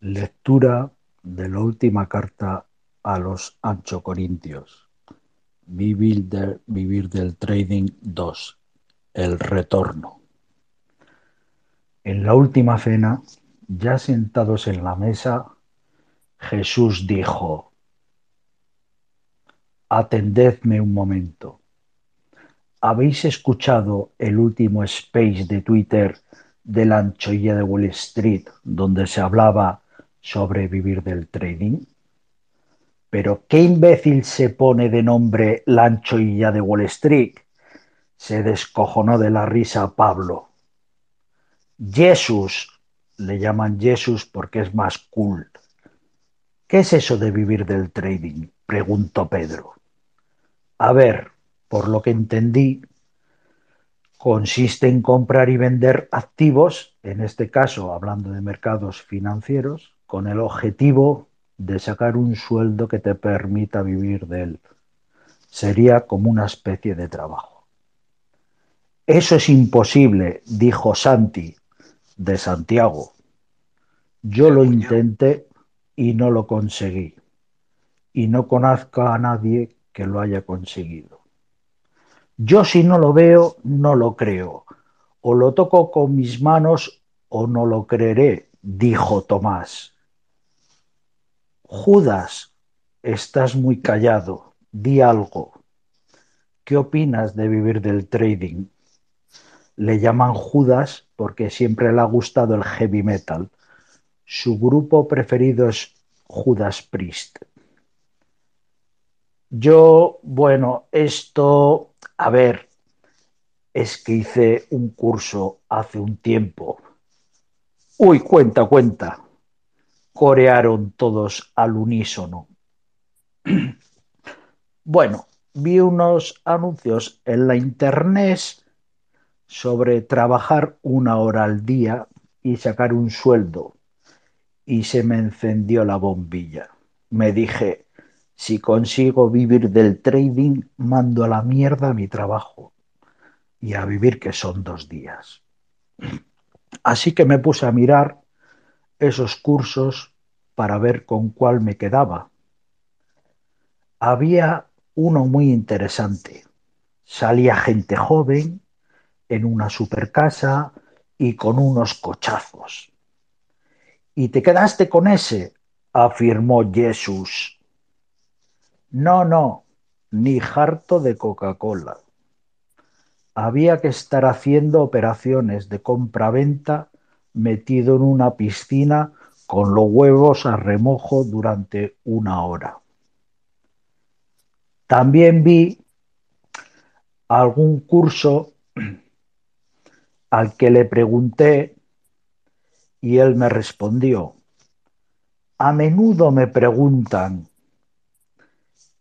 Lectura de la última carta a los Ancho Corintios. Vivir, del- vivir del Trading 2. El retorno. En la última cena, ya sentados en la mesa, Jesús dijo, Atendedme un momento. ¿Habéis escuchado el último space de Twitter de la anchoilla de Wall Street donde se hablaba sobre vivir del trading? Pero ¿qué imbécil se pone de nombre la anchoilla de Wall Street? Se descojonó de la risa Pablo. Jesús, le llaman Jesús porque es más cool. ¿Qué es eso de vivir del trading? preguntó Pedro. A ver, por lo que entendí, consiste en comprar y vender activos, en este caso hablando de mercados financieros, con el objetivo de sacar un sueldo que te permita vivir de él. Sería como una especie de trabajo. Eso es imposible, dijo Santi, de Santiago. Yo lo intenté y no lo conseguí. Y no conozco a nadie que lo haya conseguido. Yo si no lo veo, no lo creo. O lo toco con mis manos o no lo creeré, dijo Tomás. Judas, estás muy callado. Di algo. ¿Qué opinas de vivir del trading? Le llaman Judas porque siempre le ha gustado el heavy metal. Su grupo preferido es Judas Priest. Yo, bueno, esto, a ver, es que hice un curso hace un tiempo. Uy, cuenta, cuenta. Corearon todos al unísono. Bueno, vi unos anuncios en la internet sobre trabajar una hora al día y sacar un sueldo. Y se me encendió la bombilla. Me dije, si consigo vivir del trading, mando a la mierda mi trabajo. Y a vivir que son dos días. Así que me puse a mirar esos cursos para ver con cuál me quedaba. Había uno muy interesante. Salía gente joven en una supercasa y con unos cochazos. ¿Y te quedaste con ese? afirmó Jesús. No, no, ni harto de Coca-Cola. Había que estar haciendo operaciones de compra-venta metido en una piscina con los huevos a remojo durante una hora. También vi algún curso al que le pregunté y él me respondió, a menudo me preguntan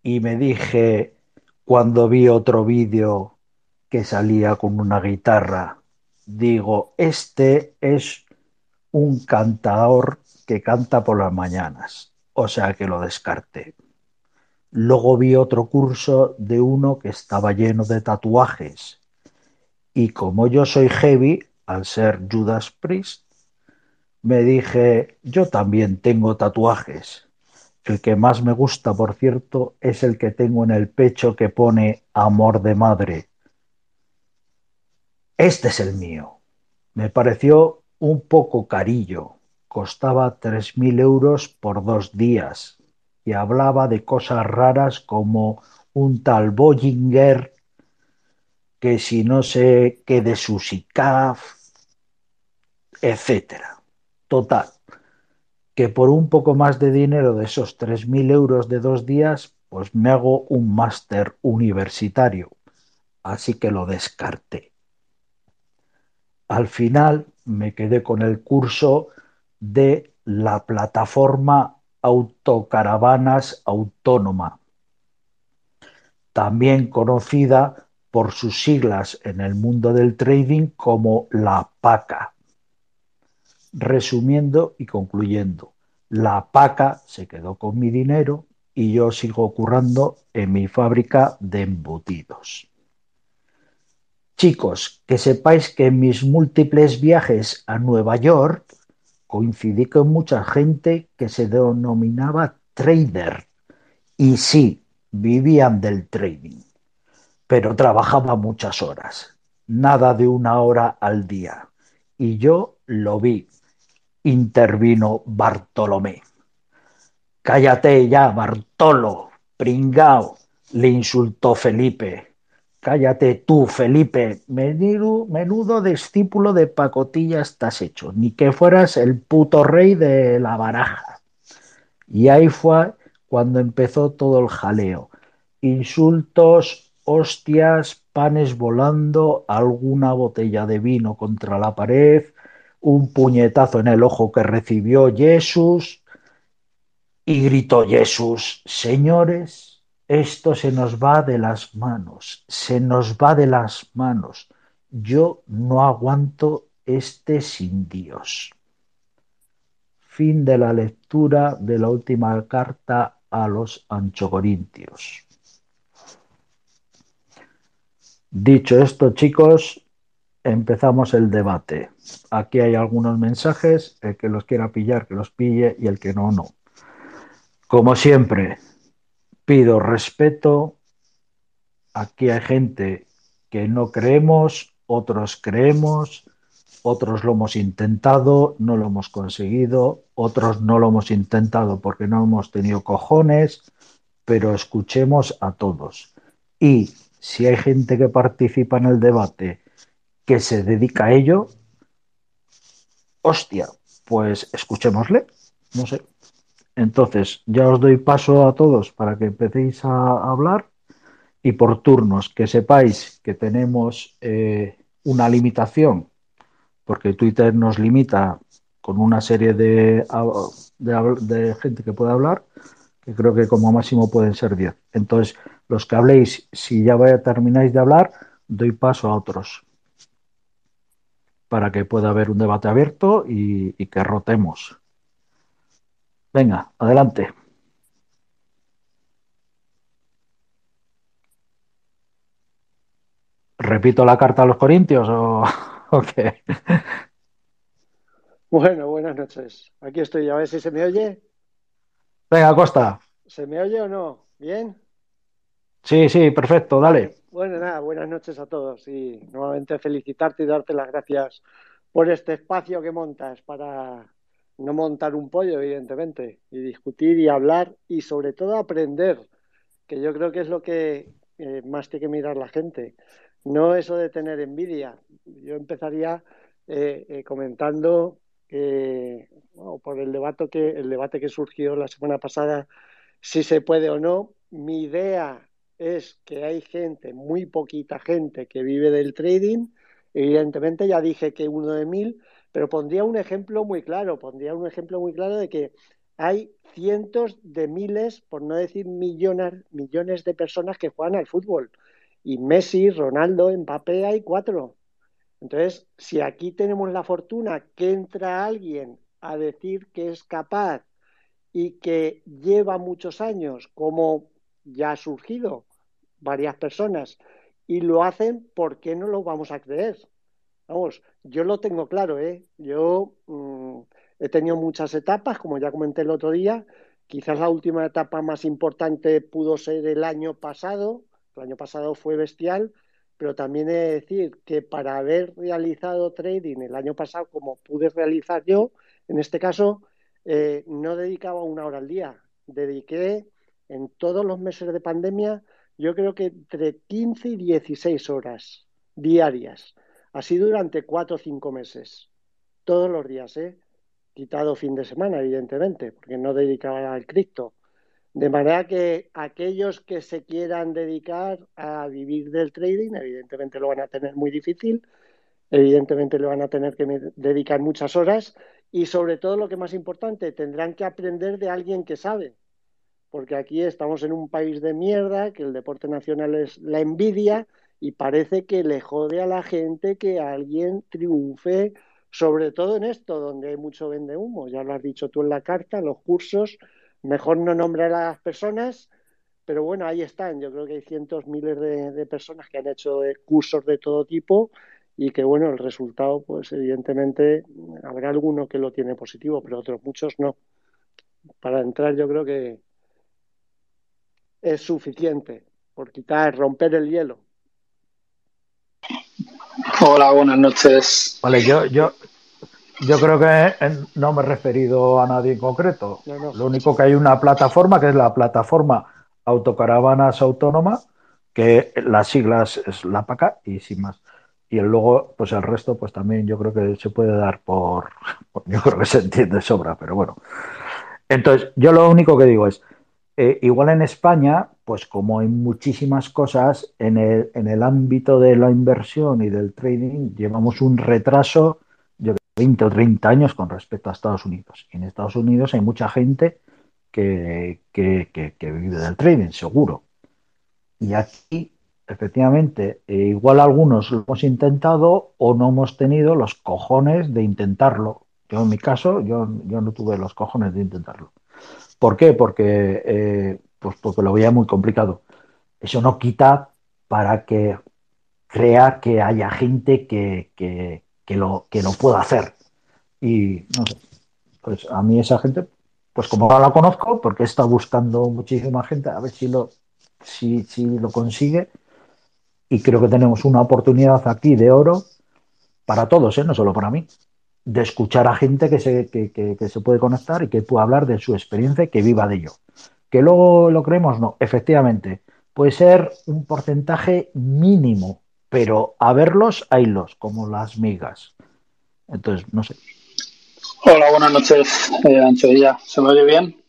y me dije cuando vi otro vídeo que salía con una guitarra, digo, este es un cantador que canta por las mañanas, o sea que lo descarté. Luego vi otro curso de uno que estaba lleno de tatuajes y como yo soy heavy, al ser Judas Priest, me dije, yo también tengo tatuajes. El que más me gusta, por cierto, es el que tengo en el pecho que pone amor de madre. Este es el mío. Me pareció un poco carillo. Costaba 3.000 euros por dos días y hablaba de cosas raras como un tal Bollinger, que si no sé qué de su SICAF, etcétera. Total, que por un poco más de dinero de esos 3.000 euros de dos días, pues me hago un máster universitario. Así que lo descarté. Al final me quedé con el curso de la plataforma Autocaravanas Autónoma, también conocida por sus siglas en el mundo del trading como la PACA. Resumiendo y concluyendo, la PACA se quedó con mi dinero y yo sigo currando en mi fábrica de embutidos. Chicos, que sepáis que en mis múltiples viajes a Nueva York coincidí con mucha gente que se denominaba trader. Y sí, vivían del trading, pero trabajaba muchas horas, nada de una hora al día. Y yo lo vi, intervino Bartolomé. Cállate ya, Bartolo, pringao, le insultó Felipe. Cállate tú, Felipe, menudo, discípulo de pacotilla estás hecho, ni que fueras el puto rey de la baraja. Y ahí fue cuando empezó todo el jaleo. Insultos, hostias, panes volando, alguna botella de vino contra la pared, un puñetazo en el ojo que recibió Jesús, y gritó Jesús, señores, esto se nos va de las manos, se nos va de las manos. Yo no aguanto este sin Dios. Fin de la lectura de la última carta a los anchocorintios. Dicho esto, chicos, empezamos el debate. Aquí hay algunos mensajes, el que los quiera pillar, que los pille y el que no, no. Como siempre, pido respeto. Aquí hay gente que no creemos, otros creemos, otros lo hemos intentado, no lo hemos conseguido, otros no lo hemos intentado porque no hemos tenido cojones, pero escuchemos a todos. Y si hay gente que participa en el debate que se dedica a ello, hostia, pues escuchémosle, no sé. Entonces, ya os doy paso a todos para que empecéis a hablar y por turnos, que sepáis que tenemos eh, una limitación, porque Twitter nos limita con una serie de, gente que puede hablar, que creo que como máximo pueden ser 10. Entonces, los que habléis, si ya termináis de hablar, doy paso a otros para que pueda haber un debate abierto y que rotemos. Venga, adelante. ¿Repito la carta a los Corintios o, o qué? Bueno, buenas noches. Aquí estoy, a ver si se me oye. Venga, Costa. ¿Se me oye o no? ¿Bien? Sí, sí, perfecto, dale. Bueno, nada, buenas noches a todos y nuevamente felicitarte y darte las gracias por este espacio que montas para no montar un pollo, evidentemente, y discutir y hablar y sobre todo aprender, que yo creo que es lo que eh, más tiene que mirar la gente. No eso de tener envidia. Yo empezaría eh, eh, comentando bueno, por el debate que el debate que surgió la semana pasada, si se puede o no. Mi idea es que hay gente, muy poquita gente, que vive del trading. Evidentemente, ya dije que uno de mil, pero pondría un ejemplo muy claro, pondría un ejemplo muy claro de que hay cientos de miles, por no decir millones, millones de personas que juegan al fútbol. Y Messi, Ronaldo, Mbappé, hay cuatro. Entonces, si aquí tenemos la fortuna que entra alguien a decir que es capaz y que lleva muchos años, como ya ha surgido varias personas, y lo hacen, ¿por qué no lo vamos a creer? Vamos, yo lo tengo claro, ¿eh? Yo mmm, he tenido muchas etapas, como ya comenté el otro día. Quizás la última etapa más importante pudo ser el año pasado. El año pasado fue bestial, pero también he de decir que para haber realizado trading el año pasado, como pude realizar yo, en este caso, eh, no dedicaba una hora al día. Dediqué en todos los meses de pandemia, yo creo que entre 15 y 16 horas diarias Así durante cuatro o cinco meses, todos los días, ¿eh? quitado fin de semana, evidentemente, porque no dedicaba al cripto. De manera que aquellos que se quieran dedicar a vivir del trading, evidentemente lo van a tener muy difícil, evidentemente le van a tener que dedicar muchas horas y sobre todo lo que más importante, tendrán que aprender de alguien que sabe, porque aquí estamos en un país de mierda, que el deporte nacional es la envidia y parece que le jode a la gente que alguien triunfe, sobre todo en esto, donde hay mucho vende humo. Ya lo has dicho tú en la carta, los cursos, mejor no nombrar a las personas, pero bueno, ahí están. Yo creo que hay cientos, miles de, de personas que han hecho cursos de todo tipo y que bueno, el resultado, pues evidentemente habrá alguno que lo tiene positivo, pero otros muchos no. Para entrar yo creo que es suficiente por quitar, romper el hielo. Hola, buenas noches. Vale, yo, yo, yo creo que no me he referido a nadie en concreto. Lo único que hay una plataforma, que es la plataforma Autocaravanas Autónoma, que las siglas es la PACA y sin más. Y luego, pues el resto, pues también yo creo que se puede dar por, yo creo que se entiende sobra, pero bueno. Entonces, yo lo único que digo es, eh, igual en España, pues como hay muchísimas cosas en el, en el ámbito de la inversión y del trading, llevamos un retraso de 20 o 30 años con respecto a Estados Unidos. Y en Estados Unidos hay mucha gente que, que, que vive del trading, seguro. Y aquí efectivamente, eh, igual algunos lo hemos intentado o no hemos tenido los cojones de intentarlo. Yo en mi caso, yo, yo no tuve los cojones de intentarlo. ¿Por qué? Porque, eh, pues porque lo veía muy complicado. Eso no quita para que crea que haya gente que, que, que, lo, que lo pueda hacer. Y no sé, pues a mí esa gente, pues como ahora la conozco, porque estado buscando muchísima gente, a ver si lo, si, si lo consigue, y creo que tenemos una oportunidad aquí de oro para todos, ¿eh? no solo para mí, de escuchar a gente que se, que, se puede conectar y que pueda hablar de su experiencia y que viva de ello. Que luego lo creemos, no, efectivamente, puede ser un porcentaje mínimo, pero a verlos, haylos, como las migas. Entonces, no sé. Hola, buenas noches, eh, Ancho ¿Se me oye bien?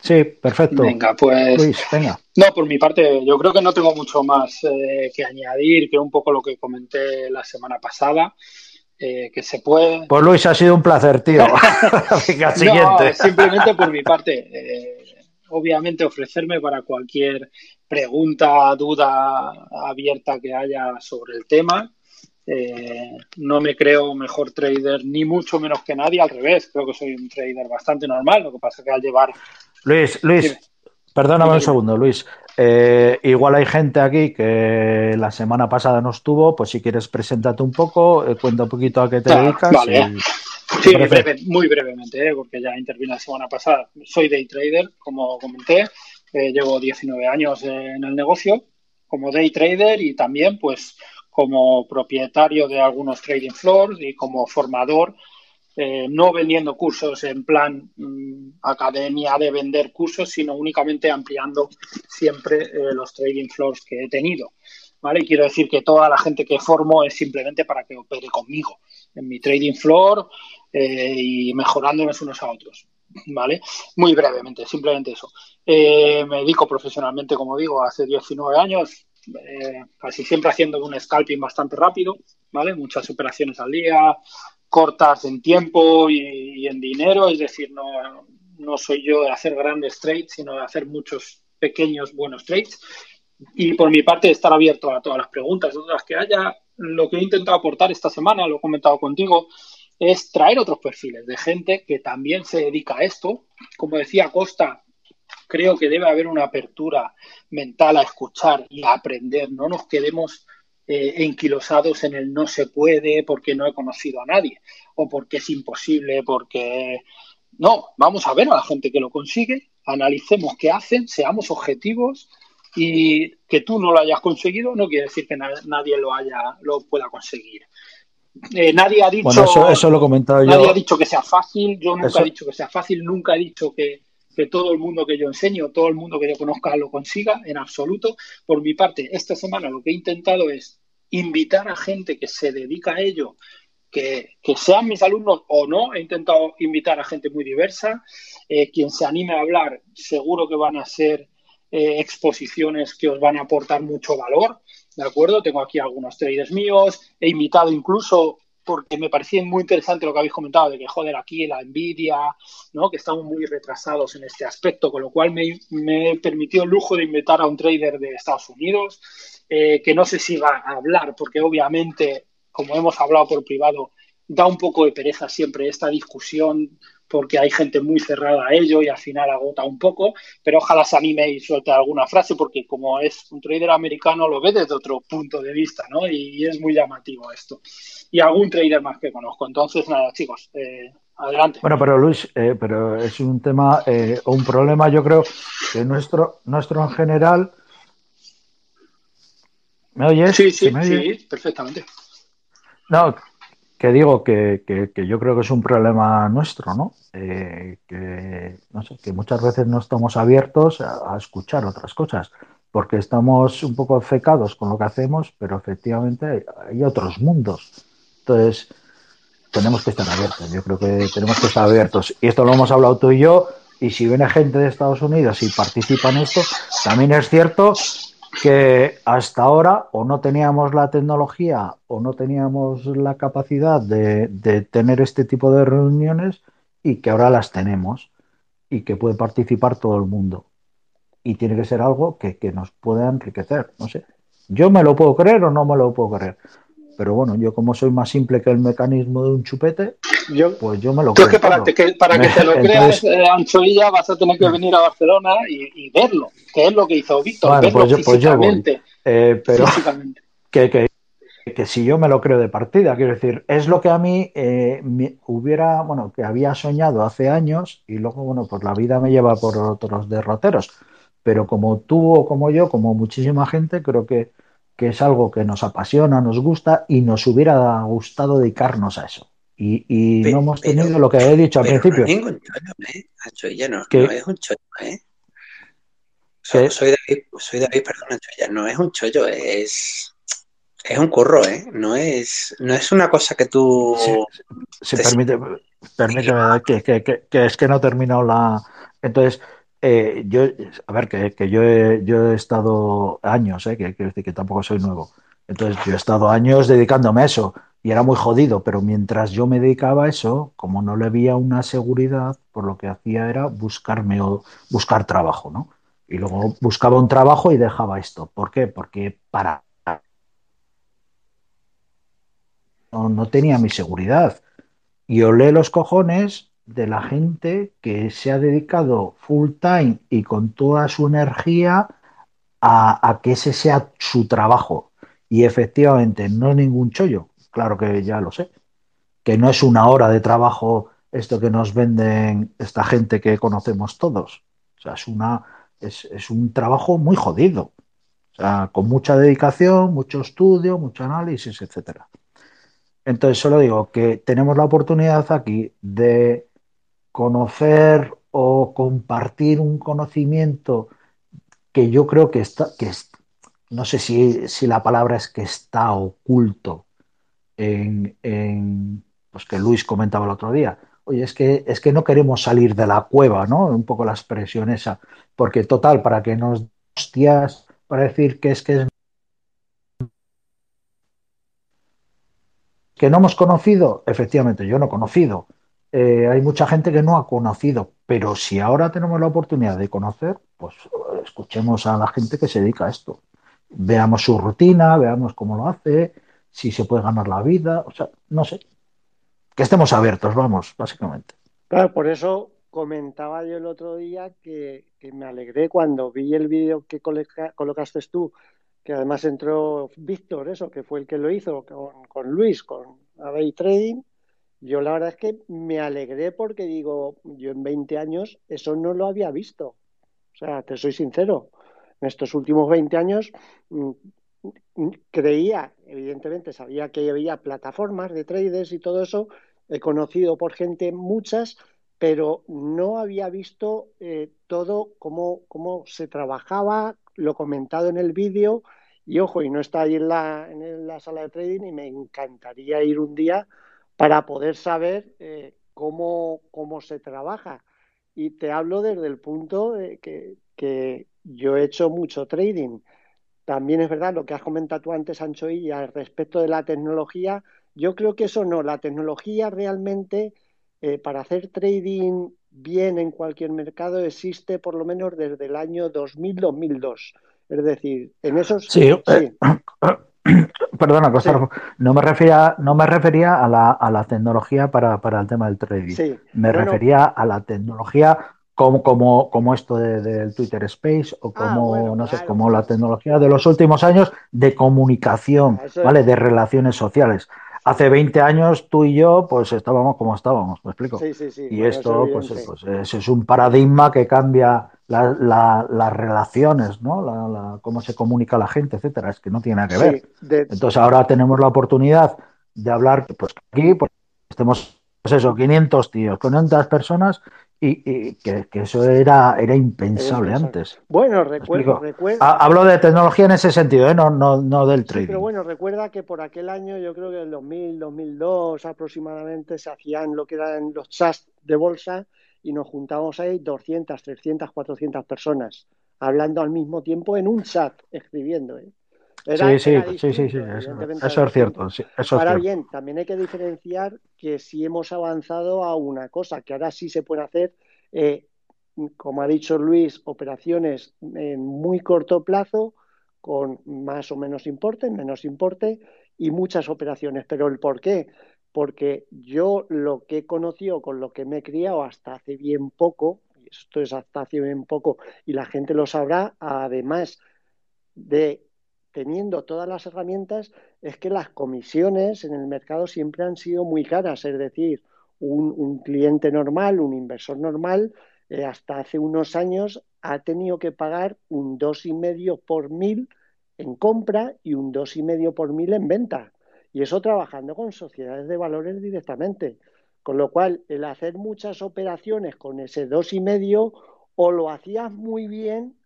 Sí, perfecto. Venga, pues. No, por mi parte, yo creo que no tengo mucho más eh, que añadir que un poco lo que comenté la semana pasada. Eh, que se puede. Pues Luis, ha sido un placer, tío. siguiente. simplemente por mi parte. Eh, obviamente, ofrecerme para cualquier pregunta, duda abierta que haya sobre el tema. no me creo mejor trader ni mucho menos que nadie, al revés, creo que soy un trader bastante normal, lo que pasa es que al llevar Luis, Luis, perdóname un segundo, Luis. Eh, igual hay gente aquí que la semana pasada no estuvo, pues si quieres preséntate un poco, eh, cuenta un poquito a qué te ah, dedicas. Sí, muy brevemente, eh, porque ya intervine la semana pasada. Soy day trader, como comenté, llevo 19 años en el negocio como day trader y también pues como propietario de algunos trading floors y como formador eh, no vendiendo cursos en plan mm, academia de vender cursos, sino únicamente ampliando siempre eh, los trading floors que he tenido. ¿Vale? quiero decir que toda la gente que formo es simplemente para que opere conmigo en mi trading floor eh, y mejorándonos unos a otros. ¿Vale? Muy brevemente, simplemente eso. me dedico profesionalmente, como digo, hace 19 años, casi siempre haciendo un scalping bastante rápido, ¿vale? Muchas operaciones al día, cortas en tiempo y, en dinero, es decir, no, no soy yo de hacer grandes trades, sino de hacer muchos pequeños buenos trades. Y por mi parte, estar abierto a todas las preguntas, todas que haya. Lo que he intentado aportar esta semana, lo he comentado contigo, es traer otros perfiles de gente que también se dedica a esto. Como decía Costa, creo que debe haber una apertura mental a escuchar y a aprender. No nos quedemos eh, enquilosados en el no se puede porque no he conocido a nadie o porque es imposible, porque... No, vamos a ver a la gente que lo consigue, analicemos qué hacen, seamos objetivos y que tú no lo hayas conseguido no quiere decir que nadie lo haya lo pueda conseguir. Eh, nadie ha dicho eso, lo he nadie ha dicho que sea fácil, yo nunca he dicho que sea fácil, nunca he dicho que, que todo el mundo que yo enseño, todo el mundo que yo conozca lo consiga, en absoluto. Por mi parte, esta semana lo que he intentado es invitar a gente que se dedica a ello, que, sean mis alumnos o no. He intentado invitar a gente muy diversa. Eh, quien se anime a hablar, seguro que van a ser eh, exposiciones que os van a aportar mucho valor. ¿De acuerdo? Tengo aquí algunos traders míos. He invitado incluso porque me parecía muy interesante lo que habéis comentado de que, joder, aquí la envidia, ¿no? Que estamos muy retrasados en este aspecto, con lo cual me, me permitió el lujo de invitar a un trader de Estados Unidos, eh, que no sé si va a hablar, porque obviamente, como hemos hablado por privado, da un poco de pereza siempre esta discusión porque hay gente muy cerrada a ello y al final agota un poco, pero ojalá se anime y suelte alguna frase porque como es un trader americano lo ve desde otro punto de vista, ¿no? Y, es muy llamativo esto. Y algún trader más que conozco. Entonces, nada, chicos, eh, adelante. Bueno, pero Luis, eh, pero es un tema eh, o un problema, yo creo que nuestro, nuestro en general... ¿Me oyes? Sí, sí, sí, perfectamente. No, que digo que, yo creo que es un problema nuestro, ¿no? Eh, que, no sé, que muchas veces no estamos abiertos a, escuchar otras cosas, porque estamos un poco fecados con lo que hacemos, pero efectivamente hay otros mundos. Entonces, tenemos que estar abiertos, yo creo que tenemos que estar abiertos. Y esto lo hemos hablado tú y yo, y si viene gente de Estados Unidos y participa en esto, también es cierto que hasta ahora o no teníamos la tecnología o no teníamos la capacidad de, tener este tipo de reuniones y que ahora las tenemos y que puede participar todo el mundo. Y tiene que ser algo que, que nos pueda enriquecer. No sé. Yo me lo puedo creer o no me lo puedo creer. Pero bueno, yo como soy más simple que el mecanismo de un chupete, yo, pues yo me lo creo. que para, que, para que te lo creas, eh, Anchoilla, vas a tener que venir a Barcelona y, verlo, que es lo que hizo Víctor, verlo pues yo, pues yo voy. Eh, pero que, que, que, si yo me lo creo de partida, quiero decir, es lo que a mí eh, me hubiera, bueno, que había soñado hace años y luego, bueno, pues la vida me lleva por otros derroteros. Pero como tú o como yo, como muchísima gente, creo que que es algo que nos apasiona, nos gusta y nos hubiera gustado dedicarnos a eso. Y, no hemos tenido lo que he dicho al principio. No es ningún chollo, ¿eh? No, no, es un chollo, ¿eh? Soy, soy, David, soy David, perdón, no es un chollo, es, es un curro, ¿eh? No es, no es una cosa que tú... Sí, permite, permíteme, que, que, que, es que no he terminado la... Entonces, eh, yo, a ver, que, yo, he, yo he estado años, eh, que quiero decir que tampoco soy nuevo. Entonces, yo he estado años dedicándome a eso y era muy jodido, pero mientras yo me dedicaba a eso, como no le había una seguridad, por lo que hacía era buscarme o buscar trabajo, ¿no? Y luego buscaba un trabajo y dejaba esto. ¿Por qué? Porque para no, no tenía mi seguridad. Y olé los cojones de la gente que se ha dedicado full time y con toda su energía a, que ese sea su trabajo. Y efectivamente, no es ningún chollo, claro que ya lo sé, que no es una hora de trabajo esto que nos venden esta gente que conocemos todos. O sea, es, una, es, es un trabajo muy jodido. O sea, con mucha dedicación, mucho estudio, mucho análisis, etcétera. Entonces, solo digo que tenemos la oportunidad aquí de conocer o compartir un conocimiento que yo creo que está, que no sé si, si, la palabra es que está oculto en, en, pues que Luis comentaba el otro día. Oye, es que, es que no queremos salir de la cueva, ¿no? Un poco la expresión esa. Porque total, para que nos hostias, para decir que es que es que no hemos conocido, efectivamente, yo no he conocido, eh, hay mucha gente que no ha conocido, pero si ahora tenemos la oportunidad de conocer, pues escuchemos a la gente que se dedica a esto. Veamos su rutina, veamos cómo lo hace, si se puede ganar la vida, o sea, no sé. Que estemos abiertos, vamos, básicamente. Claro, por eso comentaba yo el otro día que, me alegré cuando vi el vídeo que colocaste tú, que además entró Víctor, eso, que fue el que lo hizo con, con Luis, con Day Trading yo la verdad es que me alegré porque digo, yo en 20 años eso no lo había visto. O sea, te soy sincero, en estos últimos 20 años mm, mm, creía, evidentemente sabía que había plataformas de traders y todo eso, he conocido por gente muchas, pero no había visto eh, todo cómo, cómo se trabajaba, lo comentado en el vídeo, y ojo, y no está ahí en la, en la sala de trading y me encantaría ir un día para poder saber eh, cómo, cómo se trabaja. Y te hablo desde el punto de que, que, yo he hecho mucho trading. También es verdad lo que has comentado tú antes, Ancho, y al respecto de la tecnología, yo creo que eso no, la tecnología realmente eh, para hacer trading bien en cualquier mercado existe por lo menos desde el año 2000-2002. Es decir, en esos... Sí, sí. Eh, perdona, no me refería, no me refería a la, a la tecnología para, el tema del trading. Me refería a la tecnología como, como, como esto del Twitter Space o ah, como, no sé, como la tecnología de los últimos años de comunicación, ¿vale? De relaciones sociales. Hace 20 años tú y yo, pues estábamos como estábamos, ¿me explico? Sí, sí, sí. Y esto, pues, pues es, un paradigma que cambia las relaciones, ¿no? La, cómo se comunica la gente, etcétera. Es que no tiene nada que ver. Entonces ahora tenemos la oportunidad de hablar, pues aquí, pues estemos, pues eso, 500 tíos, 500 personas y, que, eso era, era impensable antes. Bueno, recuerda, Hablo de tecnología en ese sentido, ¿eh? no, no, no del trading. pero bueno, recuerda que por aquel año, yo creo que en 2000, 2002 aproximadamente, se hacían lo que eran los chats de bolsa y nos juntábamos ahí 200, 300, 400 personas hablando al mismo tiempo en un chat, escribiendo. ¿eh? Sí, sí, sí, sí, sí, eso, es cierto. ahora bien, también hay que diferenciar que si hemos avanzado a una cosa, que ahora sí se puede hacer, eh, como ha dicho Luis, operaciones en muy corto plazo, con más o menos importe, menos importe, y muchas operaciones. Pero el por qué, porque yo lo que he conocido, con lo que me he criado hasta hace bien poco, esto es hasta hace bien poco, y la gente lo sabrá, además de teniendo todas las herramientas, es que las comisiones en el mercado siempre han sido muy caras. Es decir, un, cliente normal, un inversor normal, eh, hasta hace unos años ha tenido que pagar un dos y medio por mil en compra y un dos y medio por mil en venta. Y eso trabajando con sociedades de valores directamente. Con lo cual, el hacer muchas operaciones con ese dos y medio o lo hacías muy bien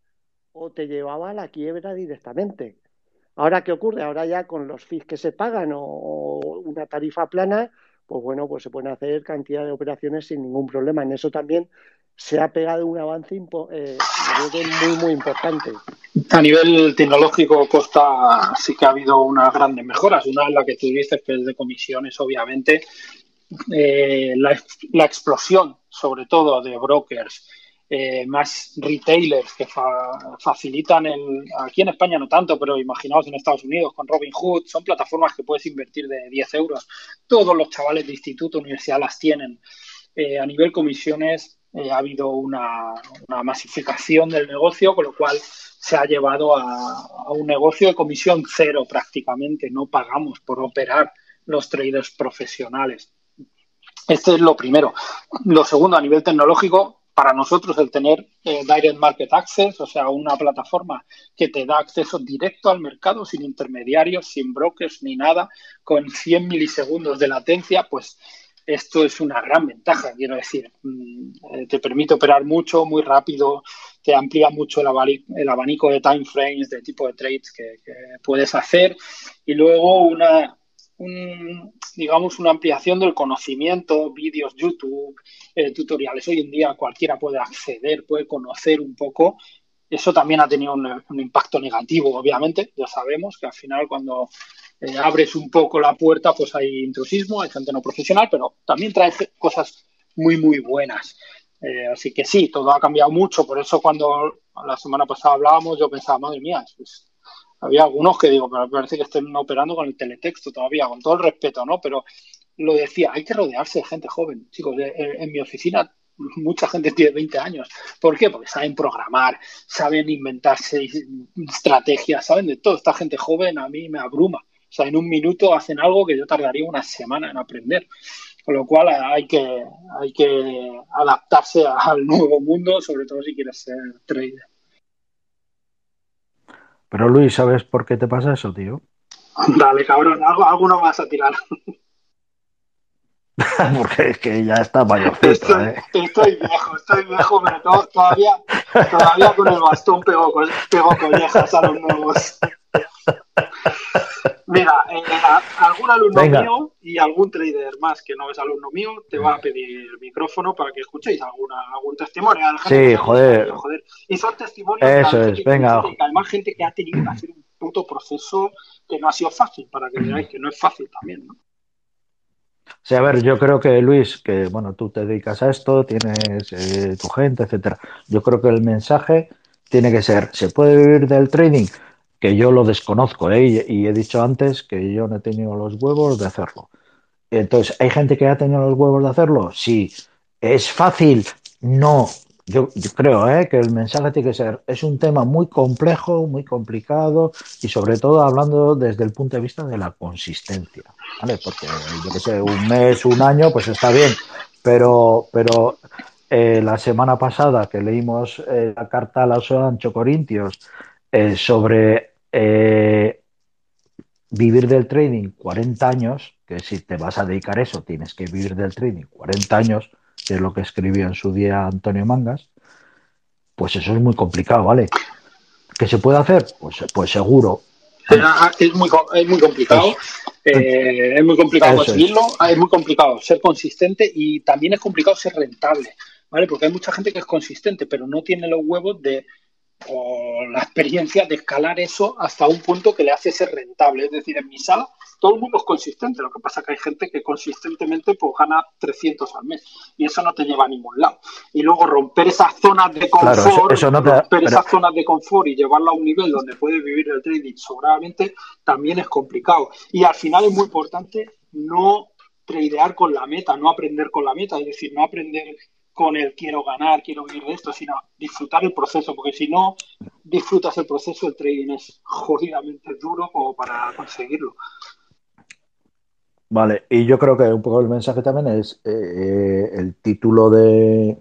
o te llevaba a la quiebra directamente. Ahora, ¿qué ocurre? Ahora ya con los fees que se pagan o una tarifa plana, pues bueno, pues se pueden hacer cantidad de operaciones sin ningún problema. En eso también se ha pegado un avance eh, muy, muy importante. A nivel tecnológico, Costa, sí que ha habido unas grandes mejoras. Una es la que tú dices, que es de comisiones, obviamente. Eh, la explosión, sobre todo, de brokers eh, más retailers que facilitan el, aquí en España no tanto, pero imaginaos en Estados Unidos con Robinhood, son plataformas que puedes invertir de 10 euros. Todos los chavales de instituto, universidad las tienen. Eh, a nivel comisiones eh, ha habido una, masificación del negocio, con lo cual se ha llevado a, a un negocio de comisión cero prácticamente. No pagamos por operar los traders profesionales. Este es lo primero. Lo segundo, a nivel tecnológico, para nosotros el tener eh, Direct Market Access, o sea, una plataforma que te da acceso directo al mercado sin intermediarios, sin brokers ni nada, con 100 milisegundos de latencia, pues esto es una gran ventaja, quiero decir. Mm, eh, te permite operar mucho, muy rápido, te amplía mucho el, abanico, de time frames, de tipo de trades que puedes hacer y luego una, digamos, una ampliación del conocimiento, vídeos, YouTube, eh, tutoriales. Hoy en día cualquiera puede acceder, puede conocer un poco. Eso también ha tenido un, impacto negativo, obviamente. Ya sabemos que al final cuando eh, abres un poco la puerta, pues hay intrusismo, hay gente no profesional, pero también trae cosas muy, muy buenas. Eh, así que sí, todo ha cambiado mucho. Por eso cuando la semana pasada hablábamos, yo pensaba, madre mía, pues había algunos que digo, pero parece que estén operando con el teletexto todavía, con todo el respeto, ¿no? Pero lo decía, hay que rodearse de gente joven. Chicos, en, mi oficina mucha gente tiene 20 años. ¿Por qué? Porque saben programar, saben inventarse estrategias, saben de todo. Esta gente joven a mí me abruma. O sea, en un minuto hacen algo que yo tardaría una semana en aprender. Con lo cual hay que, hay que adaptarse al nuevo mundo, sobre todo si quieres ser trader. Pero Luis, ¿sabes por qué te pasa eso, tío? Dale, cabrón, algo, alguno vas a tirar. Porque es que ya está estoy, ¿eh? estoy viejo, estoy viejo, pero todavía, todavía con el bastón pego, pego collejas a los nuevos. Mira, eh, algún alumno mío y algún trader más que no es alumno mío te va a pedir el micrófono para que escuchéis alguna, algún testimonio. Sí, joder. Y son testimonios Eso de es, venga. Que, además gente que ha tenido que hacer un puto proceso que no ha sido fácil, para que veáis que no es fácil también, ¿no? Sí, a ver, yo creo que Luis, que bueno, tú te dedicas a esto, tienes eh, tu gente, etcétera. Yo creo que el mensaje tiene que ser, ¿se puede vivir del trading? Que yo lo desconozco, ¿eh? y, he dicho antes que yo no he tenido los huevos de hacerlo. Entonces, ¿hay gente que ha tenido los huevos de hacerlo? Sí. ¿Es fácil? No. Yo, creo ¿eh? que el mensaje tiene que ser, es un tema muy complejo, muy complicado y sobre todo hablando desde el punto de vista de la consistencia, ¿vale? Porque yo que sé, un mes, un año, pues está bien, pero, pero eh, la semana pasada que leímos eh, la carta a los Ancho Corintios eh, sobre vivir del trading 40 años, que si te vas a dedicar a eso tienes que vivir del trading 40 años, que es lo que escribió en su día Antonio Mangas, pues eso es muy complicado, ¿vale? ¿Qué se puede hacer? Pues, pues seguro. Es muy, es muy complicado. Eh, es muy complicado conseguirlo, es. muy complicado ser consistente y también es complicado ser rentable, ¿vale? Porque hay mucha gente que es consistente, pero no tiene los huevos de o la experiencia de escalar eso hasta un punto que le hace ser rentable. Es decir, en mi sala todo el mundo es consistente, lo que pasa es que hay gente que consistentemente pues, gana 300 al mes y eso no te lleva a ningún lado. Y luego romper esas zonas de confort, romper esas zonas de confort y llevarlo a un nivel donde puedes vivir el trading sobradamente también es complicado. Y al final es muy importante no tradear con la meta, no aprender con la meta, es decir, no aprender con el quiero ganar, quiero vivir de esto, sino disfrutar el proceso, porque si no disfrutas el proceso, el trading es jodidamente duro como para conseguirlo. Vale, y yo creo que un poco el mensaje también es eh, el título de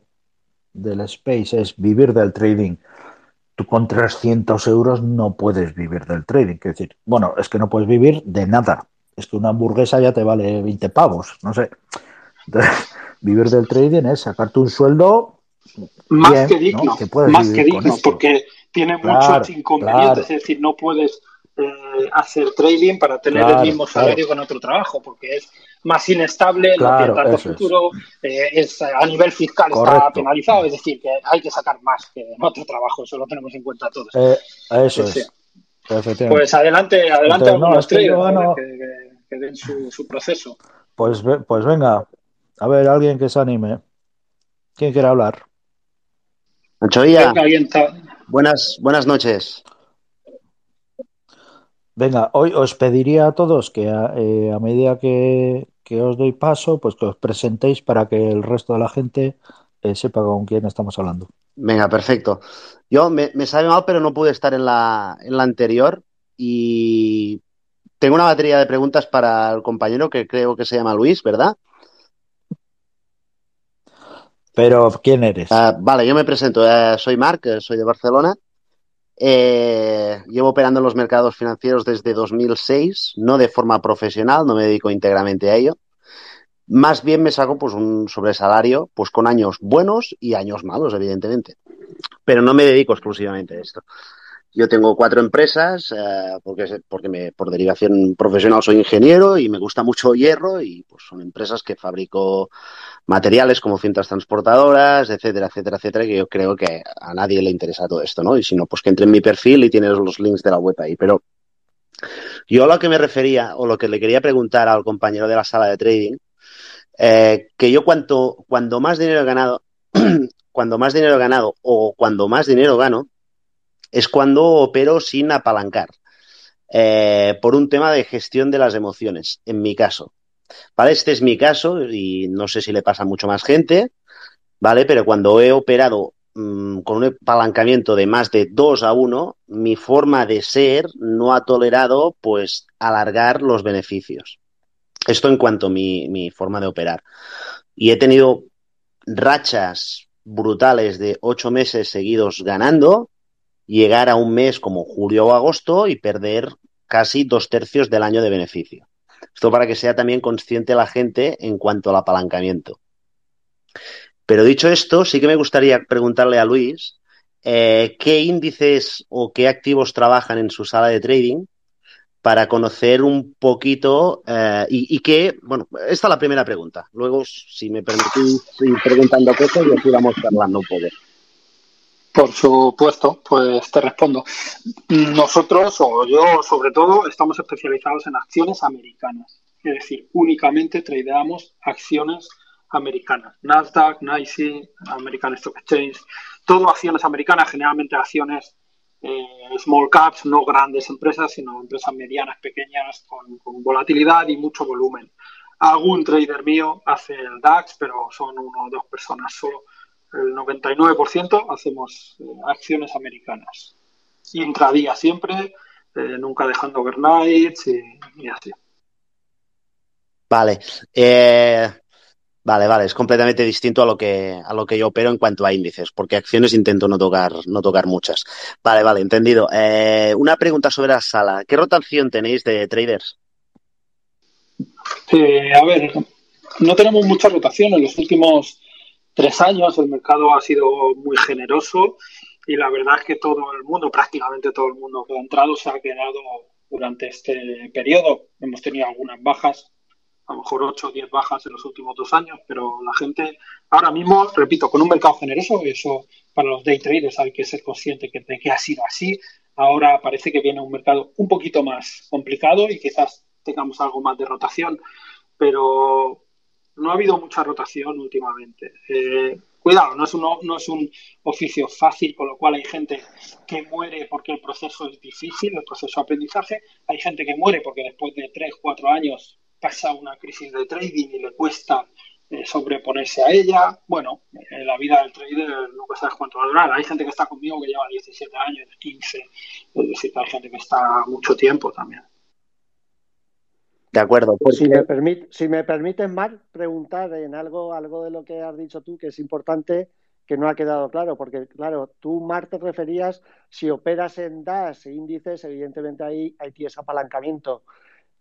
del Space es vivir del trading. Tú con 300 euros no puedes vivir del trading. Es decir, bueno, es que no puedes vivir de nada. Es que una hamburguesa ya te vale 20 pavos, no sé. Vivir del trading es sacarte un sueldo más que digno, más que digno, porque tiene muchos inconvenientes. Es decir, no puedes eh, hacer trading para tener el mismo salario con otro trabajo, porque es más inestable, no tiene tanto futuro, eh, es, a nivel fiscal está penalizado, es decir, que hay que sacar más que en otro trabajo, eso lo tenemos en cuenta todos. Eh, eso es. Pues adelante, adelante los traders que, den su, proceso. Pues, pues venga, a ver, alguien que se anime. ¿Quién quiere hablar? Anchoilla. Buenas, buenas noches. Venga, hoy os pediría a todos que a, eh, medida que, os doy paso, pues que os presentéis para que el resto de la gente eh, sepa con quién estamos hablando. Venga, perfecto. Yo me, me sabe mal, pero no pude estar en la, en la anterior y tengo una batería de preguntas para el compañero que creo que se llama Luis, ¿verdad? Pero, ¿quién eres? Ah, vale, yo me presento. Eh, soy Marc, soy de Barcelona eh, llevo operando en los mercados financieros desde 2006, no de forma profesional, no me dedico íntegramente a ello. Más bien me saco pues un sobresalario pues con años buenos y años malos, evidentemente. Pero no me dedico exclusivamente a esto. Yo tengo cuatro empresas, eh, porque, porque por derivación profesional soy ingeniero y me gusta mucho hierro y pues son empresas que fabrico materiales como cintas transportadoras, etcétera, etcétera, etcétera, que yo creo que a nadie le interesa todo esto, ¿no? Y si no, pues que entre en mi perfil y tienes los links de la web ahí. Pero yo a lo que me refería o lo que le quería preguntar al compañero de la sala de trading, eh, que yo cuanto, cuando más dinero he ganado, cuando más dinero he ganado o cuando más dinero gano, es cuando opero sin apalancar. Eh, por un tema de gestión de las emociones, en mi caso. ¿Vale? Este es mi caso y no sé si le pasa a mucho más gente, ¿vale? Pero cuando he operado mm, con un apalancamiento de más de 2 a 1, mi forma de ser no ha tolerado, pues, alargar los beneficios. Esto en cuanto a mi, mi forma de operar. Y he tenido rachas brutales de 8 meses seguidos ganando llegar a un mes como julio o agosto y perder casi dos tercios del año de beneficio. Esto para que sea también consciente la gente en cuanto al apalancamiento. Pero dicho esto, sí que me gustaría preguntarle a Luis eh, qué índices o qué activos trabajan en su sala de trading para conocer un poquito eh, y, y, que, bueno, esta es la primera pregunta. Luego, si me permitís ir preguntando cosas y así vamos hablando un poco. Por supuesto, pues te respondo. Nosotros, o yo sobre todo, estamos especializados en acciones americanas. Es decir, únicamente tradeamos acciones americanas. Nasdaq, NYSE, American Stock Exchange, todo acciones americanas, generalmente acciones small caps, no grandes empresas, sino empresas medianas, pequeñas, con, con, volatilidad y mucho volumen. Algún trader mío hace el DAX, pero son uno o dos personas solo. El 99% hacemos acciones americanas. Intradía siempre, nunca dejando overnights y, y así. Vale. Eh, vale, vale. Es completamente distinto a lo que a lo que yo opero en cuanto a índices, porque acciones intento no tocar, no tocar muchas. Vale, vale, entendido. Eh, una pregunta sobre la sala. ¿Qué rotación tenéis de traders? Eh, a ver, no tenemos mucha rotación. En los últimos tres años el mercado ha sido muy generoso y la verdad es que todo el mundo, prácticamente todo el mundo que ha entrado se ha quedado durante este periodo. Hemos tenido algunas bajas, a lo mejor 8 o 10 bajas en los últimos dos años, pero la gente ahora mismo, repito, con un mercado generoso, eso para los day traders hay que ser consciente de que ha sido así. Ahora parece que viene un mercado un poquito más complicado y quizás tengamos algo más de rotación, pero no ha habido mucha rotación últimamente. Eh, cuidado, no es, un, no es un oficio fácil, con lo cual hay gente que muere porque el proceso es difícil, el proceso de aprendizaje, hay gente que muere porque después de 3, 4 años pasa una crisis de trading y le cuesta eh, sobreponerse a ella. Bueno, en la vida del trader nunca sabes cuánto va a durar. Hay gente que está conmigo que lleva 17 años, 15, es decir, hay gente que está mucho tiempo también. De acuerdo. Si, me permite, si me permiten, Marc, preguntar en algo, algo de lo que has dicho tú que es importante que no ha quedado claro, porque claro, tú, Marc, te referías, si operas en DAS e índices, evidentemente ahí, ahí tienes apalancamiento.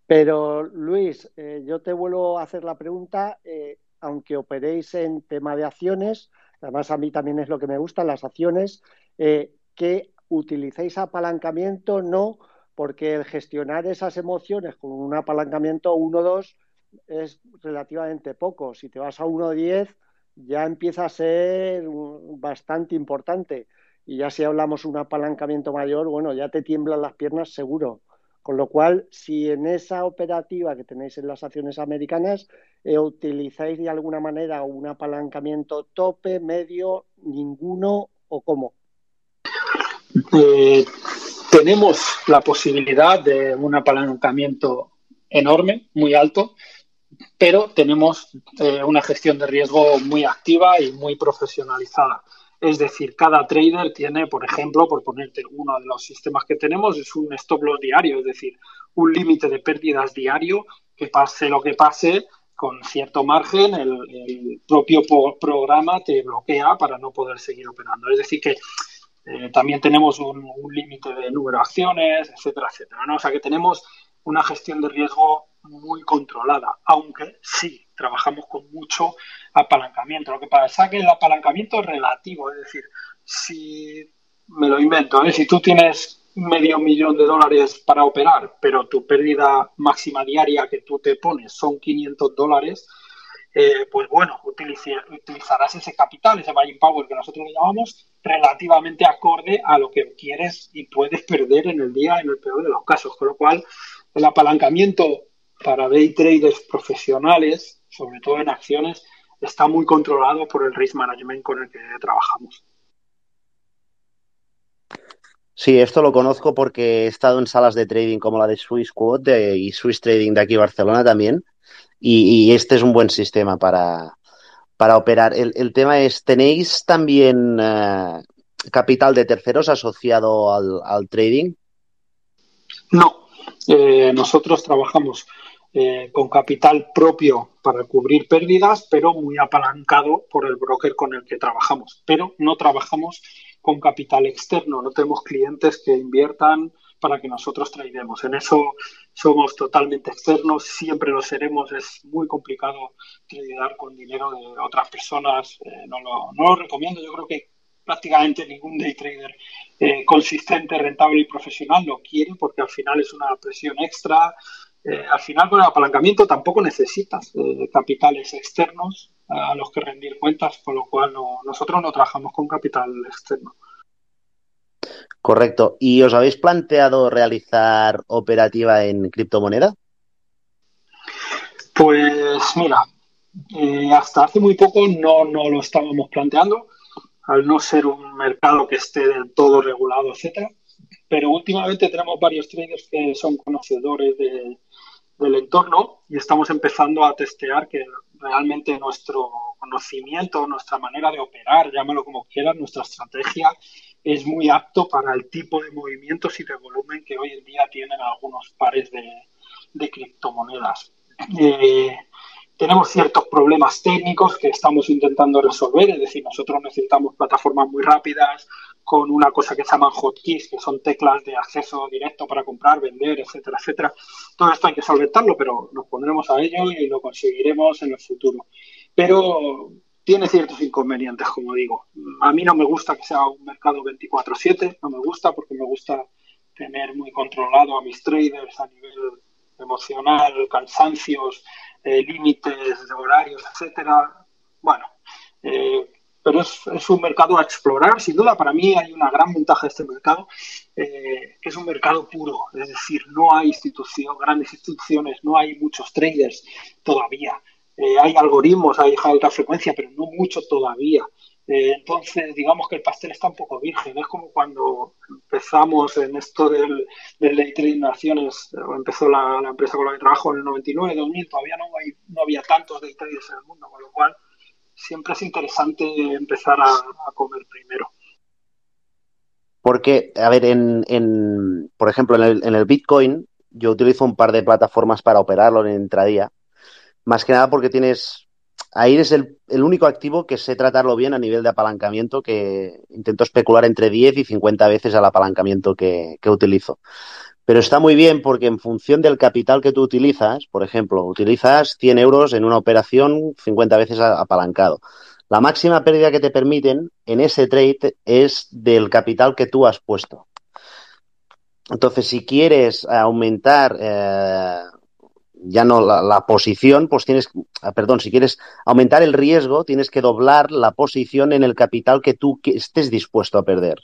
Pero Luis, eh, yo te vuelvo a hacer la pregunta, eh, aunque operéis en tema de acciones, además a mí también es lo que me gusta, las acciones, eh, que utilicéis apalancamiento, no, porque el gestionar esas emociones con un apalancamiento 1-2 es relativamente poco. Si te vas a 1-10 ya empieza a ser bastante importante. Y ya si hablamos un apalancamiento mayor, bueno, ya te tiemblan las piernas seguro. Con lo cual, si en esa operativa que tenéis en las acciones americanas eh, utilizáis de alguna manera un apalancamiento tope, medio, ninguno o cómo. Eh, tenemos la posibilidad de un apalancamiento enorme, muy alto, pero tenemos eh, una gestión de riesgo muy activa y muy profesionalizada. Es decir, cada trader tiene, por ejemplo, por ponerte uno de los sistemas que tenemos, es un stop loss diario, es decir, un límite de pérdidas diario que pase lo que pase, con cierto margen, el, propio programa te bloquea para no poder seguir operando. Es decir, que eh, también tenemos un, límite de número de acciones, etcétera, etcétera. ¿no? O sea que tenemos una gestión de riesgo muy controlada, aunque sí trabajamos con mucho apalancamiento. Lo que pasa es que el apalancamiento es relativo, es decir, si me lo invento, ¿eh? si tú tienes medio millón de dólares para operar, pero tu pérdida máxima diaria que tú te pones son 500 dólares, eh, pues bueno, utilizarás ese capital, ese buying power que nosotros le llamamos, relativamente acorde a lo que quieres y puedes perder en el día, en el peor de los casos. Con lo cual, el apalancamiento para day traders profesionales, sobre todo en acciones, está muy controlado por el risk management con el que trabajamos. Sí, esto lo conozco porque he estado en salas de trading como la de Swiss Quote y Swiss Trading de aquí Barcelona también. Y, este es un buen sistema para, para operar. El, tema es, ¿tenéis también eh, capital de terceros asociado al, trading? No, eh, nosotros trabajamos eh, con capital propio para cubrir pérdidas, pero muy apalancado por el broker con el que trabajamos. Pero no trabajamos con capital externo, no tenemos clientes que inviertan para que nosotros traidemos. En eso somos totalmente externos, siempre lo seremos, es muy complicado tradear con dinero de otras personas, eh, no, lo, no, lo, recomiendo, yo creo que prácticamente ningún day trader eh, consistente, rentable y profesional lo quiere porque al final es una presión extra, eh, al final con el apalancamiento tampoco necesitas eh, capitales externos a los que rendir cuentas, con lo cual nosotros no trabajamos con capital externo. Correcto. ¿Y os habéis planteado realizar operativa en criptomoneda? Pues mira, eh, hasta hace muy poco no, no lo estábamos planteando, al no ser un mercado que esté del todo regulado, etcétera pero últimamente tenemos varios traders que son conocedores del entorno y estamos empezando a testear que realmente nuestro conocimiento, nuestra manera de operar, llámalo como quieras, nuestra estrategia es muy apto para el tipo de movimientos y de volumen que hoy en día tienen algunos pares de, criptomonedas. Eh, tenemos ciertos problemas técnicos que estamos intentando resolver, es decir, nosotros necesitamos plataformas muy rápidas con una cosa que se llaman hotkeys, que son teclas de acceso directo para comprar, vender, etcétera, etcétera. Todo esto hay que solventarlo, pero nos pondremos a ello y lo conseguiremos en el futuro. Pero tiene ciertos inconvenientes, como digo. A mí no me gusta que sea un mercado 24/7, no me gusta porque me gusta tener muy controlado a mis traders a nivel emocional, cansancios, eh, límites de horarios, etcétera. Bueno, eh, pero es, un mercado a explorar, sin duda. Para mí hay una gran ventaja de este mercado, eh, que es un mercado puro, es decir, no hay institución, grandes instituciones, no hay muchos traders todavía. Hay algoritmos, hay alta frecuencia, pero no mucho todavía. entonces, digamos que el pastel está un poco virgen. Es como cuando empezamos en esto del, del day trading naciones, empezó la, empresa con la que trabajo en el 99, 2000, todavía no, hay, no había tantos day traders en el mundo, con lo cual siempre es interesante empezar a, comer primero. Porque, a ver, en, en por ejemplo, en el, en el, Bitcoin, yo utilizo un par de plataformas para operarlo en intradía. Más que nada porque tienes. Ahí es el, el, único activo que sé tratarlo bien a nivel de apalancamiento, que intento especular entre 10 y 50 veces al apalancamiento que, que utilizo. Pero está muy bien porque en función del capital que tú utilizas, por ejemplo, utilizas 100 euros en una operación 50 veces apalancado. La máxima pérdida que te permiten en ese trade es del capital que tú has puesto. Entonces, si quieres aumentar eh, ya no la, posición, pues tienes, ah, perdón, si quieres aumentar el riesgo, tienes que doblar la posición en el capital que tú estés dispuesto a perder.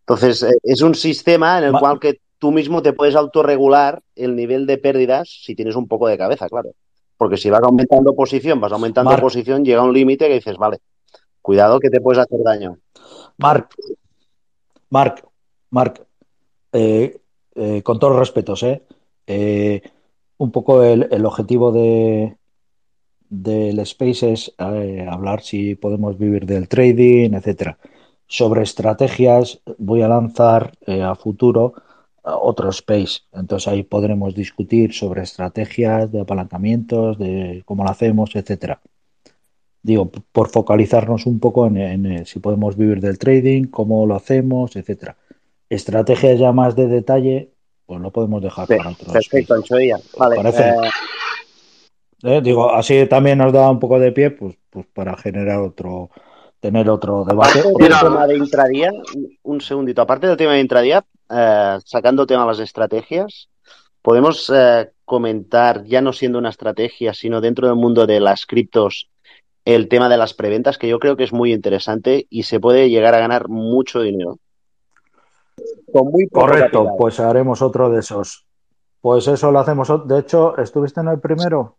Entonces, eh, es un sistema en el cual que tú mismo te puedes autorregular el nivel de pérdidas si tienes un poco de cabeza, claro. Porque si vas aumentando posición, vas aumentando posición, llega un límite que dices, vale, cuidado que te puedes hacer daño. Marc, Marc, Marc, eh, eh, con todos los respetos, ¿eh? eh un poco el, objetivo de del Space es hablar si podemos vivir del trading, etcétera. Sobre estrategias, voy a lanzar a futuro otro space. Entonces ahí podremos discutir sobre estrategias de apalancamientos, de cómo lo hacemos, etcétera. Digo, por focalizarnos un poco en, si podemos vivir del trading, cómo lo hacemos, etcétera. Estrategias ya más de detalle, pues lo podemos dejar para otros. Perfecto, Vale. Eh, eh, digo, así también nos da un poco de pie, pues, pues para generar otro, tener otro debate. tema de intradía, un segundito, aparte del tema de intradía, eh, sacando tema de las estrategias, podemos comentar, ya no siendo una estrategia, sino dentro del mundo de las criptos, el tema de las preventas, que yo creo que es muy interesante y se puede llegar a ganar mucho dinero. Correcto, pues haremos otro de esos. Pues eso lo hacemos. De hecho, ¿estuviste en el primero?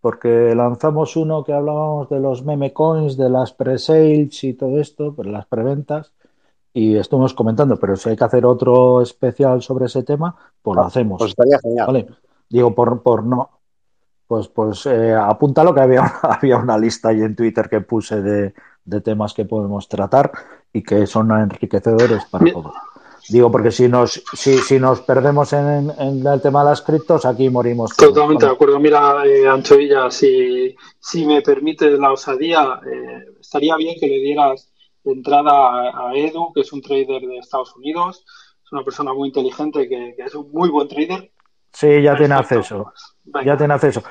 porque lanzamos uno que hablábamos de los meme coins, de las pre-sales y todo esto, pues las preventas, y estuvimos comentando, pero si hay que hacer otro especial sobre ese tema, pues lo ah, hacemos. Pues estaría genial. Digo, por, por no. Pues, pues eh, apúntalo que había, había una lista ahí en Twitter que puse de, de temas que podemos tratar y que son enriquecedores para todos. Digo, porque si nos, si, si nos perdemos en, el tema de las criptos, aquí morimos. Totalmente de acuerdo. Mira, eh, Ancho Villa, si, si me permite la osadía, eh, estaría bien que le dieras entrada a, Edu, que es un trader de Estados Unidos. Es una persona muy inteligente que, es un muy buen trader. Sí, ya tiene acceso. Ya tiene acceso.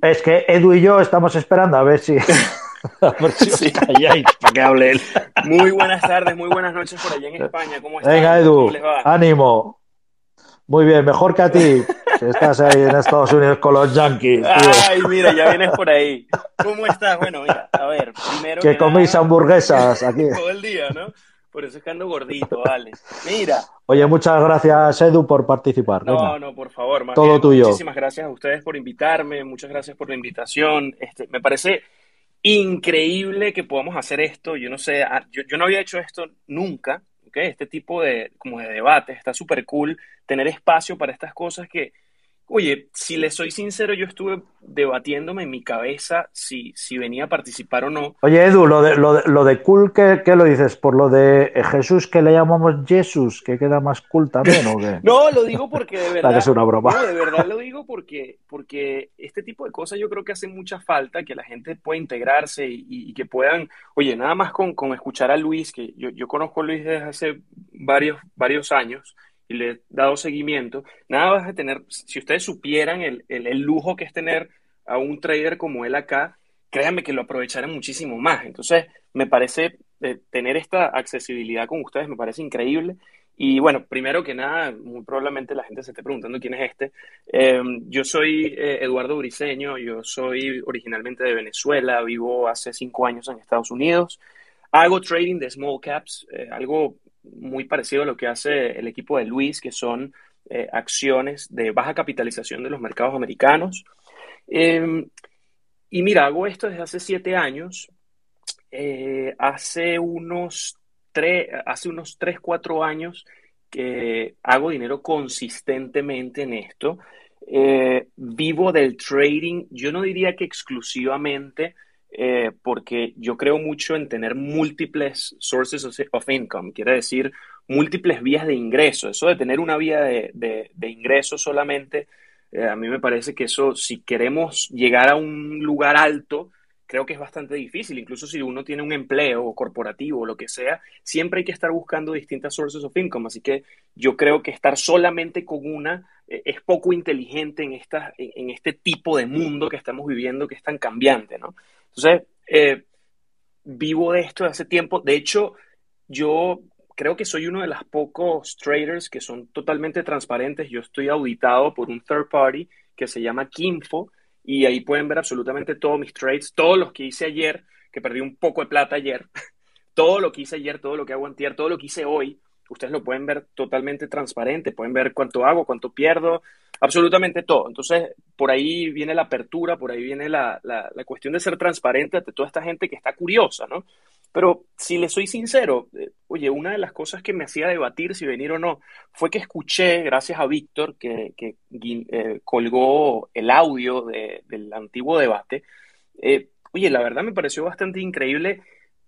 Es que Edu y yo estamos esperando a ver si. para que hable él. Muy buenas tardes, muy buenas noches por allá en España. ¿Cómo están? Venga, Edu, ánimo. Muy bien, mejor que a ti, que estás ahí en Estados Unidos con los Yankees. Ay, mira, ya vienes por ahí. ¿Cómo estás? Bueno, mira, a ver, primero. Que, que hamburguesas aquí. Todo el día, ¿no? Por eso es que ando gordito, vale. Mira. Oye, muchas gracias, Edu, por participar. No, no, por favor. Todo tuyo. Muchísimas gracias a ustedes por invitarme, muchas gracias por la invitación. Este, me parece increíble que podamos hacer esto. Yo no sé, ah, yo, no había hecho esto nunca. Este tipo de, como de debate, está súper cool tener espacio para estas cosas que, Oye, si le soy sincero, yo estuve debatiéndome en mi cabeza si, si venía a participar o no. Oye, Edu, lo de, lo de, lo de cool, ¿qué, ¿qué, lo dices? ¿Por lo de Jesús que le llamamos Jesús, que queda más cool también o qué? no, lo digo porque de verdad. es una broma. No, de verdad lo digo porque, porque este tipo de cosas yo creo que hace mucha falta, que la gente pueda integrarse y, y que puedan. Oye, nada más con, con escuchar a Luis, que yo, yo conozco a Luis desde hace varios, varios años y le he dado seguimiento, nada vas a tener, si ustedes supieran el, el, lujo que es tener a un trader como él acá, créanme que lo aprovecharán muchísimo más. Entonces, me parece eh, tener esta accesibilidad con ustedes, me parece increíble. Y bueno, primero que nada, muy probablemente la gente se esté preguntando quién es este. Eh, yo soy eh, Eduardo Briceño, yo soy originalmente de Venezuela, vivo hace cinco años en Estados Unidos. Hago trading de small caps, eh, algo muy parecido a lo que hace el equipo de Luis, que son eh, acciones de baja capitalización de los mercados americanos. Eh, y mira, hago esto desde hace siete años. Eh, hace unos tres, hace unos tres, cuatro años que hago dinero consistentemente en esto. Eh, vivo del trading, yo no diría que exclusivamente, eh, porque yo creo mucho en tener múltiples sources of income, quiere decir múltiples vías de ingreso. Eso de tener una vía de, de, ingreso solamente, eh, a mí me parece que eso, si queremos llegar a un lugar alto, creo que es bastante difícil. Incluso si uno tiene un empleo corporativo o lo que sea, siempre hay que estar buscando distintas sources of income. Así que yo creo que estar solamente con una eh, es poco inteligente en, esta, en este tipo de mundo que estamos viviendo, que es tan cambiante, ¿no? Entonces, eh, vivo de esto de hace tiempo. De hecho, yo creo que soy uno de los pocos traders que son totalmente transparentes. Yo estoy auditado por un third party que se llama Kinfo y ahí pueden ver absolutamente todos mis trades, todos los que hice ayer, que perdí un poco de plata ayer, todo lo que hice ayer, todo lo que hago antier, todo lo que hice hoy, ustedes lo pueden ver totalmente transparente, pueden ver cuánto hago, cuánto pierdo, absolutamente todo. Entonces, por ahí viene la apertura, por ahí viene la, la, cuestión de ser transparente ante toda esta gente que está curiosa, ¿no? Pero si le soy sincero, eh, oye, una de las cosas que me hacía debatir si venir o no fue que escuché, gracias a Víctor, que, que eh, colgó el audio de, del antiguo debate, eh, oye, la verdad me pareció bastante increíble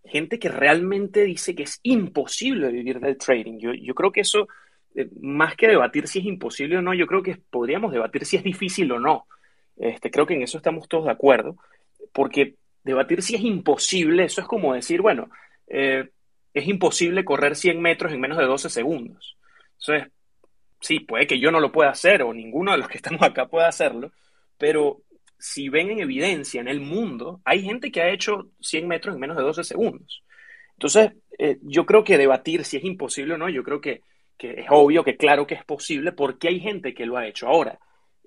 gente que realmente dice que es imposible vivir del trading. Yo, creo que eso eh, más que debatir si es imposible o no, yo creo que podríamos debatir si es difícil o no. Este, creo que en eso estamos todos de acuerdo, porque debatir si es imposible, eso es como decir, bueno, eh, es imposible correr 100 metros en menos de 12 segundos. Entonces, sí, puede que yo no lo pueda hacer o ninguno de los que estamos acá pueda hacerlo, pero si ven en evidencia en el mundo, hay gente que ha hecho 100 metros en menos de 12 segundos. Entonces, eh, yo creo que debatir si es imposible o no, yo creo que que es obvio que claro que es posible porque hay gente que lo ha hecho. Ahora,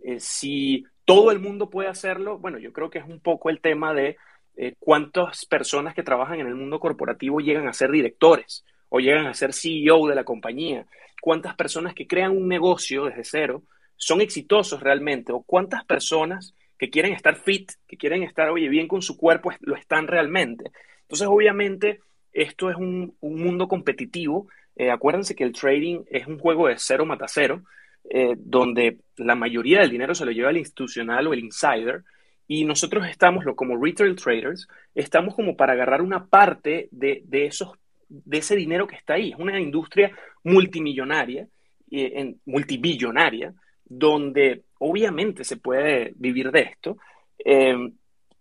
eh, si todo el mundo puede hacerlo, bueno, yo creo que es un poco el tema de eh, cuántas personas que trabajan en el mundo corporativo llegan a ser directores o llegan a ser CEO de la compañía, cuántas personas que crean un negocio desde cero son exitosos realmente o cuántas personas quieren estar fit, que quieren estar, oye, bien con su cuerpo, lo están realmente. Entonces, obviamente, esto es un, un mundo competitivo eh, acuérdense que el trading es un juego de cero mata cero, eh, donde la mayoría del dinero se lo lleva el institucional o el insider, y nosotros estamos, como retail traders, estamos como para agarrar una parte de, de esos, de ese dinero que está ahí. Es una industria multimillonaria, eh, en, multibillonaria, donde obviamente se puede vivir de esto. Eh,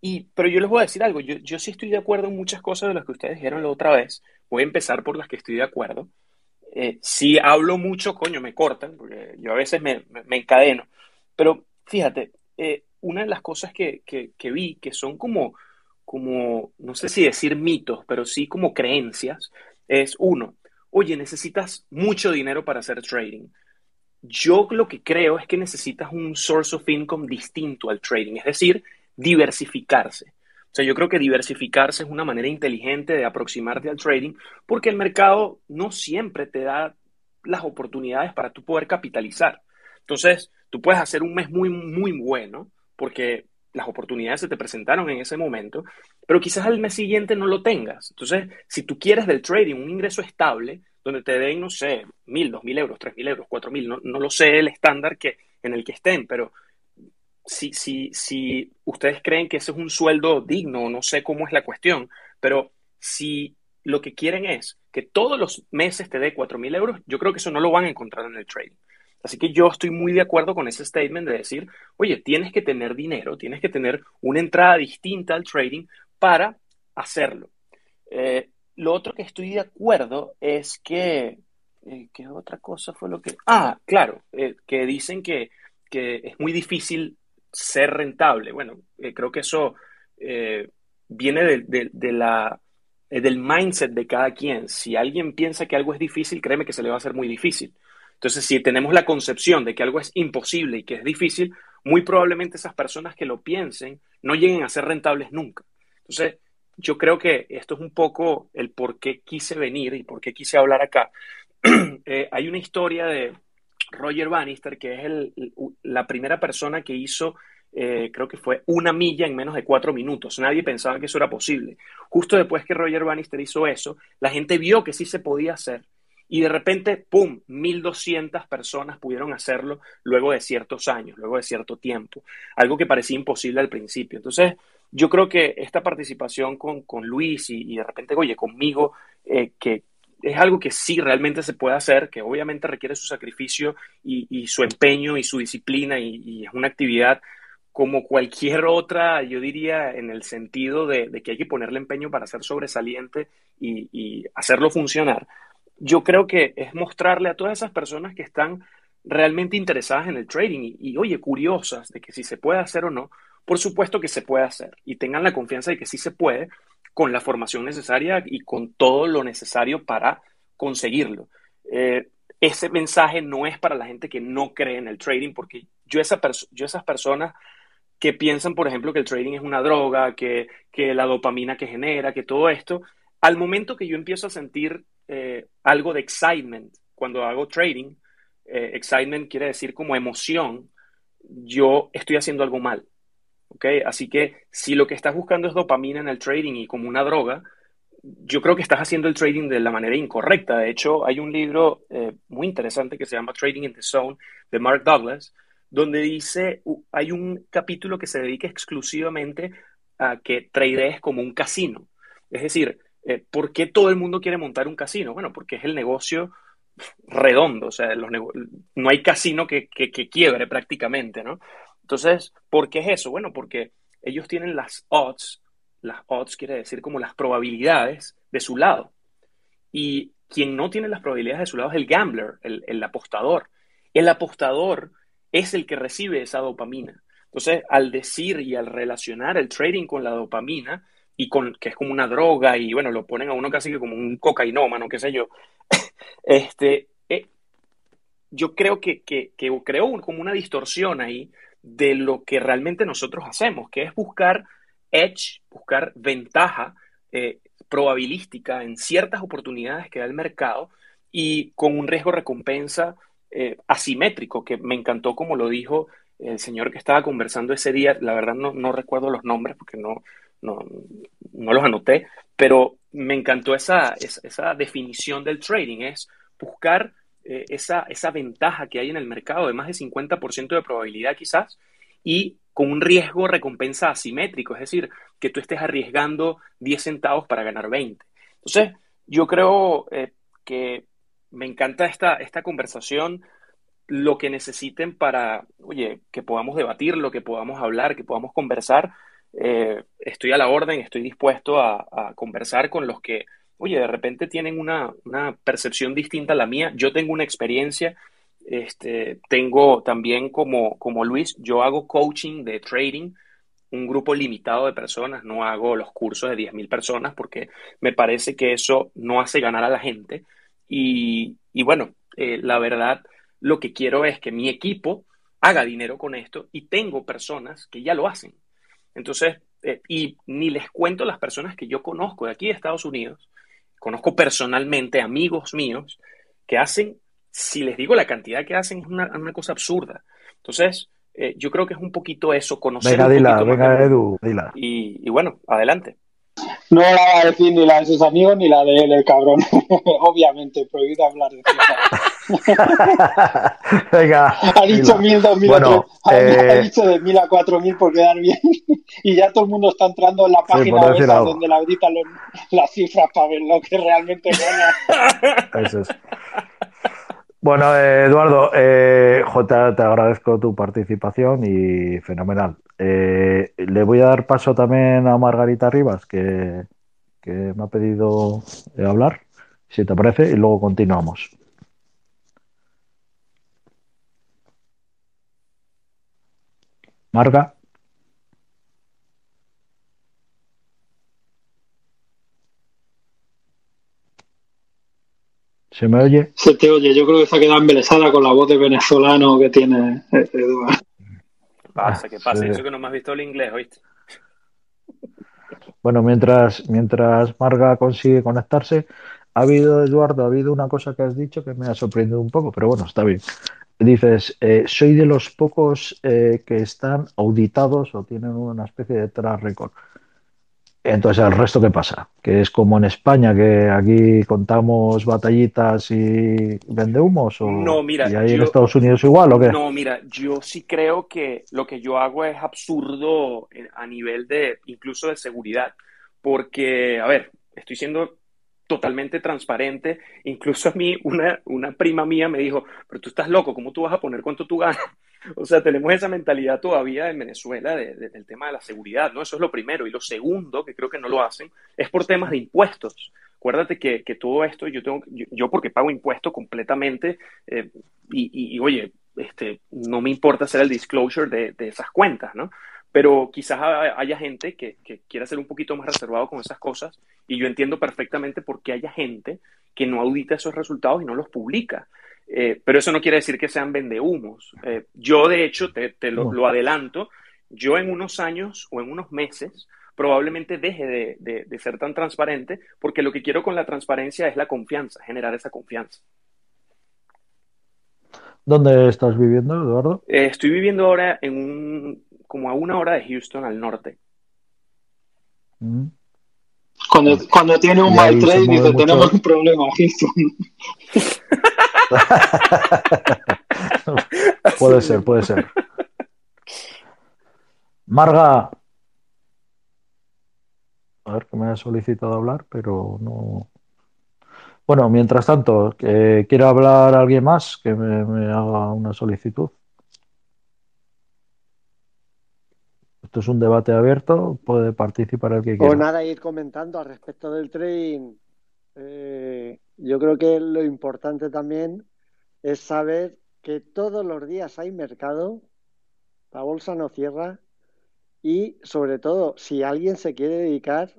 y, pero yo les voy a decir algo, yo, yo sí estoy de acuerdo en muchas cosas de las que ustedes dijeron la otra vez. Voy a empezar por las que estoy de acuerdo. Eh, si hablo mucho, coño, me cortan, porque yo a veces me, me, me encadeno. Pero fíjate, eh, una de las cosas que, que, que, vi que son como, como, no sé si decir mitos, pero sí como creencias, es uno, oye, necesitas mucho dinero para hacer trading. Yo lo que creo es que necesitas un source of income distinto al trading, es decir, diversificarse. O sea, yo creo que diversificarse es una manera inteligente de aproximarte al trading porque el mercado no siempre te da las oportunidades para tú poder capitalizar. Entonces, tú puedes hacer un mes muy, muy bueno porque las oportunidades se te presentaron en ese momento, pero quizás al mes siguiente no lo tengas. Entonces, si tú quieres del trading un ingreso estable, donde te den, no sé, mil, dos mil euros, tres mil euros, cuatro mil, no, no, lo sé el estándar que, en el que estén, pero si, si, si ustedes creen que ese es un sueldo digno, no sé cómo es la cuestión, pero si lo que quieren es que todos los meses te dé cuatro mil euros, yo creo que eso no lo van a encontrar en el trading. Así que yo estoy muy de acuerdo con ese statement de decir, oye, tienes que tener dinero, tienes que tener una entrada distinta al trading para hacerlo. Eh, lo otro que estoy de acuerdo es que, eh, ¿qué otra cosa fue lo que? Ah, claro, eh, que dicen que, es muy difícil ser rentable. Bueno, creo que eso viene del mindset de cada quien. Si alguien piensa que algo es difícil, créeme que se le va a hacer muy difícil. Entonces, si tenemos la concepción de que algo es imposible y que es difícil, muy probablemente esas personas que lo piensen no lleguen a ser rentables nunca. Entonces, yo creo que esto es un poco el por qué quise venir y por qué quise hablar acá. Eh, hay una historia de Roger Bannister, que es la primera persona que hizo, eh, creo que fue una milla en menos de cuatro minutos. Nadie pensaba que eso era posible. Justo después que Roger Bannister hizo eso, la gente vio que sí se podía hacer y de repente, ¡pum!, 1.200 personas pudieron hacerlo luego de ciertos años, luego de cierto tiempo, algo que parecía imposible al principio. Entonces, yo creo que esta participación con, Luis y, de repente, oye, conmigo, eh, que es algo que sí realmente se puede hacer, que obviamente requiere su sacrificio y, su empeño y su disciplina y, es una actividad como cualquier otra, yo diría, en el sentido de, que hay que ponerle empeño para ser sobresaliente y hacerlo funcionar. Yo creo que es mostrarle a todas esas personas que están realmente interesadas en el trading y, oye, curiosas de que si se puede hacer o no, por supuesto que se puede hacer y tengan la confianza de que sí se puede con la formación necesaria y con todo lo necesario para conseguirlo. Eh, ese mensaje no es para la gente que no cree en el trading, porque yo, esa yo esas personas que piensan, por ejemplo, que el trading es una droga, que, que la dopamina que genera, que todo esto, al momento que yo empiezo a sentir eh, algo de excitement cuando hago trading, eh, excitement quiere decir como emoción, yo estoy haciendo algo mal. ¿Okay? Así que si lo que estás buscando es dopamina en el trading y como una droga, yo creo que estás haciendo el trading de la manera incorrecta. De hecho, hay un libro eh, muy interesante que se llama Trading in the Zone de Mark Douglas, donde dice, hay un capítulo que se dedica exclusivamente a que es como un casino. Es decir, eh, ¿Por qué todo el mundo quiere montar un casino? Bueno, porque es el negocio redondo, o sea, no hay casino que, quiebre prácticamente, ¿no? Entonces, ¿por qué es eso? Bueno, porque ellos tienen las odds, las odds quiere decir como las probabilidades de su lado. Y quien no tiene las probabilidades de su lado es el gambler, el, el apostador. El apostador es el que recibe esa dopamina. Entonces, al decir y al relacionar el trading con la dopamina, y con, que es como una droga y bueno, lo ponen a uno casi que como un cocainómano, qué sé yo. este, eh, yo creo que, que, que creó como una distorsión ahí de lo que realmente nosotros hacemos, que es buscar edge, buscar ventaja eh, probabilística en ciertas oportunidades que da el mercado y con un riesgo recompensa eh, asimétrico, que me encantó como lo dijo el señor que estaba conversando ese día, la verdad no, no recuerdo los nombres porque no, no, no los anoté, pero me encantó esa, esa, definición del trading, es buscar eh, esa, esa ventaja que hay en el mercado de más de 50% de probabilidad quizás y con un riesgo recompensa asimétrico, es decir, que tú estés arriesgando 10 centavos para ganar 20. Entonces, yo creo eh, que me encanta esta, esta conversación, lo que necesiten para, oye, que podamos debatir, lo que podamos hablar, que podamos conversar, eh, estoy a la orden, estoy dispuesto a, conversar con los que, oye, de repente tienen una, percepción distinta a la mía. Yo tengo una experiencia, este, tengo también como, como Luis, yo hago coaching de trading, un grupo limitado de personas, no hago los cursos de 10.000 personas porque me parece que eso no hace ganar a la gente. Y, bueno, eh, la verdad, lo que quiero es que mi equipo haga dinero con esto y tengo personas que ya lo hacen. Entonces, eh, y ni les cuento las personas que yo conozco de aquí de Estados Unidos, conozco personalmente amigos míos que hacen, si les digo la cantidad que hacen, es una, cosa absurda. Entonces, eh, yo creo que es un poquito eso, conocer. Venga, dila, venga, Edu, dila. Y, y, bueno, adelante. No la va a decir ni la de sus amigos ni la de él, el cabrón. Obviamente, prohibido hablar de FIFA. Venga. Ha dicho mil, dos mil, bueno, ha, eh, dicho de mil a cuatro mil por quedar bien. y ya todo el mundo está entrando en la página sí, donde auditan las cifras para ver lo que realmente gana. Eso es. Bueno, Eduardo, eh, J, te agradezco tu participación y fenomenal. Eh, le voy a dar paso también a Margarita Rivas, que, me ha pedido eh, hablar, si te parece, y luego continuamos. Marga. ¿Se me oye? Se te oye. Yo creo que se ha quedado embelesada con la voz de venezolano que tiene eh, Eduardo. Pasa, que pasa. Eso que no me has visto el inglés, ¿oíste? Bueno, mientras, mientras Marga consigue conectarse, ha habido, Eduardo, ha habido una cosa que has dicho que me ha sorprendido un poco, pero bueno, está bien. Dices, eh, soy de los pocos eh, que están auditados o tienen una especie de track record. Entonces, ¿el resto qué pasa? Que es como en España, que aquí contamos batallitas y vende humos. ¿o? No, mira. ¿Y ahí en Estados Unidos igual o qué? No, mira, yo sí creo que lo que yo hago es absurdo a nivel de, incluso de seguridad. Porque, a ver, estoy siendo totalmente transparente. Incluso a mí, una, una prima mía me dijo, pero tú estás loco, ¿cómo tú vas a poner cuánto tú ganas? O sea, tenemos esa mentalidad todavía en Venezuela del tema de la seguridad, ¿no? Eso es lo primero. Y lo segundo, que creo que no lo hacen, es por temas de impuestos. Acuérdate que, que todo esto, yo tengo, yo, porque pago impuestos completamente, eh, y, y, oye, este, no me importa hacer el disclosure de, de esas cuentas, ¿no? Pero quizás haya gente que, que, quiera ser un poquito más reservado con esas cosas, y yo entiendo perfectamente por qué haya gente que no audita esos resultados y no los publica. Eh, pero eso no quiere decir que sean vendehumos. Eh, yo, de hecho, te, lo, adelanto, yo en unos años o en unos meses probablemente deje de, ser tan transparente porque lo que quiero con la transparencia es la confianza, generar esa confianza. ¿Dónde estás viviendo, Eduardo? Eh, estoy viviendo ahora en un, como a una hora de Houston al norte. Mm. Cuando, tiene un mal trade dice, tenemos un problema, Houston. puede ser, puede ser. Marga. A ver, que me ha solicitado hablar, pero no. Bueno, mientras tanto, que quiera hablar alguien más que me, haga una solicitud. Esto es un debate abierto, puede participar el que quiera. Pues nada, ir comentando al respecto del trading. Eh, yo creo que lo importante también es saber que todos los días hay mercado, la bolsa no cierra y sobre todo si alguien se quiere dedicar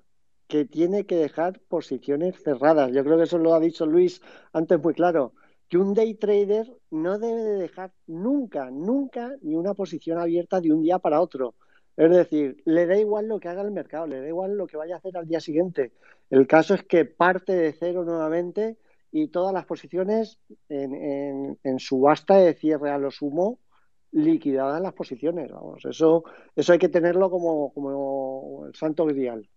que tiene que dejar posiciones cerradas. Yo creo que eso lo ha dicho Luis antes muy claro, que un day trader no debe de dejar nunca, nunca ni una posición abierta de un día para otro. Es decir, le da igual lo que haga el mercado, le da igual lo que vaya a hacer al día siguiente. El caso es que parte de cero nuevamente y todas las posiciones en, en, subasta de cierre a lo sumo liquidadas las posiciones. Vamos, eso, eso hay que tenerlo como, como el santo grial.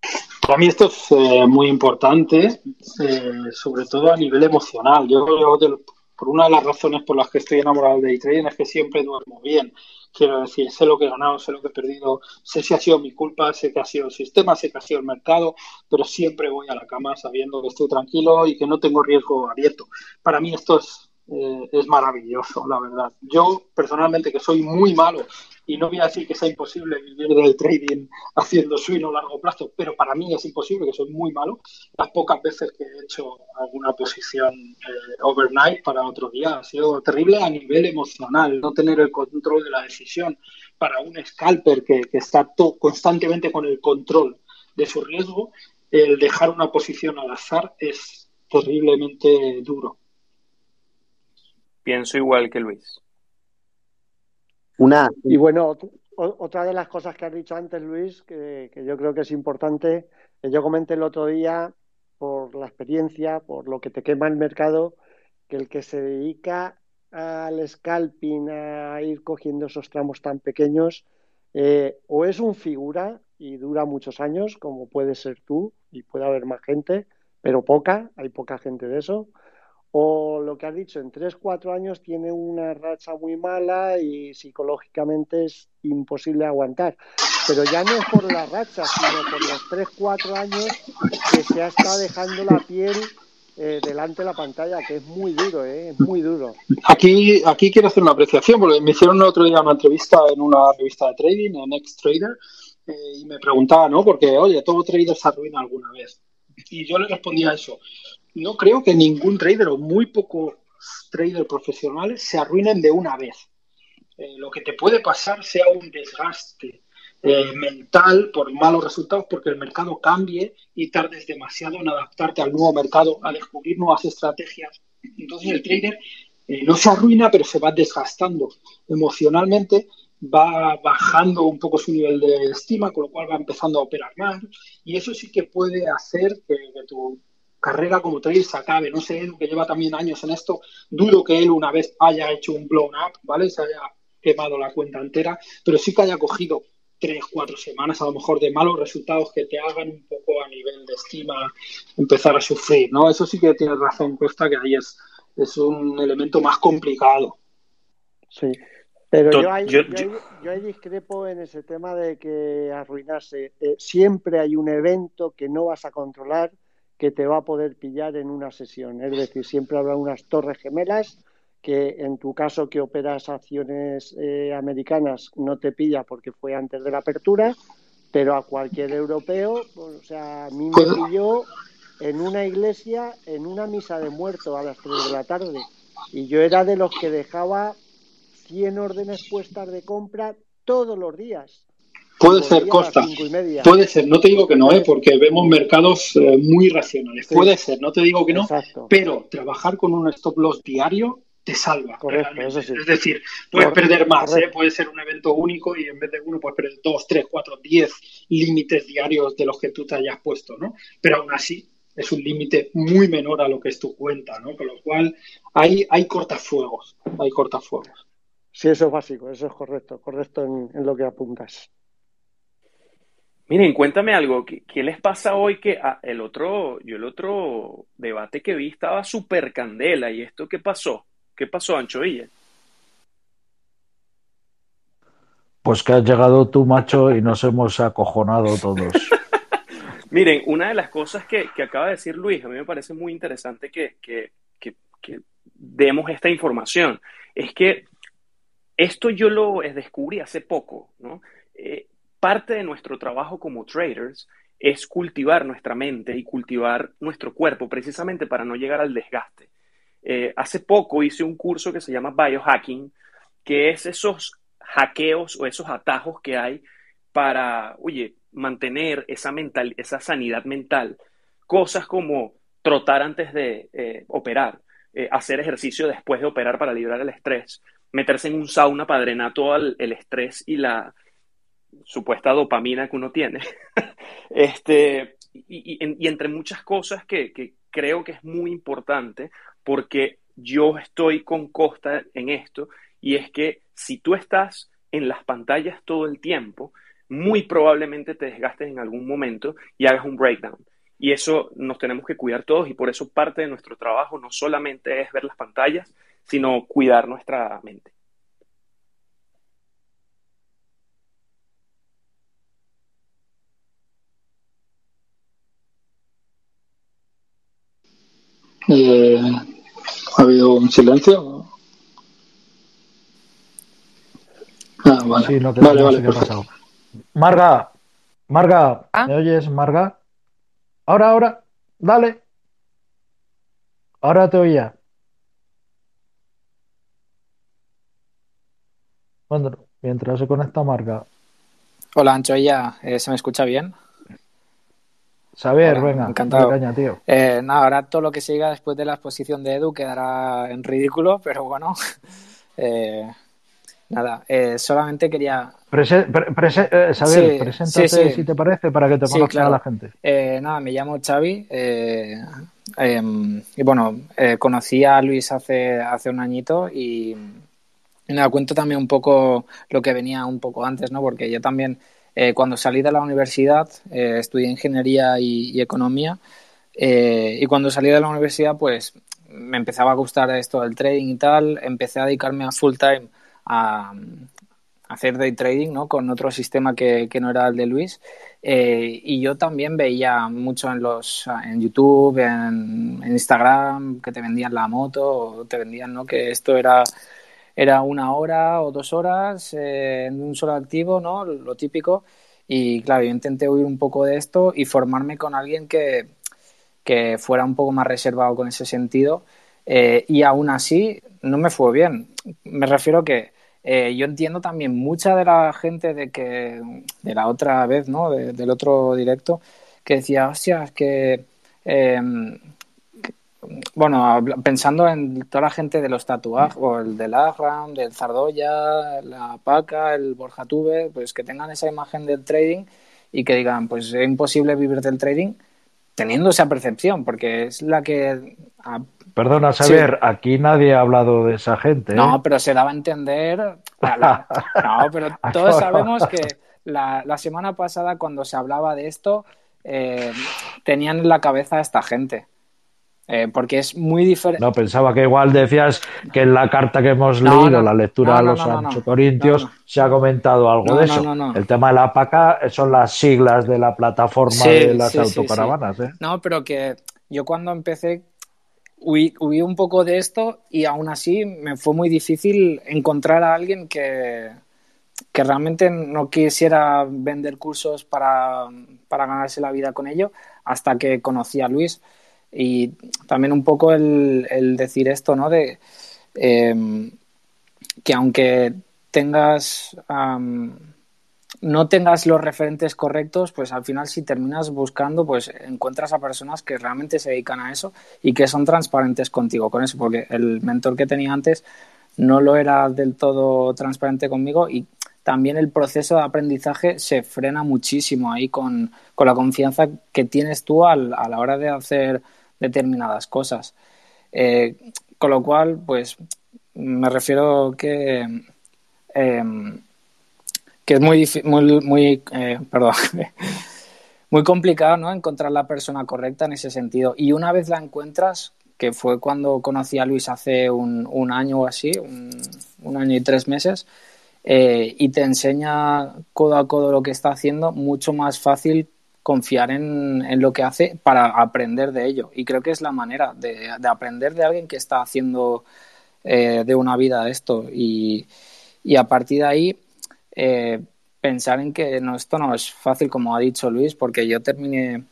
Para mí esto es eh, muy importante, eh, sobre todo a nivel emocional. Yo, yo por una de las razones por las que estoy enamorado de day trading es que siempre duermo bien. Quiero decir, sé lo que he ganado, sé lo que he perdido, sé si ha sido mi culpa, sé que ha sido el sistema, sé que ha sido el mercado, pero siempre voy a la cama sabiendo que estoy tranquilo y que no tengo riesgo abierto. Para mí esto es eh, es maravilloso, la verdad. Yo personalmente que soy muy malo y no voy a decir que sea imposible vivir del trading haciendo swing a largo plazo, pero para mí es imposible, que soy muy malo. Las pocas veces que he hecho alguna posición eh, overnight para otro día ha sido terrible a nivel emocional, no tener el control de la decisión. Para un scalper que, que está constantemente con el control de su riesgo, el dejar una posición al azar es terriblemente duro. Pienso igual que Luis. Una. Y bueno, otra de las cosas que has dicho antes, Luis, que, yo creo que es importante, que yo comenté el otro día por la experiencia, por lo que te quema el mercado, que el que se dedica al scalping, a ir cogiendo esos tramos tan pequeños, eh, o es un figura y dura muchos años, como puede ser tú, y puede haber más gente, pero poca, hay poca gente de eso, o lo que has dicho, en 3-4 años tiene una racha muy mala y psicológicamente es imposible aguantar. Pero ya no es por la racha, sino por los 3-4 años que se ha estado dejando la piel eh, delante de la pantalla, que es muy duro, ¿eh? es muy duro. Aquí, aquí quiero hacer una apreciación, porque me hicieron otro día una entrevista en una revista de trading, en Next Trader, eh, y me preguntaba, ¿no? Porque, oye, todo trader se arruina alguna vez. Y yo le respondía a eso. No creo que ningún trader o muy pocos traders profesionales se arruinen de una vez. Eh, lo que te puede pasar sea un desgaste eh, mental por malos resultados porque el mercado cambie y tardes demasiado en adaptarte al nuevo mercado, a descubrir nuevas estrategias. Entonces el trader eh, no se arruina, pero se va desgastando emocionalmente, va bajando un poco su nivel de estima, con lo cual va empezando a operar más y eso sí que puede hacer que, tu carrera como trader se acabe. No sé, Edu, que lleva también años en esto, dudo que él una vez haya hecho un blown up, ¿vale? Se haya quemado la cuenta entera, pero sí que haya cogido tres, cuatro semanas a lo mejor de malos resultados que te hagan un poco a nivel de estima empezar a sufrir, ¿no? Eso sí que tienes razón, Costa, que ahí es, es un elemento más complicado. Sí, pero yo ahí, yo, discrepo en ese tema de que arruinarse. Eh, siempre hay un evento que no vas a controlar que te va a poder pillar en una sesión. Es decir, siempre habrá unas torres gemelas que en tu caso que operas acciones eh, americanas no te pilla porque fue antes de la apertura, pero a cualquier europeo, o sea, a mí me pilló en una iglesia, en una misa de muerto a las 3 de la tarde. Y yo era de los que dejaba 100 órdenes puestas de compra todos los días. Puede ser, Costa. Puede ser, no te digo que no, ¿eh? porque vemos mercados eh, muy racionales. Puede ser, no te digo que no, pero trabajar con un stop loss diario te salva. Es decir, puedes perder más, ¿eh? puede ser un evento único y en vez de uno puedes perder dos, tres, cuatro, diez límites diarios de los que tú te hayas puesto, ¿no? Pero aún así es un límite muy menor a lo que es tu cuenta, ¿no? Con lo cual hay, hay cortafuegos, hay cortafuegos. Sí, eso es básico, eso es correcto, correcto en, lo que apuntas. Miren, cuéntame algo, ¿qué, les pasa hoy que ah, el otro, yo el otro debate que vi estaba súper candela y esto qué pasó? ¿Qué pasó, Ancho Villa? Pues que has llegado tú, macho, y nos hemos acojonado todos. Miren, una de las cosas que, acaba de decir Luis, a mí me parece muy interesante que, demos esta información, es que esto yo lo descubrí hace poco, ¿no? Eh, parte de nuestro trabajo como traders es cultivar nuestra mente y cultivar nuestro cuerpo precisamente para no llegar al desgaste. Eh, hace poco hice un curso que se llama Biohacking, que es esos hackeos o esos atajos que hay para, oye, mantener esa, mental, esa sanidad mental. Cosas como trotar antes de eh, operar, eh, hacer ejercicio después de operar para liberar el estrés, meterse en un sauna para drenar todo el, estrés y la supuesta dopamina que uno tiene. este, y, entre muchas cosas que, que creo que es muy importante porque yo estoy con Costa en esto y es que si tú estás en las pantallas todo el tiempo, muy probablemente te desgastes en algún momento y hagas un breakdown. Y eso nos tenemos que cuidar todos y por eso parte de nuestro trabajo no solamente es ver las pantallas, sino cuidar nuestra mente. Eh, ¿Ha habido un silencio? Ah, vale. Sí, no te, vale, vale, qué ha pasado. Marga, Marga, ¿Ah? ¿me oyes, Marga? Ahora, ahora, dale. Ahora te oía. Bueno, mientras se conecta Marga. Hola, Ancho, ya eh, ¿se me escucha bien? Saber, venga, encantado. tío. Eh, nada, ahora todo lo que siga después de la exposición de Edu quedará en ridículo, pero bueno. Eh, nada, eh, solamente quería. saber, preséntate si te parece para que te conozca la gente. nada, me llamo Xavi. Em, y bueno, conocí a Luis hace, hace un añito y, me da cuenta también un poco lo que venía un poco antes, ¿no? Porque yo también, eh, cuando salí de la universidad, eh, estudié ingeniería y, economía, eh, y cuando salí de la universidad, pues me empezaba a gustar esto del trading y tal, empecé a dedicarme a full time a, hacer day trading, ¿no? Con otro sistema que, no era el de Luis. y yo también veía mucho en los en YouTube, en, Instagram, que te vendían la moto, te vendían, ¿no? Que esto era era una hora o dos horas eh, en un solo activo, ¿no? Lo típico. Y claro, yo intenté huir un poco de esto y formarme con alguien que, que fuera un poco más reservado con ese sentido. Eh, y aún así no me fue bien. Me refiero que eh, yo entiendo también mucha de la gente de que de la otra vez, ¿no? del otro directo, que decía, hostia, es que bueno, pensando en toda la gente de los tatuajes, o el del Agram, del Zardoya, la Paca, el Borja Tuve, pues que tengan esa imagen del trading y que digan, pues es imposible vivir del trading teniendo esa percepción, porque es la que... Perdona, Xavier, aquí nadie ha hablado de esa gente. ¿eh? No, pero se daba a entender... no, pero todos sabemos que la, la, semana pasada cuando se hablaba de esto, eh, tenían en la cabeza a esta gente. Eh, porque es muy diferente. No, pensaba que igual decías que en la carta que hemos leído, la lectura a los Sancho Corintios, se ha comentado algo de eso. El tema de la PACA son las siglas de la plataforma de las autocaravanas. ¿eh? No, pero que yo cuando empecé huí, un poco de esto y aún así me fue muy difícil encontrar a alguien que, que realmente no quisiera vender cursos para, para ganarse la vida con ello hasta que conocí a Luis. Y también un poco el, decir esto, ¿no? De em, que aunque tengas no tengas los referentes correctos, pues al final si terminas buscando, pues encuentras a personas que realmente se dedican a eso y que son transparentes contigo con eso, porque el mentor que tenía antes no lo era del todo transparente conmigo y también el proceso de aprendizaje se frena muchísimo ahí con, con la confianza que tienes tú al, a la hora de hacer determinadas cosas. Eh, con lo cual, pues me refiero que, em, que es muy, muy, eh, muy complicado ¿no? encontrar la persona correcta en ese sentido. Y una vez la encuentras, que fue cuando conocí a Luis hace un, un año o así, un, un, año y tres meses, eh, y te enseña codo a codo lo que está haciendo, mucho más fácil confiar en, en, lo que hace para aprender de ello. Y creo que es la manera de, de aprender de alguien que está haciendo eh, de una vida esto. Y, y, a partir de ahí, eh, pensar en que no, esto no es fácil, como ha dicho Luis, porque yo terminé,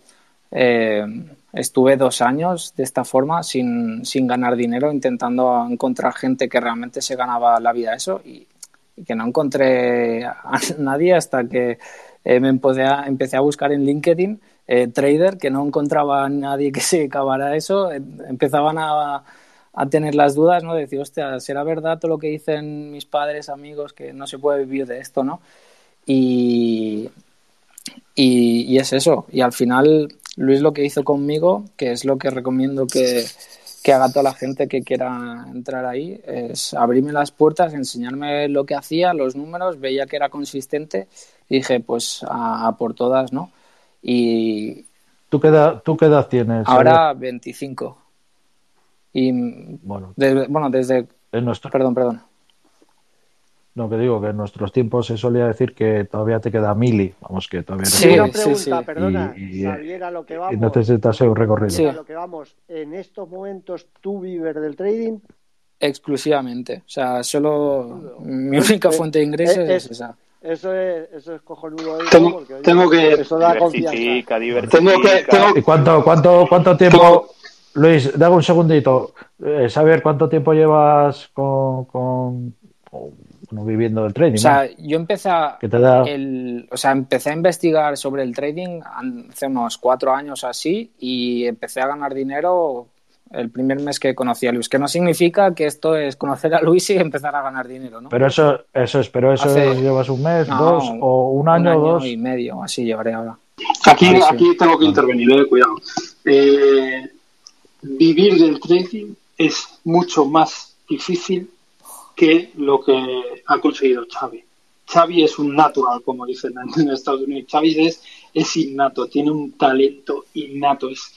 eh, estuve dos años de esta forma sin, sin, ganar dinero, intentando encontrar gente que realmente se ganaba la vida eso. Y, y que no encontré a nadie hasta que eh, me empecé a, empecé a, buscar en LinkedIn eh, trader, que no encontraba a nadie que se acabara eso, eh, empezaban a, a, tener las dudas, ¿no? De decir, hostia, ¿será verdad todo lo que dicen mis padres, amigos, que no se puede vivir de esto, ¿no? Y, y, y es eso. Y al final, Luis lo que hizo conmigo, que es lo que recomiendo que, que haga toda la gente que quiera entrar ahí, es abrirme las puertas, enseñarme lo que hacía, los números, veía que era consistente dije, pues a, por todas, ¿no? Y... ¿Tú qué edad, tú qué edad tienes? Ahora 25. Y bueno, desde, bueno, desde... nuestro... Perdón, perdón. No, que digo que en nuestros tiempos se solía decir que todavía te queda mili, vamos, que todavía sí, pregunta, sí, perdona, y, Javier, a lo que vamos. Y necesitas un recorrido. Sí. A lo que vamos, en estos momentos tú vives del trading. Exclusivamente, o sea, solo mi única fuente de ingresos es, es, esa. Eso es, eso es cojonudo. Ahí, tengo, porque, oye, tengo que. Eso da diversifica, diversifica. Tengo que, tengo... ¿Y cuánto, cuánto, cuánto tiempo? Tengo... Luis, dame un segundito. Eh, saber cuánto tiempo llevas con, con, viviendo del trading. O sea, ¿no? yo empecé a, da... el, o sea, empecé a investigar sobre el trading hace unos cuatro años así y empecé a ganar dinero el primer mes que conocí a Luis, que no significa que esto es conocer a Luis y empezar a ganar dinero, ¿no? Pero eso, eso es, pero eso Hace... llevas un mes, no, dos, o un año, un año dos. y medio, así llevaré ahora. Aquí, sí. aquí tengo que intervenir, eh, cuidado. Eh, vivir del trading es mucho más difícil que lo que ha conseguido Xavi. Xavi es un natural, como dicen en Estados Unidos. Xavi es, es innato, tiene un talento innato. Es,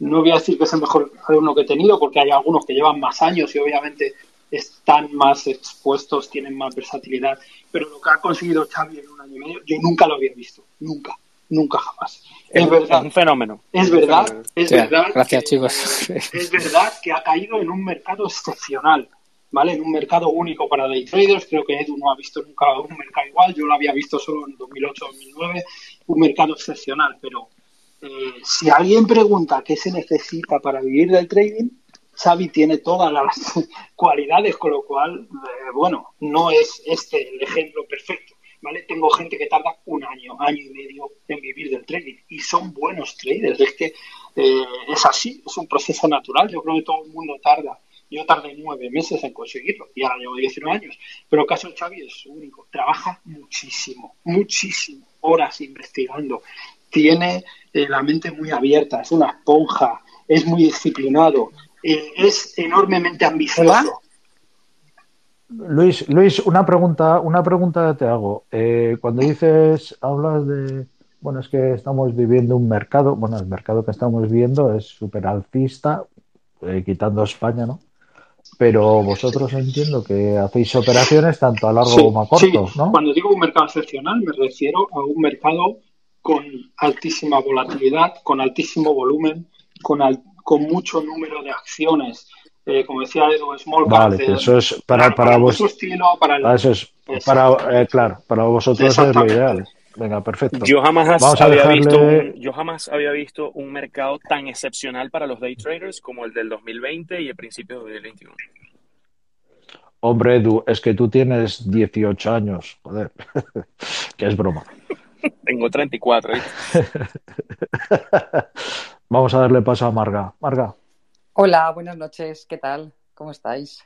no voy a decir que es el mejor alumno que he tenido, porque hay algunos que llevan más años y obviamente están más expuestos, tienen más versatilidad. Pero lo que ha conseguido Xavi en un año y medio, yo nunca lo había visto. Nunca, nunca jamás. Es, verdad. un fenómeno. Es verdad, es verdad. Gracias, chicos. Es verdad que ha caído en un mercado excepcional. ¿Vale? En un mercado único para day traders. Creo que Edu no ha visto nunca un mercado igual. Yo lo había visto solo en 2008-2009. Un mercado excepcional. Pero eh, si alguien pregunta qué se necesita para vivir del trading, Xavi tiene todas las cualidades, con lo cual, eh, bueno, no es este el ejemplo perfecto. ¿Vale? Tengo gente que tarda un año, año y medio en vivir del trading y son buenos traders. Es que eh, es así, es un proceso natural. Yo creo que todo el mundo tarda yo tardé nueve meses en conseguirlo y ahora llevo 19 años. Pero caso Xavi es único. Trabaja muchísimo, muchísimo, horas investigando. Tiene eh, la mente muy abierta, es una esponja, es muy disciplinado, eh, es enormemente ambicioso. Luis, Luis, una pregunta, una pregunta te hago. Eh, cuando dices, hablas de, bueno, es que estamos viviendo un mercado, bueno, el mercado que estamos viendo es súper alcista, quitando España, ¿no? Pero vosotros entiendo que hacéis operaciones tanto a largo como a corto, ¿no? Cuando digo un mercado excepcional me refiero a un mercado con altísima volatilidad, con altísimo volumen, con, con mucho número de acciones. Eh, como decía Edu, small Vale, eso es para, para, vos, para ah, eso es para, eh, claro, para vosotros es lo ideal. Venga, perfecto. Yo jamás, había visto un, yo jamás había visto un mercado tan excepcional para los day traders como el del 2020 y el principio del 2021. Hombre, Edu, es que tú tienes 18 años, joder, que es broma. Tengo 34. ¿eh? Vamos a darle paso a Marga. Marga. Hola, buenas noches, ¿qué tal? ¿Cómo estáis?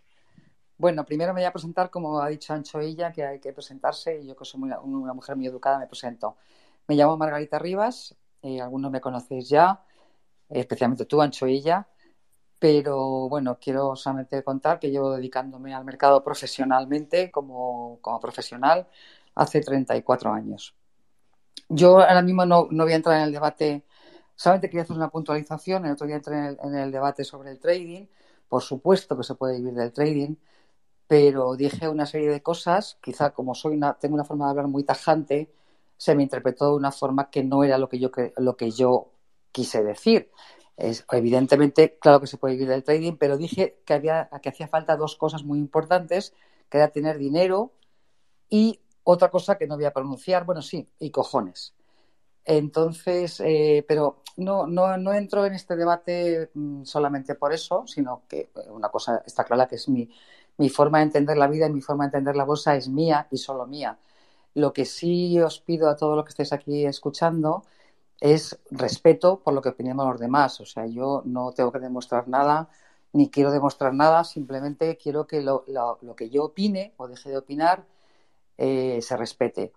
Bueno, primero me voy a presentar, como ha dicho Ancho ella, que hay que presentarse, y yo que soy una mujer muy educada me presento. Me llamo Margarita Rivas, eh, algunos me conocéis ya, especialmente tú, Ancho ella, pero bueno, quiero solamente contar que llevo dedicándome al mercado profesionalmente, como, profesional, hace 34 años. Yo ahora mismo no, no, voy a entrar en el debate, solamente quería hacer una puntualización, el otro día entré en el debate sobre el trading, por supuesto que se puede vivir del trading, pero dije una serie de cosas, quizá como soy una, tengo una forma de hablar muy tajante, se me interpretó de una forma que no era lo que yo, lo que yo quise decir. Es, evidentemente, claro que se puede vivir del trading, pero dije que, había, que hacía falta dos cosas muy importantes, que era tener dinero y otra cosa que no voy a pronunciar, bueno, sí, y cojones. Entonces, eh, pero no, no, no entro en este debate mm, solamente por eso, sino que una cosa está clara que es mi, mi forma de entender la vida y mi forma de entender la bolsa es mía y solo mía. Lo que sí os pido a todos los que estéis aquí escuchando es respeto por lo que opinemos los demás. O sea, yo no tengo que demostrar nada, ni quiero demostrar nada, simplemente quiero que lo, que yo opine o deje de opinar eh, se respete.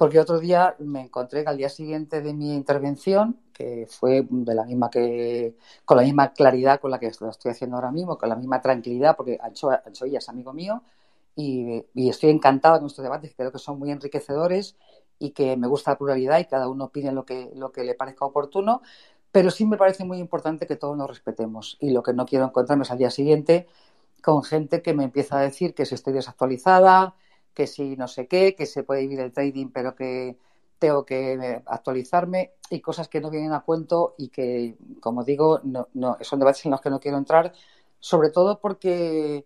Porque otro día me encontré al día siguiente de mi intervención, que fue de la misma que, con la misma claridad con la que lo estoy haciendo ahora mismo, con la misma tranquilidad, porque Ancho, Ancho es amigo mío y, estoy encantada con estos debates, creo que son muy enriquecedores y que me gusta la pluralidad y cada uno opine lo que, lo que le parezca oportuno, pero sí me parece muy importante que todos nos respetemos. Y lo que no quiero encontrarme es al día siguiente con gente que me empieza a decir que si estoy desactualizada, que si no sé qué, que se puede vivir el trading, pero que tengo que actualizarme y cosas que no vienen a cuento y que, como digo, no, no, son debates en los que no quiero entrar, sobre todo porque,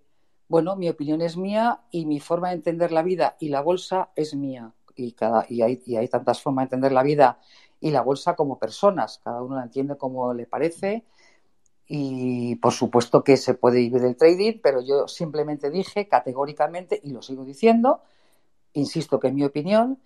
bueno, mi opinión es mía y mi forma de entender la vida y la bolsa es mía. Y, cada, y, hay, y hay tantas formas de entender la vida y la bolsa como personas, cada uno la entiende como le parece y por supuesto que se puede vivir del trading, pero yo simplemente dije categóricamente, y lo sigo diciendo, insisto que es mi opinión,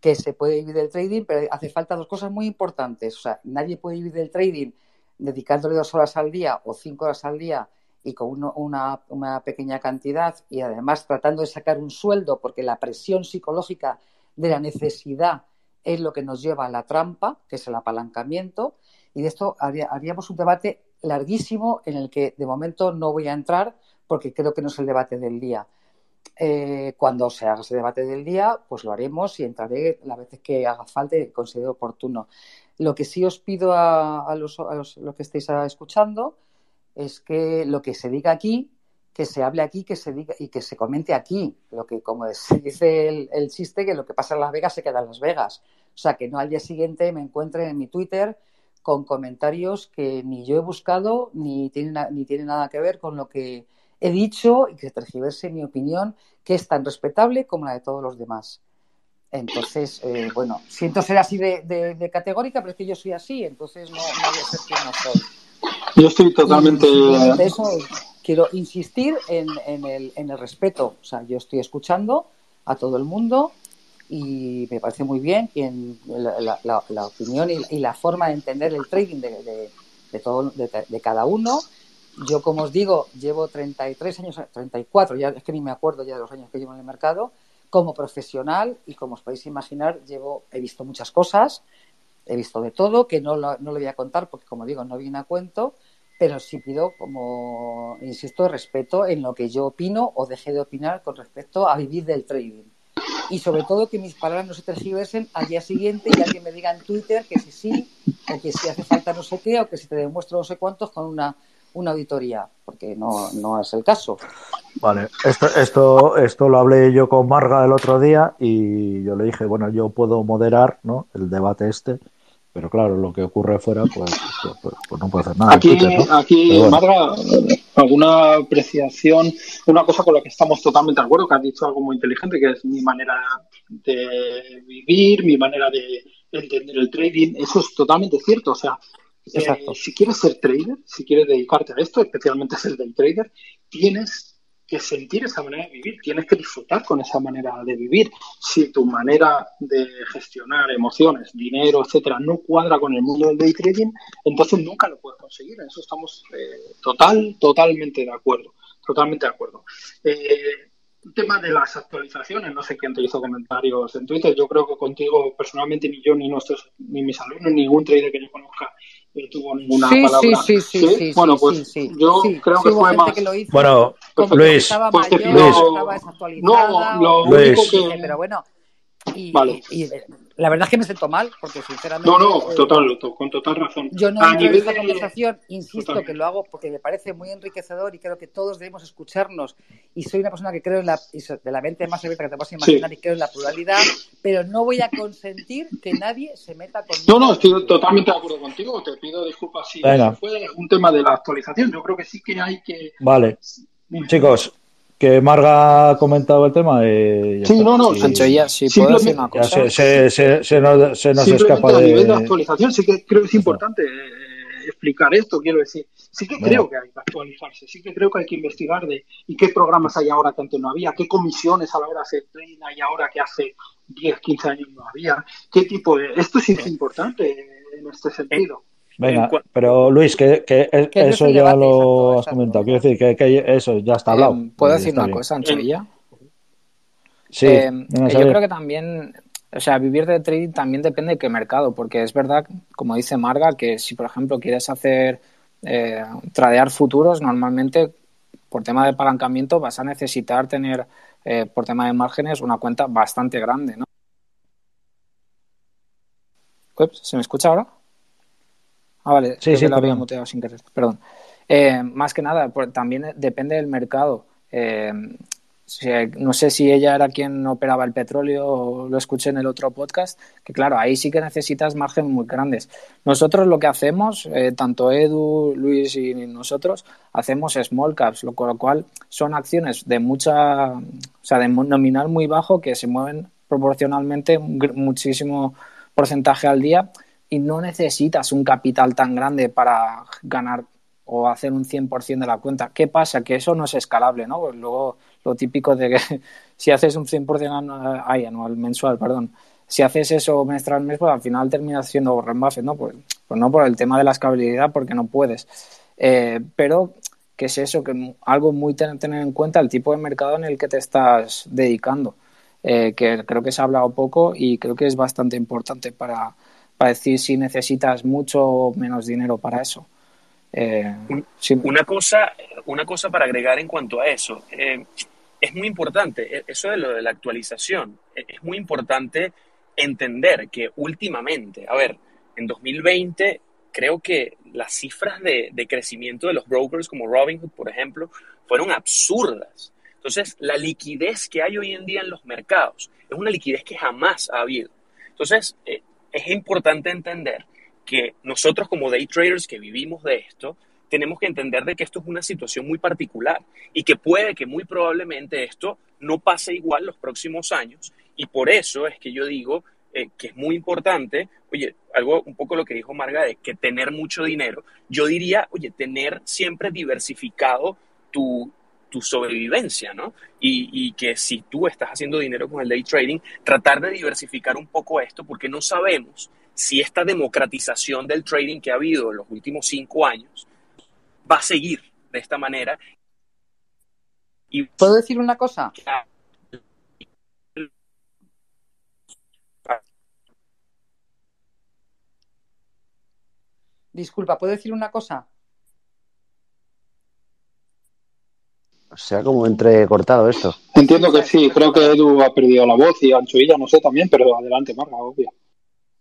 que se puede vivir del trading, pero hace falta dos cosas muy importantes. O sea, nadie puede vivir del trading dedicándole dos horas al día o cinco horas al día y con una, una, pequeña cantidad y además tratando de sacar un sueldo porque la presión psicológica de la necesidad es lo que nos lleva a la trampa, que es el apalancamiento. Y de esto haríamos un debate larguísimo en el que de momento no voy a entrar porque creo que no es el debate del día. eh, cuando se haga ese debate del día, pues lo haremos y entraré las veces que haga falta y considere oportuno. Lo que sí os pido a, los, que estéis escuchando es que lo que se diga aquí, que se hable aquí, que se diga y que se comente aquí. Lo que, como se dice el, el chiste, que lo que pasa en Las Vegas se queda en Las Vegas. O sea, que no al día siguiente me encuentre en mi Twitter con comentarios que ni yo he buscado ni tienen, ni tienen nada que ver con lo que he dicho y que tergiverse mi opinión, que es tan respetable como la de todos los demás. Entonces, eh, bueno, siento ser así de, categórica, pero es que yo soy así, entonces no, voy a ser quien no soy. Yo estoy totalmente. De eso quiero insistir en, el, en el respeto. O sea, yo estoy escuchando a todo el mundo y me parece muy bien la, opinión y, la forma de entender el trading de, de, todo, de, cada uno. Yo, como os digo, llevo 33 años, 34, ya es que ni me acuerdo ya de los años que llevo en el mercado, como profesional y como os podéis imaginar, llevo, he visto muchas cosas, he visto de todo, que no lo, no lo voy a contar porque, como digo, no viene a cuento, pero sí pido, como insisto, respeto en lo que yo opino o deje de opinar con respecto a vivir del trading y sobre todo que mis palabras no se tergiversen al día siguiente y alguien me diga en Twitter que si sí, o que si hace falta no sé qué, o que si te demuestro no sé cuántos con una, una auditoría, porque no, no es el caso. Vale, esto, esto, esto lo hablé yo con Marga el otro día y yo le dije, bueno, yo puedo moderar ¿no? el debate este, pero claro, lo que ocurre fuera, pues, pues, pues, pues no puede hacer nada. Aquí, aquí Marga, alguna apreciación, una cosa con la que estamos totalmente de acuerdo, que has dicho algo muy inteligente, que es mi manera de vivir, mi manera de entender el trading, eso es totalmente cierto. O sea, eh, si quieres ser trader, si quieres dedicarte a esto, especialmente ser del trader, tienes que sentir esa manera de vivir, tienes que disfrutar con esa manera de vivir. Si tu manera de gestionar emociones, dinero, etcétera, no cuadra con el mundo del day trading, entonces nunca lo puedes conseguir. En eso estamos eh, total, totalmente de acuerdo. Totalmente de acuerdo. Eh, tema de las actualizaciones, no sé quién te hizo comentarios en Twitter. Yo creo que contigo, personalmente, ni yo, ni nuestros, ni mis alumnos, ningún trader que yo conozca no tuvo ninguna sí, palabra. Sí, sí, sí, sí. Bueno, pues yo creo que fue más. Que bueno, Luis, estaba pues mayor, Luis. No, lo único que. Pero bueno, y, vale. y, la verdad es que me siento mal, porque sinceramente. No, no, eh, total, con total razón. Yo no a nivel esta conversación, insisto que lo hago porque me parece muy enriquecedor y creo que todos debemos escucharnos. Y soy una persona que creo en la, de la mente más abierta que te puedas imaginar y creo en la pluralidad, pero no voy a consentir que nadie se meta con. No, no, estoy totalmente de acuerdo contigo. Te pido disculpas si fue un tema de la actualización. Yo creo que sí que hay que. Vale. Chicos, que Marga ha comentado el tema. Eh, sí, no, no. Sancho, ya, sí, puedo decir una cosa. Se, se, se, nos, se nos escapa de... a nivel de actualización, sí que creo que es importante eh, explicar esto, quiero decir. Sí que creo que hay que actualizarse, sí que creo que hay que investigar de y qué programas hay ahora que antes no había, qué comisiones a la hora de hacer trading hay ahora que hace 10, 15 años no había, qué tipo de... Esto sí es importante en este sentido. Venga, pero Luis, que, que, eso ya lo has comentado. Quiero decir que, que, eso ya está hablado. Eh, ¿Puedo decir una cosa, Anchevilla? Sí. Eh, yo creo que también, o sea, vivir de trading también depende de qué mercado, porque es verdad, como dice Marga, que si por ejemplo quieres hacer eh, tradear futuros, normalmente por tema de apalancamiento vas a necesitar tener, eh, por tema de márgenes, una cuenta bastante grande, ¿no? ¿Se me escucha ahora? Ah, vale, sí, sí, lo había muteado sin querer, perdón. Eh, más que nada, también depende del mercado. Eh, no sé si ella era quien operaba el petróleo o lo escuché en el otro podcast, que claro, ahí sí que necesitas márgenes muy grandes. Nosotros lo que hacemos, eh, tanto Edu, Luis y nosotros, hacemos small caps, lo, cual son acciones de mucha, o sea, de nominal muy bajo que se mueven proporcionalmente muchísimo porcentaje al día y no necesitas un capital tan grande para ganar o hacer un 100% de la cuenta. ¿Qué pasa? Que eso no es escalable, ¿no? Pues luego lo típico de que si haces un 100% anual, ay, anual, mensual, perdón, si haces eso mes tras mes, pues al final terminas siendo Warren Buffett, ¿no? Pues, pues no por el tema de la escalabilidad, porque no puedes. Eh, pero, ¿qué es eso? Que algo muy tener, en cuenta el tipo de mercado en el que te estás dedicando, eh, que creo que se ha hablado poco y creo que es bastante importante para, para decir si necesitas mucho o menos dinero para eso. Eh, una, cosa, una cosa para agregar en cuanto a eso. Eh, es muy importante, e, eso de lo de la actualización, e, es muy importante entender que últimamente, a ver, en 2020 creo que las cifras de, de crecimiento de los brokers como Robinhood, por ejemplo, fueron absurdas. Entonces, la liquidez que hay hoy en día en los mercados es una liquidez que jamás ha habido. Entonces, eh, es importante entender que nosotros como day traders que vivimos de esto, tenemos que entender de que esto es una situación muy particular y que puede que muy probablemente esto no pase igual los próximos años. Y por eso es que yo digo eh, que es muy importante, oye, algo un poco lo que dijo Marga de que tener mucho dinero, yo diría, oye, tener siempre diversificado tu, tu sobrevivencia, ¿no? Y, y, que si tú estás haciendo dinero con el day trading, tratar de diversificar un poco esto, porque no sabemos si esta democratización del trading que ha habido en los últimos cinco años va a seguir de esta manera. Y... ¿Puedo decir una cosa? Disculpa, ¿puedo decir una cosa? Se ha como entrecortado esto. Entiendo que sí, creo que Edu ha perdido la voz y Anchoilla, no sé también, pero adelante, Marga, obvio.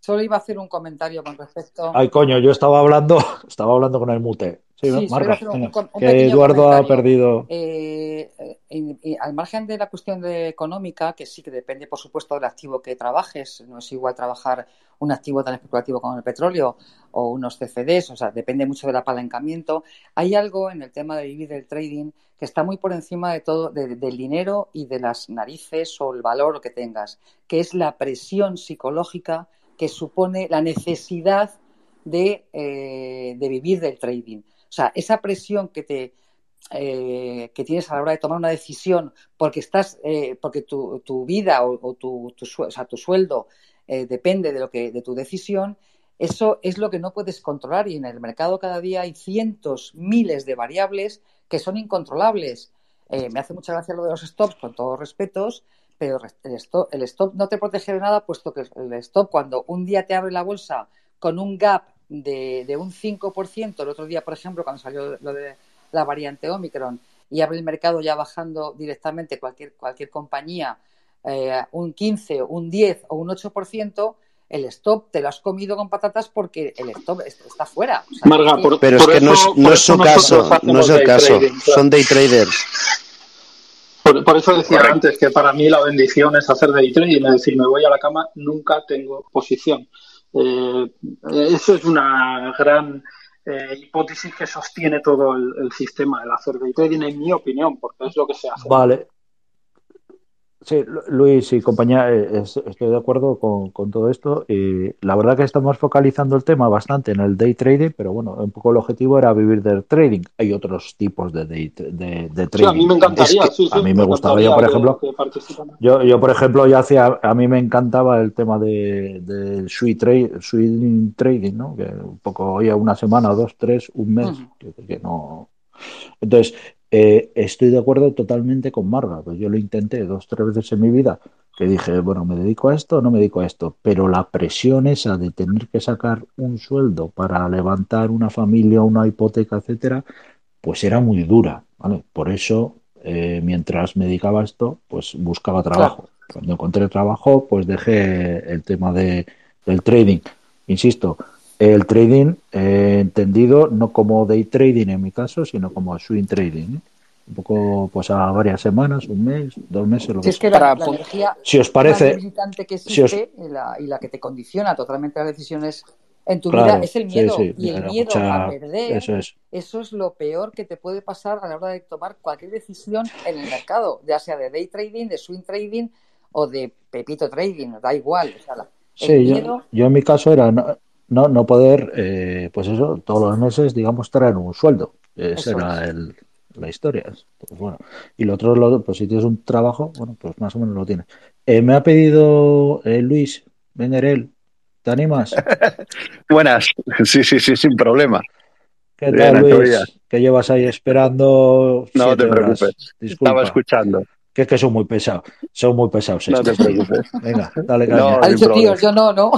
Solo iba a hacer un comentario con respecto. Ay, coño, yo estaba hablando, estaba hablando con el mute. Sí, sí Marga, un, un, un que Eduardo ha perdido. Eh, eh, al margen de la cuestión de económica, que sí que depende, por supuesto, del activo que trabajes. No es igual trabajar un activo tan especulativo como el petróleo o unos CFDs, o sea, depende mucho del apalancamiento. Hay algo en el tema de vivir del trading que está muy por encima de todo, de, del dinero y de las narices o el valor que tengas, que es la presión psicológica que supone la necesidad de, eh, de vivir del trading. O sea, esa presión que te, eh, que tienes a la hora de tomar una decisión porque estás eh, porque tu, tu, vida o, o tu, tu, o sea, tu sueldo eh, depende de lo que de tu decisión eso es lo que no puedes controlar y en el mercado cada día hay cientos miles de variables que son incontrolables me hace mucha gracia lo de los stops con todos respetos pero el stop, el stop no te protege de nada puesto que el stop cuando un día te abre la bolsa con un gap de, de un 5%, el otro día, por ejemplo, cuando salió lo de la variante Omicron y abre el mercado ya bajando directamente cualquier, cualquier compañía eh, un 15, un 10 o un 8%, el stop te lo has comido con patatas porque el stop está fuera. O sea, Marga, por, pero por es que eso, no es, no es su caso, no es el caso, trading, son day traders. Por, por, eso decía Correcto. antes que para mí la bendición es hacer day trading, es decir, me voy a la cama, nunca tengo posición. Eh, eso es una gran eh, hipótesis que sostiene todo el, el, sistema del hacer day trading, en mi opinión, porque es lo que se hace. Vale. Sí, Luis y compañía, eh, estoy de acuerdo con, con, todo esto. Y la verdad que estamos focalizando el tema bastante en el day trading, pero bueno, un poco el objetivo era vivir del trading. Hay otros tipos de, day, de, de trading. Sí, a mí me encantaría. Sí, sí, a mí me, me gustaba. Yo, por ejemplo, yo, yo, por ejemplo, ya hacía, a mí me encantaba el tema de, de swing, trade, swing trading, ¿no? Que un poco, oye, una semana, dos, tres, un mes, uh -huh. que no. Entonces, eh, estoy de acuerdo totalmente con Marga, pues yo lo intenté dos, tres veces en mi vida, que dije, bueno, me dedico a esto no me dedico a esto, pero la presión esa de tener que sacar un sueldo para levantar una familia, una hipoteca, etcétera, pues era muy dura, ¿vale? Por eso, eh, mientras me dedicaba a esto, pues buscaba trabajo. Claro. Cuando encontré trabajo, pues dejé el tema de, del trading. Insisto, el trading eh, entendido no como day trading en mi caso, sino como swing trading. ¿eh? Un poco pues a varias semanas, un mes, dos meses. Lo si es que la, la energía si os parece, que existe si os... y, la, y, la, que te condiciona totalmente las decisiones en tu claro, vida es el miedo. Sí, sí, y el miedo mucha... a perder, eso es. eso es lo peor que te puede pasar a la hora de tomar cualquier decisión en el mercado, ya sea de day trading, de swing trading o de pepito trading, da igual. O sea, la, sí, miedo... yo, yo en mi caso era... No, no, no poder, eh, pues eso, todos los meses, digamos, traer un sueldo. Esa era el, la historia. Pues bueno. Y lo otro, lo, pues si tienes un trabajo, bueno, pues más o menos lo tienes. Eh, me ha pedido eh, Luis Benguerel, ¿te animas? Buenas, sí, sí, sí, sin problema. ¿Qué tal, Bien, Luis? ¿Qué llevas ahí esperando? No te preocupes, horas? estaba escuchando que es que son muy pesados, son muy pesados. No te preocupes. Venga, dale caña. No, ha dicho tío, yo no, no.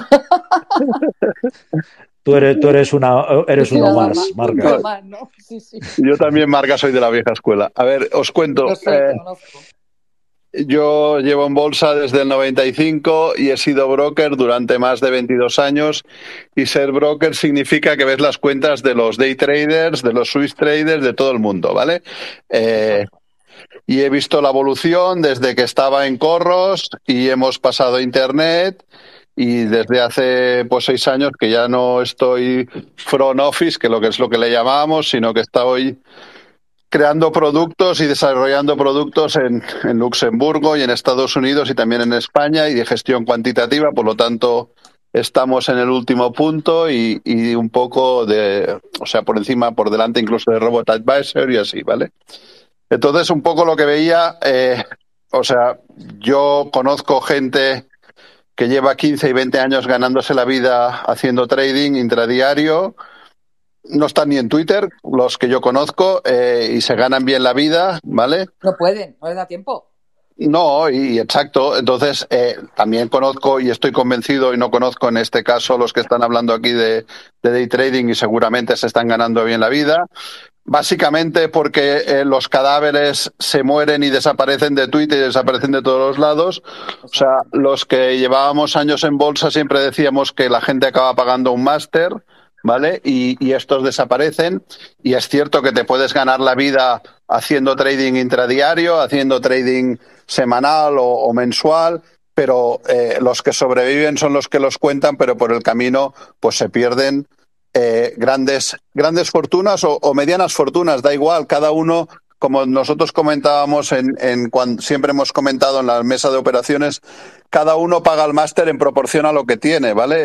Tú eres, tú eres, una, eres uno más, más, Marga. Más, ¿no? sí, sí. Yo también, Marga, soy de la vieja escuela. A ver, os cuento. Sé, eh, yo llevo en bolsa desde el 95 y he sido broker durante más de 22 años. Y ser broker significa que ves las cuentas de los day traders, de los Swiss traders, de todo el mundo, ¿vale? Eh, y he visto la evolución desde que estaba en Corros y hemos pasado a Internet y desde hace pues seis años que ya no estoy front office, que lo que es lo que le llamamos, sino que estoy creando productos y desarrollando productos en, en, Luxemburgo y en Estados Unidos y también en España y de gestión cuantitativa, por lo tanto estamos en el último punto y, y un poco de, o sea, por encima, por delante incluso de Robot Advisor y así, ¿vale? Entonces, un poco lo que veía, eh, o sea, yo conozco gente que lleva 15 y 20 años ganándose la vida haciendo trading intradiario, no están ni en Twitter, los que yo conozco, eh, y se ganan bien la vida, ¿vale? No pueden, no les da tiempo. No, y, exacto. Entonces, eh, también conozco y estoy convencido, y no conozco en este caso los que están hablando aquí de, de day trading y seguramente se están ganando bien la vida. Básicamente porque eh, los cadáveres se mueren y desaparecen de Twitter y desaparecen de todos los lados. O sea, los que llevábamos años en bolsa siempre decíamos que la gente acaba pagando un máster, ¿vale? Y, estos desaparecen. Y es cierto que te puedes ganar la vida haciendo trading intradiario, haciendo trading semanal o, o mensual, pero eh, los que sobreviven son los que los cuentan, pero por el camino pues se pierden eh, grandes, grandes fortunas o, o, medianas fortunas, da igual, cada uno, como nosotros comentábamos en, en cuando siempre hemos comentado en la mesa de operaciones, cada uno paga el máster en proporción a lo que tiene, ¿vale?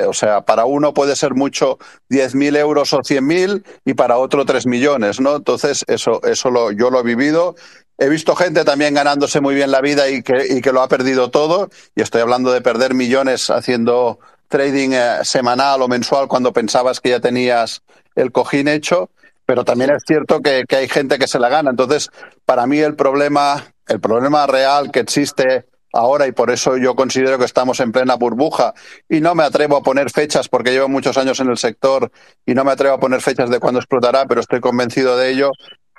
Eh, o sea, para uno puede ser mucho 10.000 euros o 100.000 y para otro 3 millones, ¿no? Entonces, eso, eso lo, yo lo he vivido He visto gente también ganándose muy bien la vida y que, y que, lo ha perdido todo. Y estoy hablando de perder millones haciendo trading eh, semanal o mensual cuando pensabas que ya tenías el cojín hecho. Pero también es cierto que, que, hay gente que se la gana. Entonces, para mí el problema, el problema real que existe ahora y por eso yo considero que estamos en plena burbuja y no me atrevo a poner fechas porque llevo muchos años en el sector y no me atrevo a poner fechas de cuándo explotará, pero estoy convencido de ello,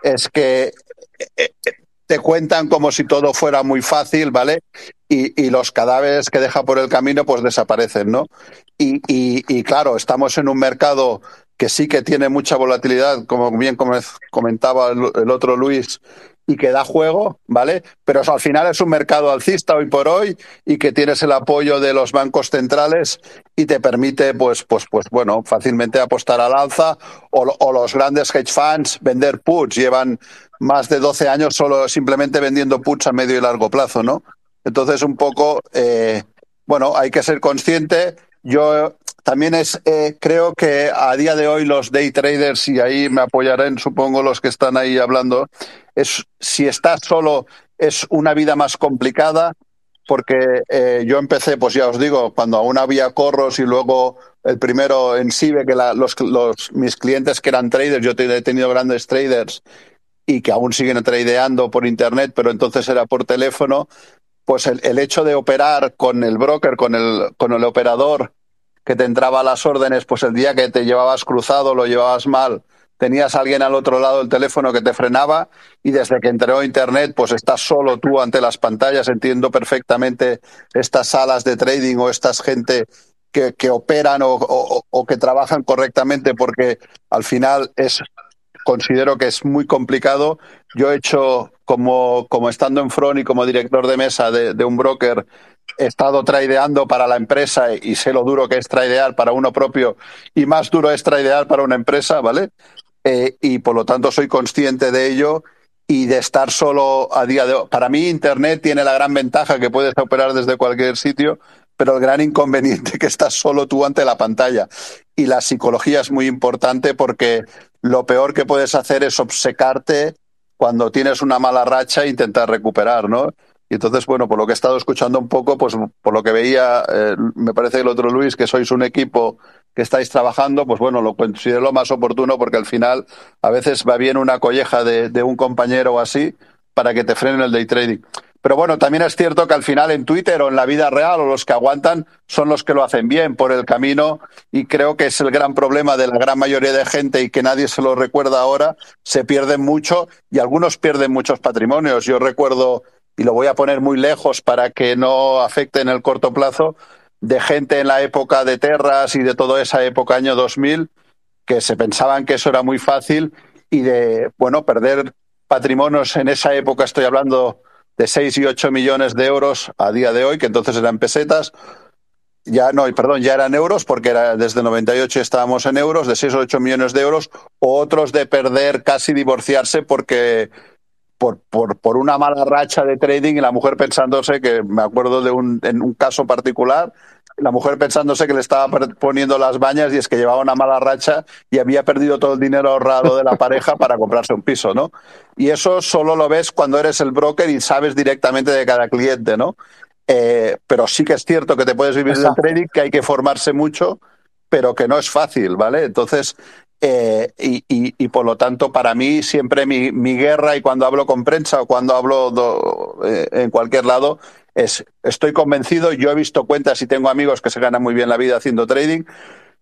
es que eh, te cuentan como si todo fuera muy fácil, ¿vale? Y, y los cadáveres que deja por el camino pues desaparecen, ¿no? Y, y, y, claro, estamos en un mercado que sí que tiene mucha volatilidad, como bien comentaba el otro Luis, y que da juego, ¿vale? Pero al final es un mercado alcista hoy por hoy y que tienes el apoyo de los bancos centrales y te permite, pues, pues, pues, bueno, fácilmente apostar al alza o, o los grandes hedge funds vender puts. Llevan más de 12 años solo simplemente vendiendo puts a medio y largo plazo, ¿no? Entonces, un poco, eh, bueno, hay que ser consciente. Yo también es, eh, creo que a día de hoy los day traders, y ahí me apoyarán, supongo, los que están ahí hablando, es si estás solo es una vida más complicada, porque eh, yo empecé, pues ya os digo, cuando aún había corros y luego el primero en SIBE, que la, los, los, mis clientes que eran traders, yo he tenido grandes traders y que aún siguen tradeando por internet, pero entonces era por teléfono, pues el, el hecho de operar con el broker, con el, con el operador que te entraba las órdenes, pues el día que te llevabas cruzado, lo llevabas mal, tenías a alguien al otro lado del teléfono que te frenaba y desde que entró Internet, pues estás solo tú ante las pantallas. Entiendo perfectamente estas salas de trading o estas gente que, que operan o, o, o, que trabajan correctamente porque al final es considero que es muy complicado. Yo he hecho como, como estando en front y como director de mesa de, un broker, he estado tradeando para la empresa y sé lo duro que es tradear para uno propio y más duro es tradear para una empresa, ¿vale? Eh, y por lo tanto soy consciente de ello y de estar solo a día de hoy. Para mí Internet tiene la gran ventaja que puedes operar desde cualquier sitio, pero el gran inconveniente que estás solo tú ante la pantalla. Y la psicología es muy importante porque lo peor que puedes hacer es obcecarte cuando tienes una mala racha intentar recuperar, ¿no? Y entonces, bueno, por lo que he estado escuchando un poco, pues por lo que veía, eh, me parece el otro Luis, que sois un equipo que estáis trabajando, pues bueno, lo considero lo más oportuno porque al final a veces va bien una colleja de, de un compañero o así para que te frenen el day trading. Pero bueno, también es cierto que al final en Twitter o en la vida real o los que aguantan son los que lo hacen bien por el camino y creo que es el gran problema de la gran mayoría de gente y que nadie se lo recuerda ahora, se pierden mucho y algunos pierden muchos patrimonios. Yo recuerdo y lo voy a poner muy lejos para que no afecte en el corto plazo, de gente en la época de Terras y de toda esa época, año 2000, que se pensaban que eso era muy fácil y de, bueno, perder patrimonios en esa época, estoy hablando de 6 y 8 millones de euros a día de hoy, que entonces eran pesetas, ya no, perdón, ya eran euros porque era desde 98 estábamos en euros, de 6 o 8 millones de euros, otros de perder casi divorciarse porque por, por, por, una mala racha de trading y la mujer pensándose que, me acuerdo de un, en un caso particular, la mujer pensándose que le estaba poniendo las bañas y es que llevaba una mala racha y había perdido todo el dinero ahorrado de la pareja para comprarse un piso, ¿no? Y eso solo lo ves cuando eres el broker y sabes directamente de cada cliente, ¿no? Eh, pero sí que es cierto que te puedes vivir del trading, que hay que formarse mucho, pero que no es fácil, ¿vale? Entonces, eh, y, y, por lo tanto, para mí siempre mi, mi, guerra y cuando hablo con prensa o cuando hablo do, eh, en cualquier lado es, estoy convencido, yo he visto cuentas y tengo amigos que se ganan muy bien la vida haciendo trading.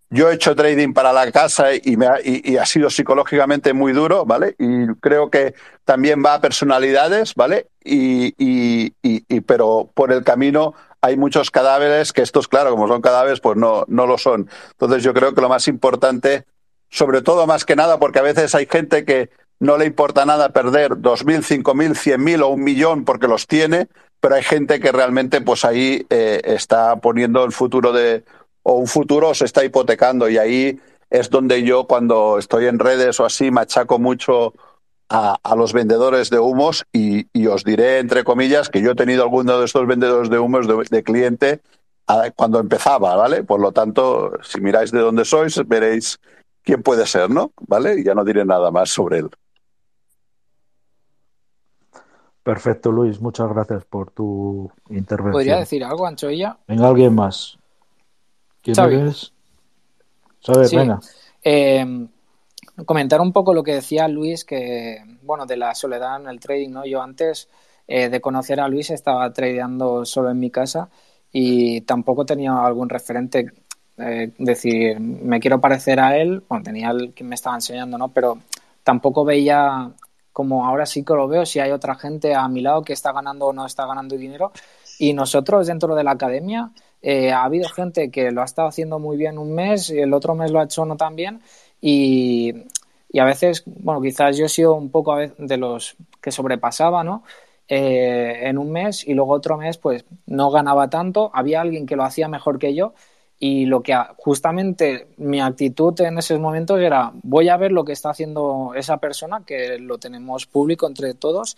Yo he hecho trading para la casa y, me ha, y, ha sido psicológicamente muy duro, ¿vale? Y creo que también va a personalidades, ¿vale? Y, y, pero por el camino hay muchos cadáveres que estos, claro, como son cadáveres, pues no, no lo son. Entonces yo creo que lo más importante sobre todo más que nada porque a veces hay gente que no le importa nada perder 2.000, 5.000, 100.000 o un millón porque los tiene, pero hay gente que realmente pues ahí eh, está poniendo el futuro de, o un futuro se está hipotecando y ahí es donde yo cuando estoy en redes o así machaco mucho a, los vendedores de humos y, os diré entre comillas que yo he tenido alguno de estos vendedores de humos de, de cliente a, cuando empezaba, ¿vale? Por lo tanto, si miráis de dónde sois, veréis quién puede ser, ¿no? ¿Vale? Ya no diré nada más sobre él. Perfecto, Luis. Muchas gracias por tu intervención. ¿Podría decir algo, Anchoilla? Venga, alguien más. ¿Quién Xavi. eres? Xavi, Sí. venga. Eh, comentar un poco lo que decía Luis, que, bueno, de la soledad en el trading, ¿no? Yo antes eh, de conocer a Luis estaba tradeando solo en mi casa y tampoco tenía algún referente, eh, decir, me quiero parecer a él, bueno, tenía el que me estaba enseñando, ¿no? Pero tampoco veía como ahora sí que lo veo, si hay otra gente a mi lado que está ganando o no está ganando dinero. Y nosotros dentro de la academia, eh, ha habido gente que lo ha estado haciendo muy bien un mes y el otro mes lo ha hecho no tan bien. Y, y a veces, bueno, quizás yo he sido un poco de los que sobrepasaba, ¿no? Eh, en un mes y luego otro mes, pues no ganaba tanto. Había alguien que lo hacía mejor que yo y lo que justamente mi actitud en esos momentos era voy a ver lo que está haciendo esa persona que lo tenemos público entre todos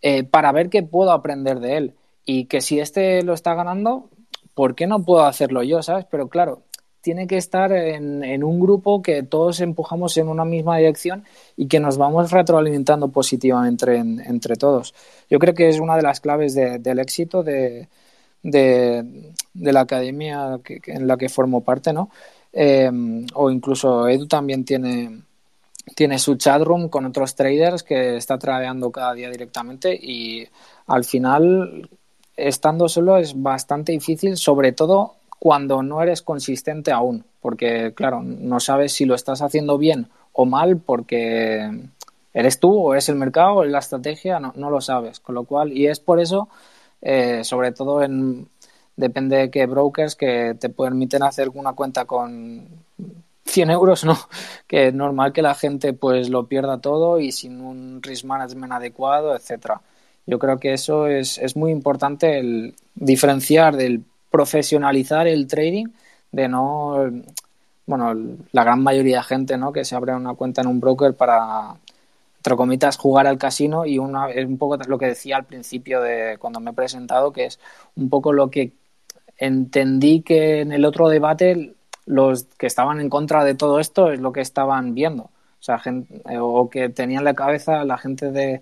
eh, para ver qué puedo aprender de él y que si este lo está ganando ¿por qué no puedo hacerlo yo? ¿sabes? pero claro tiene que estar en, en un grupo que todos empujamos en una misma dirección y que nos vamos retroalimentando positivamente en- entre todos yo creo que es una de las claves de- del éxito de, de, de la academia en la que formo parte, ¿no? Eh, o incluso Edu también tiene, tiene su chatroom con otros traders que está tradeando cada día directamente y al final, estando solo es bastante difícil, sobre todo cuando no eres consistente aún, porque claro, no sabes si lo estás haciendo bien o mal porque eres tú o es el mercado o es la estrategia, no, no lo sabes, con lo cual, y es por eso eh, sobre todo en depende de qué brokers que te permiten hacer una cuenta con 100 euros, ¿no? Que es normal que la gente pues lo pierda todo y sin un risk management adecuado, etcétera. Yo creo que eso es, es muy importante el diferenciar del profesionalizar el trading de no bueno, la gran mayoría de gente, ¿no? Que se abre una cuenta en un broker para entre comillas, jugar al casino y una, es un poco lo que decía al principio de cuando me he presentado, que es un poco lo que entendí que en el otro debate los que estaban en contra de todo esto es lo que estaban viendo. O sea, gente, o que tenían en la cabeza la gente de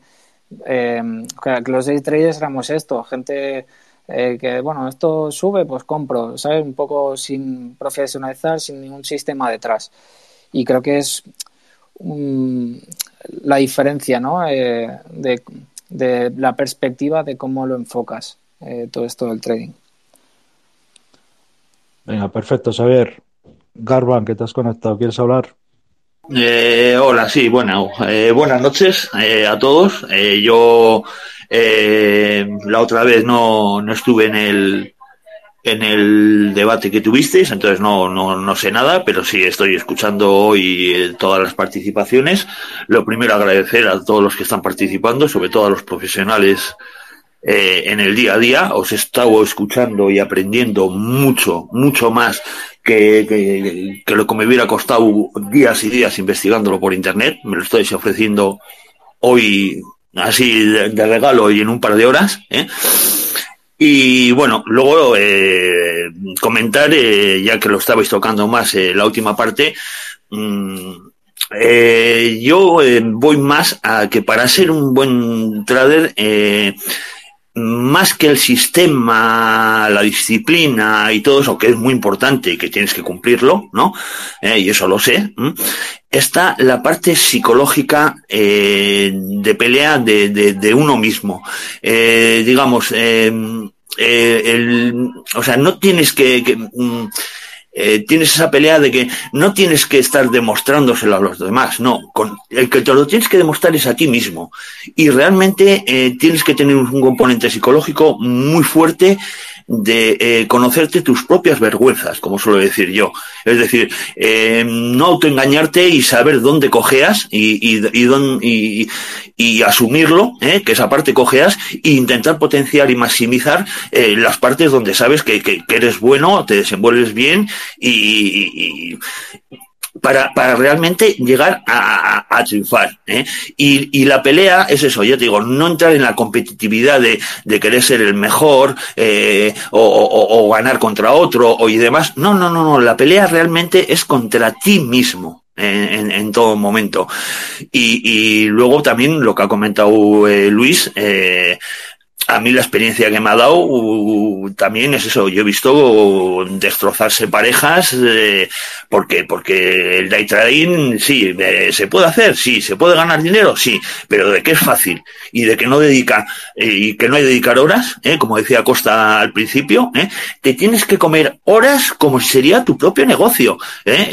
eh, que los day traders éramos esto, gente eh, que bueno, esto sube, pues compro, ¿sabes? Un poco sin profesionalizar, sin ningún sistema detrás. Y creo que es um, la diferencia, ¿no? Eh, de, de, la perspectiva de cómo lo enfocas eh, todo esto del trading. Venga, perfecto, Xavier. Garban, que te has conectado, ¿quieres hablar? Eh, hola, sí, bueno, eh, buenas noches eh, a todos. Eh, yo eh, la otra vez no, no estuve en el en el debate que tuvisteis, entonces no, no, no sé nada, pero sí estoy escuchando hoy eh, todas las participaciones. Lo primero agradecer a todos los que están participando, sobre todo a los profesionales eh, en el día a día. Os he estado escuchando y aprendiendo mucho, mucho más que, que, que lo que me hubiera costado días y días investigándolo por internet. Me lo estáis ofreciendo hoy así de, regalo y en un par de horas. ¿eh? Y bueno, luego eh, comentar, eh, ya que lo estabais tocando más eh, la última parte, mmm, eh, yo voy más a que para ser un buen trader, más que el sistema, la disciplina y todo eso, que es muy importante y que tienes que cumplirlo, ¿no? Y eso lo sé, está la parte psicológica eh, de pelea de, de, uno mismo. Digamos, eh, el, o sea, no tienes que, que mm, eh, tienes esa pelea de que no tienes que estar demostrándoselo a los demás, no, con, el que te lo tienes que demostrar es a ti mismo. Y realmente eh, tienes que tener un componente psicológico muy fuerte de eh, conocerte tus propias vergüenzas, como suelo decir yo. Es decir, eh, no autoengañarte y saber dónde cojeas y, y, y, y, asumirlo, ¿eh? que esa parte cojeas, e intentar potenciar y maximizar las partes donde sabes que, que, eres bueno, te desenvuelves bien y, para, para realmente llegar a, a, a triunfar. ¿eh? Y, y, la pelea es eso, ya te digo, no entrar en la competitividad de, de querer ser el mejor eh, o, o, o, ganar contra otro o y demás. No, no, no, no, la pelea realmente es contra ti mismo. En, en, en todo momento. Y, y, luego también lo que ha comentado eh, Luis, eh, a mí la experiencia que me ha dado uh, también es eso. Yo he visto destrozarse parejas eh, porque porque el day trading sí eh, se puede hacer, sí se puede ganar dinero, sí, pero de que es fácil y de que no dedica eh, y que no hay dedicar horas, eh, como decía Costa al principio, te tienes que comer horas como si sería tu propio negocio.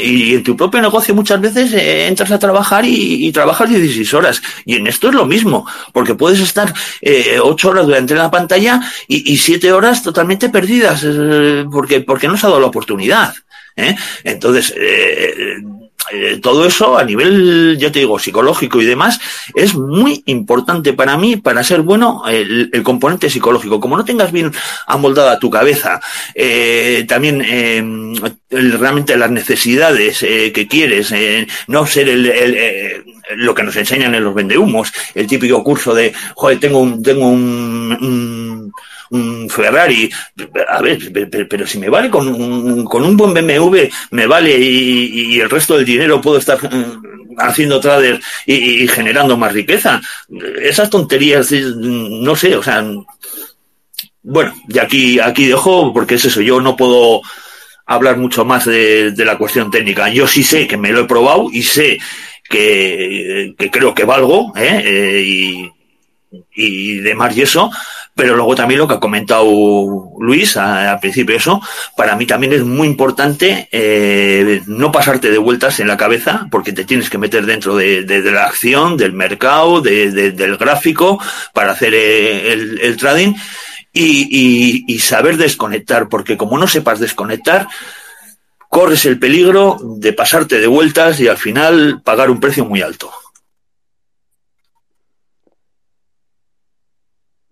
Y en tu propio negocio muchas veces entras a trabajar y, trabajas 16 horas y en esto es lo mismo porque puedes estar eh, 8 horas durante en la pantalla y, y siete horas totalmente perdidas eh, porque, porque no se ha dado la oportunidad. ¿eh? Entonces, eh, eh, todo eso a nivel, ya te digo, psicológico y demás, es muy importante para mí, para ser bueno, el, componente psicológico. Como no tengas bien amoldada tu cabeza, eh, también eh, el, realmente las necesidades eh, que quieres, no ser el, el lo que nos enseñan en los vendehumos, el típico curso de, joder, tengo un, tengo un Ferrari, a ver, pero, si me vale con un, con un buen BMW, me vale y, y, el resto del dinero puedo estar mm, haciendo trader y, generando más riqueza. Esas tonterías, no sé, o sea, bueno, y aquí, aquí dejo, porque es eso, yo no puedo hablar mucho más de, de la cuestión técnica. Yo sí sé que me lo he probado y sé que, que creo que valgo, ¿eh? eh y, y demás y eso, pero luego también lo que ha comentado Luis al principio, eso, para mí también es muy importante eh, no pasarte de vueltas en la cabeza, porque te tienes que meter dentro de, la acción, del mercado, de, del gráfico, para hacer eh, el, trading y saber desconectar, porque como no sepas desconectar, corres el peligro de pasarte de vueltas y al final pagar un precio muy alto.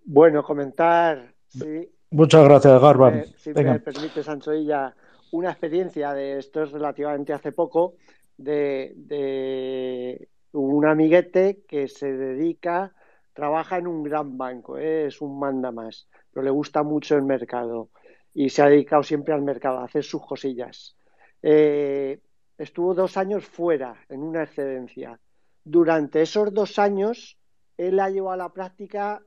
Bueno, comentar. Sí, Muchas gracias, Garba. Eh, si Venga. me permite, Sancho Illa, una experiencia de esto es relativamente hace poco, de, de un amiguete que se dedica, trabaja en un gran banco, ¿eh? es un manda más, pero le gusta mucho el mercado y se ha dedicado siempre al mercado, a hacer sus cosillas. Eh, estuvo dos años fuera, en una excedencia. Durante esos dos años, él ha llevado a la práctica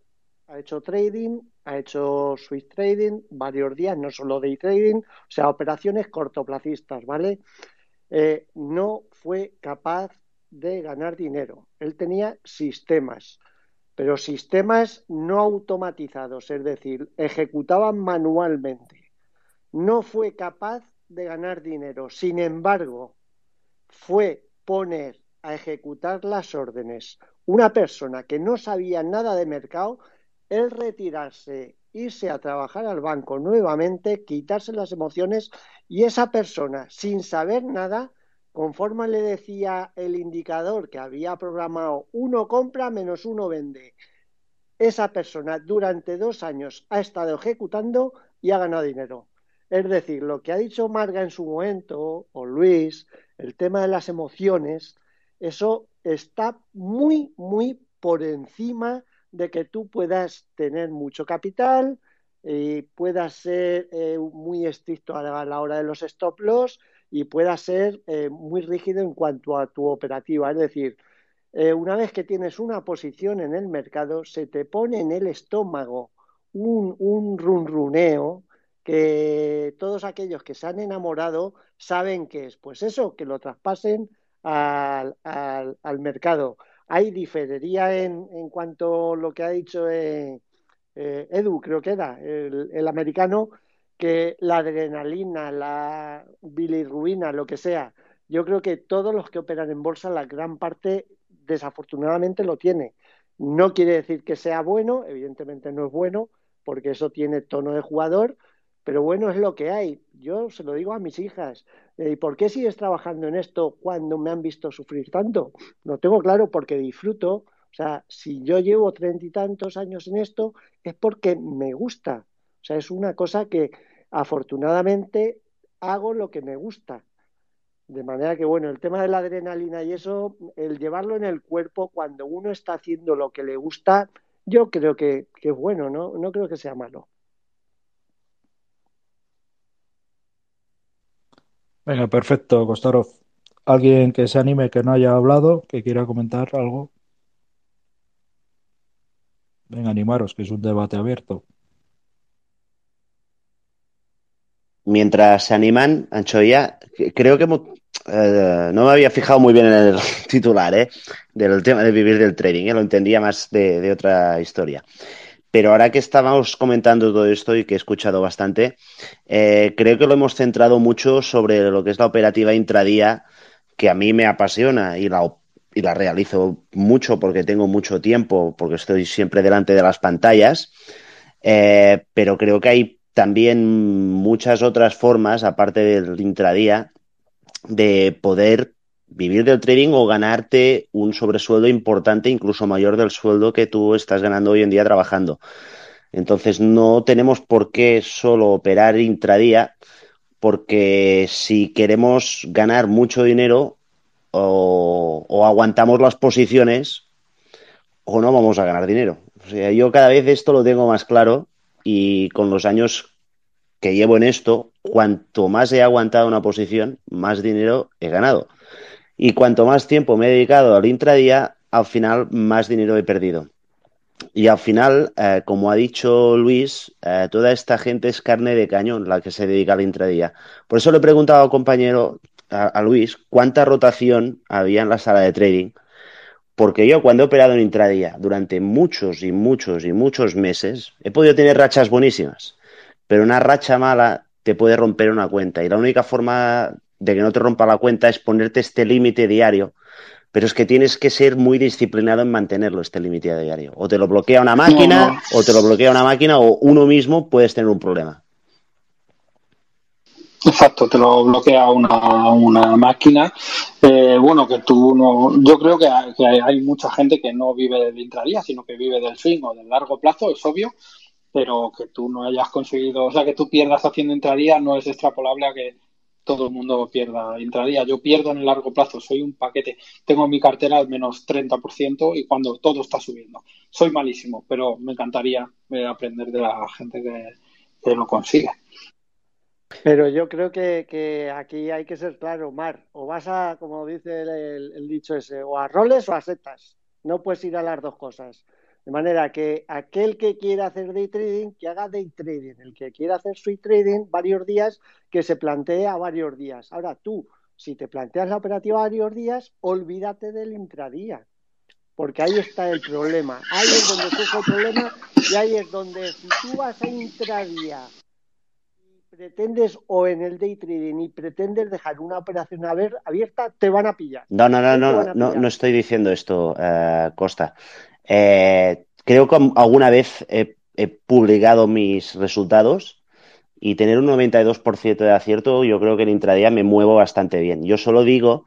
ha hecho trading, ha hecho switch trading varios días, no solo day trading, o sea, operaciones cortoplacistas, ¿vale? Eh, no fue capaz de ganar dinero. Él tenía sistemas, pero sistemas no automatizados, es decir, ejecutaban manualmente. No fue capaz de ganar dinero. Sin embargo, fue poner a ejecutar las órdenes una persona que no sabía nada de mercado, el retirarse, irse a trabajar al banco nuevamente, quitarse las emociones y esa persona, sin saber nada, conforme le decía el indicador que había programado uno compra menos uno vende, esa persona durante dos años ha estado ejecutando y ha ganado dinero. Es decir, lo que ha dicho Marga en su momento, o Luis, el tema de las emociones, eso está muy, muy por encima de que tú puedas tener mucho capital y puedas ser eh, muy estricto a la, hora de los stop loss y puedas ser eh, muy rígido en cuanto a tu operativa. Es decir, eh, una vez que tienes una posición en el mercado, se te pone en el estómago un, un runruneo que todos aquellos que se han enamorado saben que es. Pues eso, que lo traspasen al, al, mercado. Hay diferencia en, en, cuanto a lo que ha dicho eh, eh, Edu, creo que era, el, el, americano, que la adrenalina, la bilirruina, lo que sea, yo creo que todos los que operan en bolsa, la gran parte desafortunadamente lo tiene. No quiere decir que sea bueno, evidentemente no es bueno, porque eso tiene tono de jugador, pero bueno, es lo que hay. Yo se lo digo a mis hijas. Eh, ¿Y por qué sigues trabajando en esto cuando me han visto sufrir tanto? Lo tengo claro porque disfruto. O sea, si yo llevo treinta y tantos años en esto, es porque me gusta. O sea, es una cosa que afortunadamente hago lo que me gusta. De manera que, bueno, el tema de la adrenalina y eso, el llevarlo en el cuerpo cuando uno está haciendo lo que le gusta, yo creo que, que es bueno, ¿no? No creo que sea malo. Venga, perfecto, Kostarov. ¿Alguien que se anime, que no haya hablado, que quiera comentar algo? Venga, animaros, que es un debate abierto. Mientras se animan, Anchoya, creo que eh, no me había fijado muy bien en el titular ¿eh? del tema de vivir del trading, ¿eh? lo entendía más de, de otra historia. Pero ahora que estábamos comentando todo esto y que he escuchado bastante, eh, creo que lo hemos centrado mucho sobre lo que es la operativa intradía, que a mí me apasiona y la, y la realizo mucho porque tengo mucho tiempo, porque estoy siempre delante de las pantallas. Eh, pero creo que hay también muchas otras formas, aparte del intradía, de poder vivir del trading o ganarte un sobresueldo importante, incluso mayor del sueldo que tú estás ganando hoy en día trabajando. Entonces no tenemos por qué solo operar intradía, porque si queremos ganar mucho dinero o, aguantamos las posiciones o no vamos a ganar dinero. O sea, yo cada vez esto lo tengo más claro y con los años que llevo en esto, cuanto más he aguantado una posición, más dinero he ganado. Y cuanto más tiempo me he dedicado al intradía, al final más dinero he perdido. Y al final, eh, como ha dicho Luis, eh, toda esta gente es carne de cañón la que se dedica al intradía. Por eso le he preguntado al compañero, a, a, Luis, cuánta rotación había en la sala de trading. Porque yo cuando he operado en intradía durante muchos y muchos y muchos meses, he podido tener rachas buenísimas. Pero una racha mala te puede romper una cuenta. Y la única forma de que no te rompa la cuenta es ponerte este límite diario, pero es que tienes que ser muy disciplinado en mantenerlo, este límite diario. O te lo bloquea una máquina, no, no. o te lo bloquea una máquina, o uno mismo puedes tener un problema. Exacto, te lo bloquea una, una máquina. Eh, bueno, que tú no. Yo creo que hay, que hay, mucha gente que no vive del intradía, sino que vive del swing o del largo plazo, es obvio, pero que tú no hayas conseguido, o sea, que tú pierdas haciendo intradía no es extrapolable a que todo el mundo pierda intradía. Yo pierdo en el largo plazo, soy un paquete. Tengo en mi cartera al menos 30% y cuando todo está subiendo. Soy malísimo, pero me encantaría aprender de la gente que, lo consigue. Pero yo creo que, que, aquí hay que ser claro, Mar. O vas a, como dice el, el, dicho ese, o a roles o a setas. No puedes ir a las dos cosas. De manera que aquel que quiera hacer day trading, que haga day trading. El que quiera hacer swing trading varios días, que se plantee a varios días. Ahora tú, si te planteas la operativa a varios días, olvídate del intradía. Porque ahí está el problema. Ahí es donde surge el problema y ahí es donde si tú vas a intradía pretendes o en el day trading y pretendes dejar una operación abierta, te van a pillar. No, no, no, no, no, no, estoy diciendo esto, eh, Costa. Eh, creo que alguna vez he, publicado mis resultados y tener un 92% de acierto, yo creo que en intradía me muevo bastante bien. Yo solo digo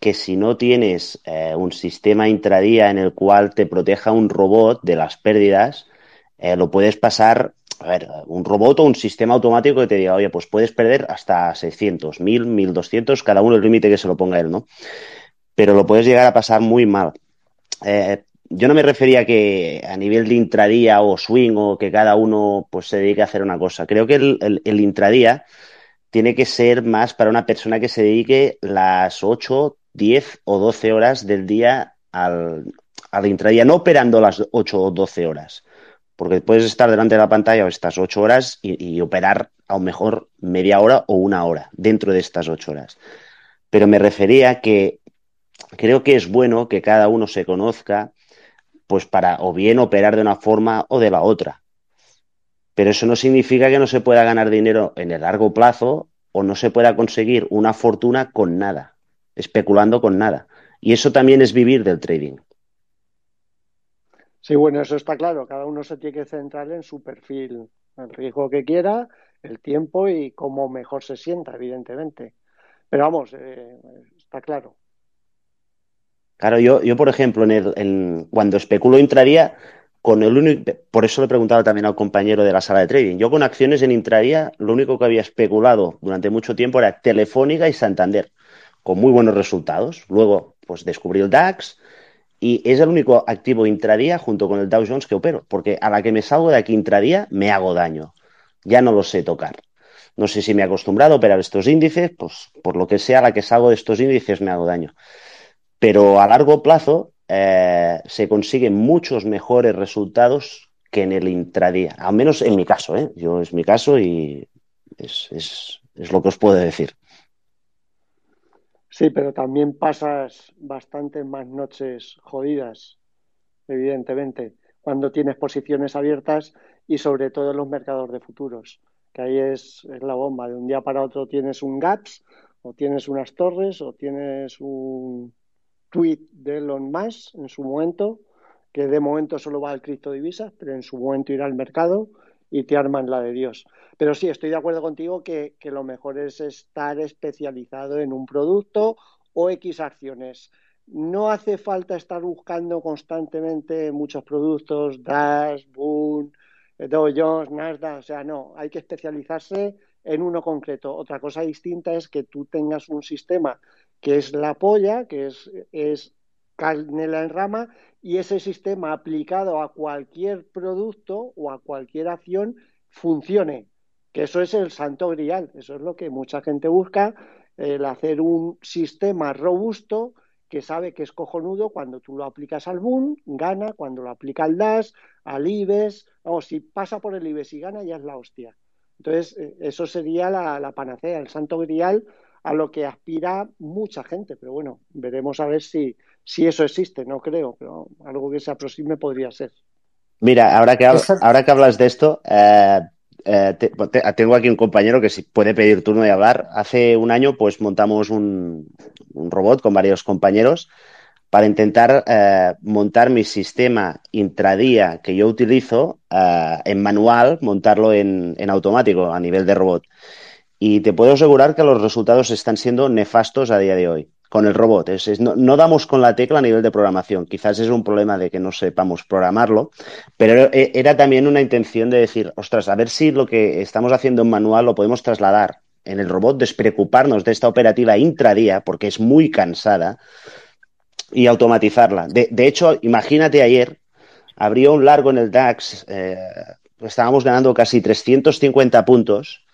que si no tienes eh, un sistema intradía en el cual te proteja un robot de las pérdidas, lo puedes pasar a ver, un robot o un sistema automático que te diga, oye, pues puedes perder hasta 600, 1000, 1200, cada uno el límite que se lo ponga él, ¿no? Pero lo puedes llegar a pasar muy mal. Eh, yo no me refería que a nivel de intradía o swing o que cada uno pues se dedique a hacer una cosa. Creo que el, intradía tiene que ser más para una persona que se dedique las 8, 10 o 12 horas del día al, intradía, no operando las 8 o 12 horas porque puedes estar delante de la pantalla estas ocho horas y, operar a lo mejor media hora o una hora dentro de estas ocho horas. Pero me refería que creo que es bueno que cada uno se conozca, pues para o bien operar de una forma o de la otra. Pero eso no significa que no se pueda ganar dinero en el largo plazo o no se pueda conseguir una fortuna con nada, especulando con nada. Y eso también es vivir del trading. Sí, bueno, eso está claro. Cada uno se tiene que centrar en su perfil, el riesgo que quiera, el tiempo y cómo mejor se sienta, evidentemente. Pero vamos, eh, está claro. Claro, yo, yo por ejemplo, en el, cuando especulo intradía, con el único, por eso le he preguntado también al compañero de la sala de trading. Yo con acciones en intradía, lo único que había especulado durante mucho tiempo era Telefónica y Santander, con muy buenos resultados. Luego, pues descubrí el DAX, y es el único activo intradía junto con el Dow Jones que opero, porque a la que me salgo de aquí intradía me hago daño. Ya no lo sé tocar. No sé si me he acostumbrado a operar estos índices, pues por lo que sea, a la que salgo de estos índices me hago daño. Pero a largo plazo eh, se consiguen muchos mejores resultados que en el intradía. Al menos en mi caso, ¿eh? Yo es mi caso y es, es lo que os puedo decir. Sí, pero también pasas bastante más noches jodidas, evidentemente, cuando tienes posiciones abiertas y sobre todo en los mercados de futuros, que ahí es, la bomba. De un día para otro tienes un GAPS, o tienes unas torres, o tienes un tweet de Elon Musk en su momento, que de momento solo va al criptodivisas, pero en su momento irá al mercado y te arman la de Dios. Pero sí, estoy de acuerdo contigo que, lo mejor es estar especializado en un producto o X acciones. No hace falta estar buscando constantemente muchos productos, Dash, Boon, Dow Jones, Nasdaq, o sea, no, hay que especializarse en uno concreto. Otra cosa distinta es que tú tengas un sistema que es la polla, que es, es canela en rama, y ese sistema aplicado a cualquier producto o a cualquier acción funcione que eso es el santo grial, eso es lo que mucha gente busca, el hacer un sistema robusto que sabe que es cojonudo cuando tú lo aplicas al boom, gana, cuando lo aplica al DAS, al IBEX, o si pasa por el IBEX y gana ya es la hostia. Entonces, eh, eso sería la, panacea, el santo grial a lo que aspira mucha gente, pero bueno, veremos a ver si, si eso existe, no creo, pero algo que se aproxime podría ser. Mira, ahora que, ahora que hablas de esto, eh, eh, tengo aquí un compañero que si puede pedir turno y hablar. Hace un año, pues montamos un, robot con varios compañeros para intentar eh, montar mi sistema intradía que yo utilizo eh, en manual, montarlo en, en, automático a nivel de robot. Y te puedo asegurar que los resultados están siendo nefastos a día de hoy con el robot. No, damos con la tecla a nivel de programación. Quizás es un problema de que no sepamos programarlo, pero era también una intención de decir, ostras, a ver si lo que estamos haciendo en manual lo podemos trasladar en el robot, despreocuparnos de esta operativa intradía, porque es muy cansada, y automatizarla. De, hecho, imagínate ayer, abrió un largo en el DAX, eh, estábamos ganando casi 350 puntos,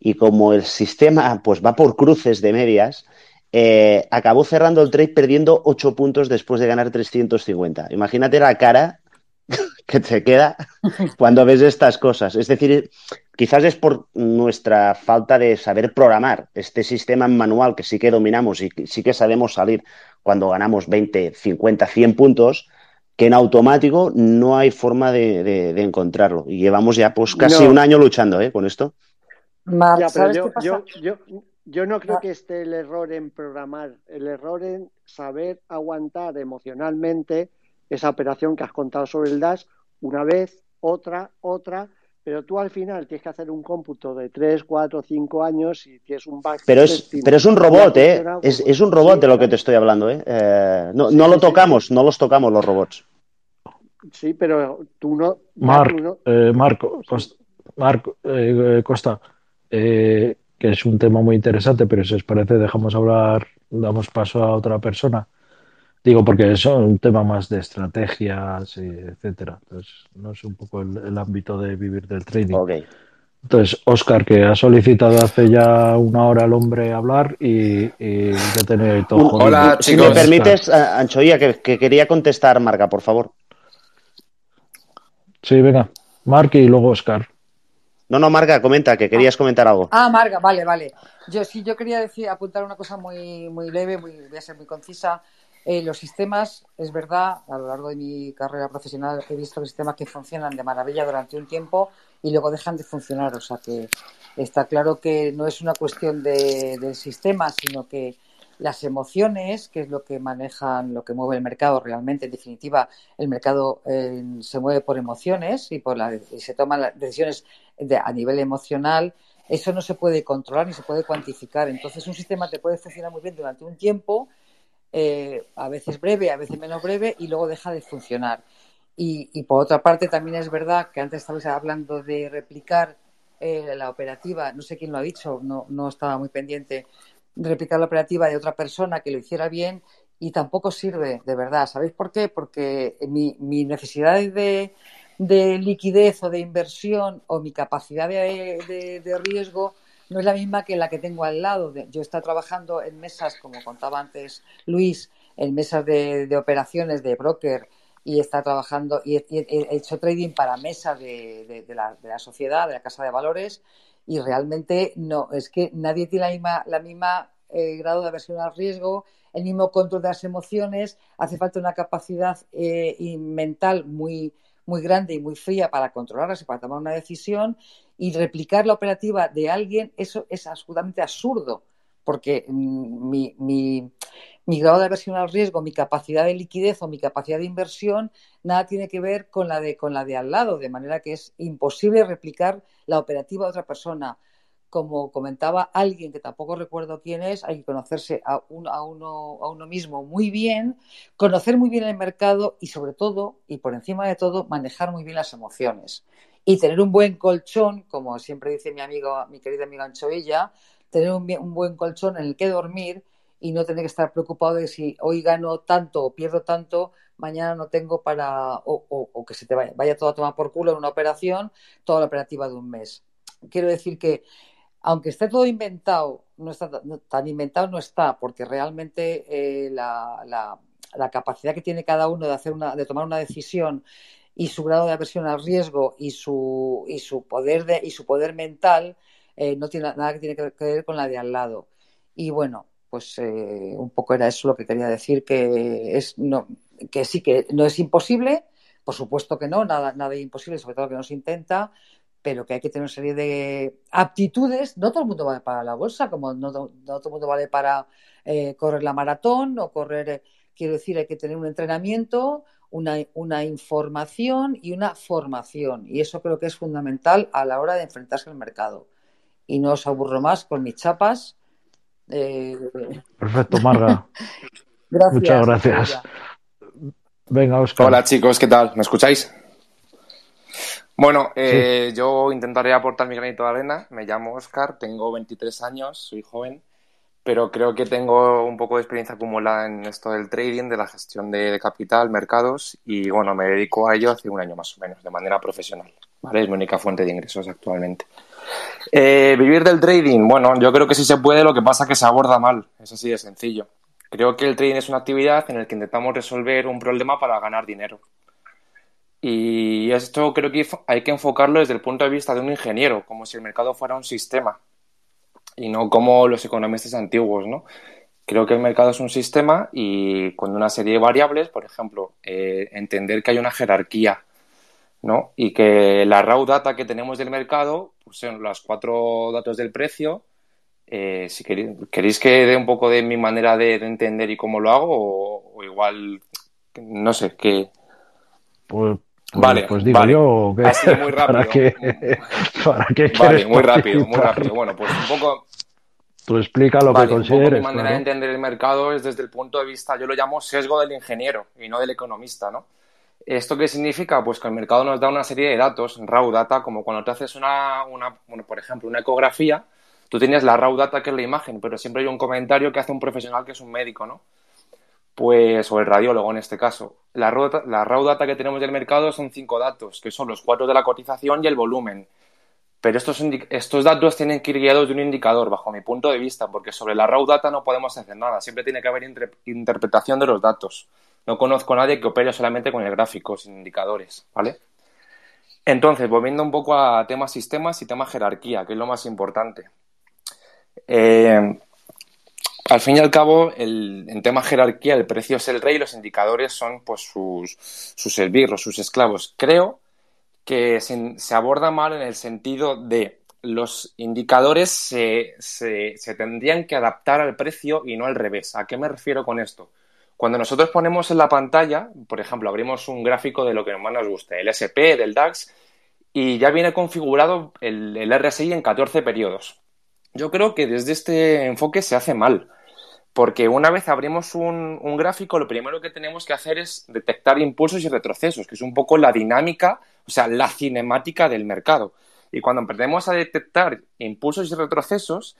y como el sistema pues va por cruces de medias, eh, acabó cerrando el trade perdiendo 8 puntos después de ganar 350. Imagínate la cara que te queda cuando ves estas cosas. Es decir, quizás es por nuestra falta de saber programar este sistema en manual que sí que dominamos y sí que sabemos salir cuando ganamos 20, 50, 100 puntos, que en automático no hay forma de, encontrarlo. Y llevamos ya pues casi un año luchando ¿eh? con esto. Ya, pero yo, yo, yo, yo, no creo que esté el error en programar, el error en saber aguantar emocionalmente esa operación que has contado sobre el DAS una vez, otra, otra, pero tú al final tienes que hacer un cómputo de 3, 4, 5 años y tienes un back. Pero es, pero es un robot, ¿eh? Es, es un robot de lo que te estoy hablando, ¿eh? eh no, no lo tocamos, no los tocamos los robots. Sí, pero tú no. Eh, Marco, Marco eh, Costa, que es un tema muy interesante, pero si os parece, dejamos hablar, damos paso a otra persona. Digo, porque es un tema más de estrategias, etcétera. Entonces, no es un poco el, ámbito de vivir del trading. Entonces, Oscar, que ha solicitado hace ya una hora al hombre hablar y, y ya tener todo. Hola, chicos. Si me permites, Anchoía, que, que, quería contestar, Marca, por favor. Sí, venga. Marca y luego Oscar. No, no, Marga, comenta, que querías comentar algo. Ah, Marga, vale, vale. Yo sí, yo quería decir, apuntar una cosa muy, muy leve, muy, voy a ser muy concisa. Eh, los sistemas, es verdad, a lo largo de mi carrera profesional he visto sistemas que funcionan de maravilla durante un tiempo y luego dejan de funcionar. O sea que está claro que no es una cuestión de, del sistema, sino que las emociones, que es lo que manejan, lo que mueve el mercado realmente. En definitiva, el mercado eh, se mueve por emociones y, por la, y se toman las decisiones de, a nivel emocional. Eso no se puede controlar ni se puede cuantificar. Entonces, un sistema te puede funcionar muy bien durante un tiempo, eh, a veces breve, a veces menos breve, y luego deja de funcionar. Y, y por otra parte, también es verdad que antes estabais hablando de replicar eh, la operativa, no sé quién lo ha dicho, no, no estaba muy pendiente, replicar la operativa de otra persona que lo hiciera bien y tampoco sirve de verdad. ¿Sabéis por qué? Porque mi, mi necesidad de, de, liquidez o de inversión o mi capacidad de, de, riesgo no es la misma que la que tengo al lado. Yo estoy trabajando en mesas, como contaba antes Luis, en mesas de, operaciones de broker y está trabajando y he, hecho trading para mesas de, la, de la sociedad, de la casa de valores y realmente no, es que nadie tiene la misma, la misma eh, grado de aversión al riesgo, el mismo control de las emociones, hace falta una capacidad eh, mental muy, muy grande y muy fría para controlarlas y para tomar una decisión y replicar la operativa de alguien, eso es absolutamente absurdo, porque mm, mi, mi, mi grado de aversión al riesgo, mi capacidad de liquidez o mi capacidad de inversión, nada tiene que ver con la de, con la de al lado, de manera que es imposible replicar la operativa de otra persona. Como comentaba alguien que tampoco recuerdo quién es, hay que conocerse a, uno, a uno mismo muy bien, conocer muy bien el mercado y sobre todo, y por encima de todo, manejar muy bien las emociones. Y tener un buen colchón, como siempre dice mi amigo, mi querida amiga Anchoilla, tener un, un buen colchón en el que dormir y no tener que estar preocupado de si hoy gano tanto o pierdo tanto, mañana no tengo para, o, que se te vaya, vaya todo a tomar por culo en una operación, toda la operativa de un mes. Quiero decir que, aunque esté todo inventado, no está tan inventado no está, porque realmente eh, la, la, capacidad que tiene cada uno de hacer una, de tomar una decisión y su grado de aversión al riesgo y su, y su poder de, y su poder mental eh, no tiene nada que tiene que ver con la de al lado. Y bueno, pues eh, un poco era eso lo que quería decir, que es no, que sí que no es imposible, por supuesto que no, nada, nada imposible, sobre todo que no se intenta, pero que hay que tener una serie de aptitudes. No todo el mundo vale para la bolsa, como no, todo el mundo vale para eh, correr la maratón o correr, eh, quiero decir, hay que tener un entrenamiento, una, una, información y una formación. Y eso creo que es fundamental a la hora de enfrentarse al mercado. Y no os aburro más con mis chapas eh, Perfecto, Marga. Muchas gracias. Venga, Oscar. Hola chicos, ¿qué tal? ¿Me escucháis? Bueno, eh, yo intentaré aportar mi granito de arena. Me llamo Oscar, tengo 23 años, soy joven, pero creo que tengo un poco de experiencia acumulada en esto del trading, de la gestión de, capital, mercados, y bueno, me dedico a ello hace un año más o menos, de manera profesional. ¿vale? Es mi única fuente de ingresos actualmente. Eh, vivir del trading, bueno, yo creo que sí se puede, lo que pasa es que se aborda mal, es así de sencillo. Creo que el trading es una actividad en la que intentamos resolver un problema para ganar dinero. Y esto creo que hay que enfocarlo desde el punto de vista de un ingeniero, como si el mercado fuera un sistema y no como los economistas antiguos, ¿no? Creo que el mercado es un sistema y con una serie de variables, por ejemplo, eh, entender que hay una jerarquía ¿no? Y que la raw data que tenemos del mercado, pues son los cuatro datos del precio. Eh, si queréis, queréis, que dé un poco de mi manera de, entender y cómo lo hago, o, igual, no sé, qué. Pues, pues, vale, pues digo yo que, Así muy rápido. ¿Para qué, para qué vale, muy rápido, muy rápido. Bueno, pues un poco. Tú explica lo que consideres. mi manera de entender el mercado es desde el punto de vista, yo lo llamo sesgo del ingeniero y no del economista, ¿no? ¿Esto qué significa? Pues que el mercado nos da una serie de datos, raw data, como cuando te haces una, una bueno, por ejemplo, una ecografía, tú tienes la raw data que es la imagen, pero siempre hay un comentario que hace un profesional que es un médico, ¿no? Pues, o el radiólogo en este caso. La raw, data, la raw data que tenemos del mercado son cinco datos, que son los cuatro de la cotización y el volumen. Pero estos, estos datos tienen que ir guiados de un indicador, bajo mi punto de vista, porque sobre la raw data no podemos hacer nada. Siempre tiene que haber interpretación de los datos. No conozco a nadie que opere solamente con el gráfico, sin indicadores, ¿vale? Entonces, volviendo un poco a temas sistemas y temas jerarquía, que es lo más importante. Eh, al fin y al cabo, en tema jerarquía, el precio es el rey y los indicadores son pues sus, sus sus esclavos. Creo que se, aborda mal en el sentido de los indicadores se, tendrían que adaptar al precio y no al revés. ¿A qué me refiero con esto? Cuando nosotros ponemos en la pantalla, por ejemplo, abrimos un gráfico de lo que más nos guste, el SP, del DAX, y ya viene configurado el, RSI en 14 periodos. Yo creo que desde este enfoque se hace mal, porque una vez abrimos un, gráfico, lo primero que tenemos que hacer es detectar impulsos y retrocesos, que es un poco la dinámica, o sea, la cinemática del mercado. Y cuando empecemos a detectar impulsos y retrocesos,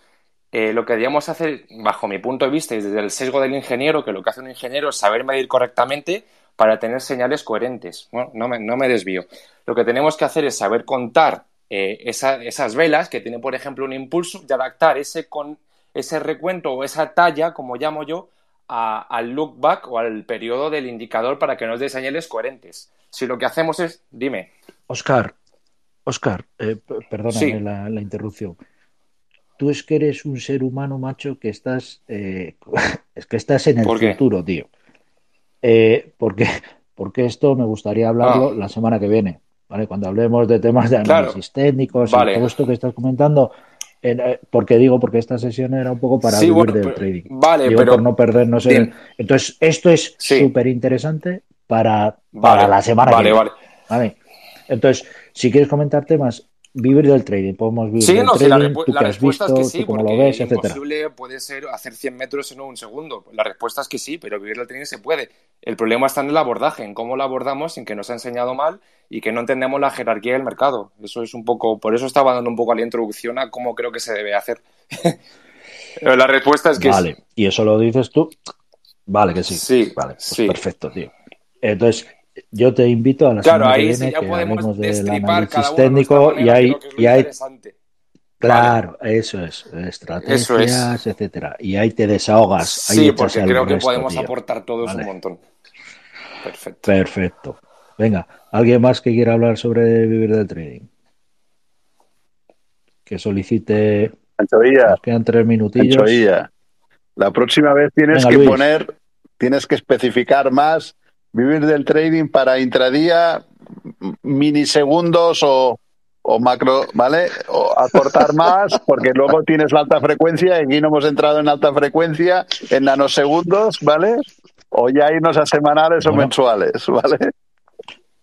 eh, lo que deberíamos hacer, bajo mi punto de vista y desde el sesgo del ingeniero, que lo que hace un ingeniero es saber medir correctamente para tener señales coherentes. no, me, desvío. Lo que tenemos que hacer es saber contar eh, esas velas que tienen, por ejemplo, un impulso y adaptar ese, con, ese recuento o esa talla, como llamo yo, al look back o al periodo del indicador para que nos dé señales coherentes. Si lo que hacemos es, dime. Oscar, Oscar, eh, perdóname la interrupción tú es que eres un ser humano, macho, que estás, eh, es que estás en el futuro, tío. Eh, porque, porque esto me gustaría hablarlo ah. la semana que viene, ¿vale? Cuando hablemos de temas de análisis técnicos y todo esto que estás comentando. Eh, porque digo, porque esta sesión era un poco para vivir del trading. Vale, digo, pero por no perdernos en... Entonces, esto es súper interesante para, para la semana que viene. Vale, vale. Entonces, si quieres comentar temas vivir del trading, podemos vivir sí, del no, trading, la, la respuesta es que sí, porque lo ves, imposible puede ser hacer 100 metros en un segundo. La respuesta es que sí, pero vivir del trading se puede. El problema está en el abordaje, en cómo lo abordamos sin que nos ha enseñado mal y que no entendemos la jerarquía del mercado. Eso es un poco, por eso estaba dando un poco a la introducción a cómo creo que se debe hacer. pero la respuesta es que vale. y eso lo dices tú. Vale, que sí. Sí, vale, pues sí. perfecto, tío. Entonces, yo te invito a la claro, semana ahí que viene sí ya que podemos destripar cada técnico y hay, y hay claro, vale. eso es, estrategias, eso es. etcétera, y ahí te desahogas. Sí, ahí porque creo que podemos tío. aportar todos ¿vale? un montón. Perfecto. Perfecto. Venga, ¿alguien más que quiera hablar sobre vivir del trading? Que solicite. Anchoilla. Nos quedan tres minutillos. Anchoilla. La próxima vez tienes Venga, que Luis. poner, tienes que especificar más vivir del trading para intradía, minisegundos o, o macro, ¿vale? O acortar más, porque luego tienes la alta frecuencia, aquí no hemos entrado en alta frecuencia, en nanosegundos, ¿vale? O ya irnos a semanales bueno. o mensuales, ¿vale?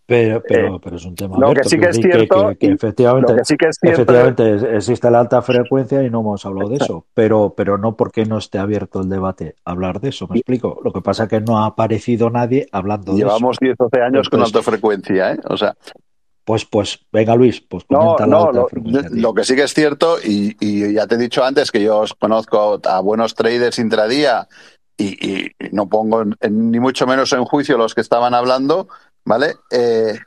Pero, pero, eh, pero es un tema lo abierto, que sí que, es cierto, que, que, que efectivamente, que sí que es cierto efectivamente existe la alta frecuencia y no hemos hablado de eso, pero, pero no porque no esté abierto el debate hablar de eso, me explico. Lo que pasa es que no ha aparecido nadie hablando Llevamos de eso. Llevamos 10 12 años Entonces, con alta frecuencia, ¿eh? O sea, pues, pues, venga Luis, pues comenta no, no, lo, lo, que sí que es cierto, y, y, ya te he dicho antes que yo os conozco a buenos traders intradía y, y no pongo en, ni mucho menos en juicio los que estaban hablando, ¿vale? Eh,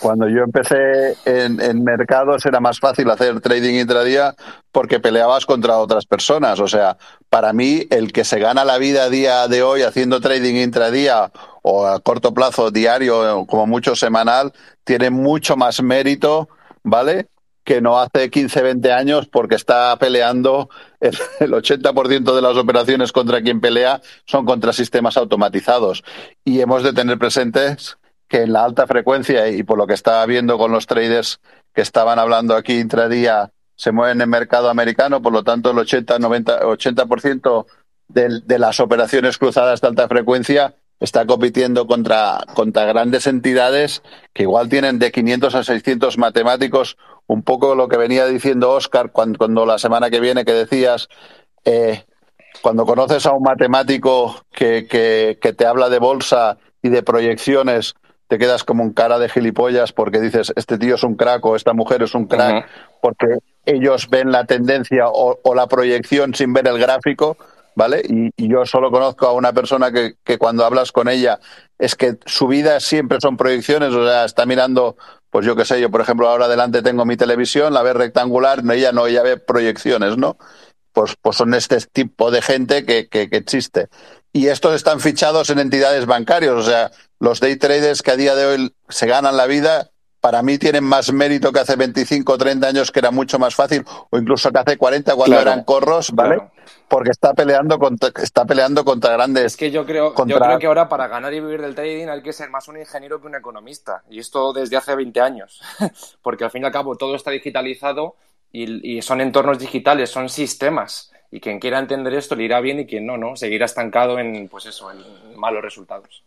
cuando yo empecé en, mercados era más fácil hacer trading intradía porque peleabas contra otras personas. O sea, para mí el que se gana la vida día de hoy haciendo trading intradía o a corto plazo diario, como mucho semanal, tiene mucho más mérito, ¿vale? Que no hace 15, 20 años porque está peleando el 80% de las operaciones contra quien pelea son contra sistemas automatizados. Y hemos de tener presentes que en la alta frecuencia y por lo que estaba viendo con los traders que estaban hablando aquí intradía se mueven en el mercado americano, por lo tanto el 80, 90, 80% de, de las operaciones cruzadas de alta frecuencia está compitiendo contra, grandes entidades que igual tienen de 500 a 600 matemáticos, un poco lo que venía diciendo Oscar cuando, la semana que viene que decías, eh, cuando conoces a un matemático que, te habla de bolsa y de proyecciones, te quedas como un cara de gilipollas porque dices, este tío es un crack o esta mujer es un crack, uh -huh. porque ellos ven la tendencia o, o la proyección sin ver el gráfico ¿vale? Y, y, yo solo conozco a una persona que, que, cuando hablas con ella es que su vida siempre son proyecciones, o sea, está mirando, pues yo qué sé, yo por ejemplo ahora delante tengo mi televisión, la ve rectangular, no, ella no, ella ve proyecciones, ¿no? Pues, pues son este tipo de gente que, que, que existe. Y estos están fichados en entidades bancarias, o sea, los day traders que a día de hoy se ganan la vida, para mí tienen más mérito que hace 25 o 30 años, que era mucho más fácil, o incluso que hace 40 cuando claro, eran corros, ¿vale? Claro. Porque está peleando contra, está peleando contra grandes. Es que yo creo, contra... yo creo que ahora para ganar y vivir del trading hay que ser más un ingeniero que un economista. Y esto desde hace 20 años. Porque al fin y al cabo todo está digitalizado y, y son entornos digitales, son sistemas. Y quien quiera entender esto le irá bien y quien no, ¿no? Seguirá estancado en, pues eso, en malos resultados.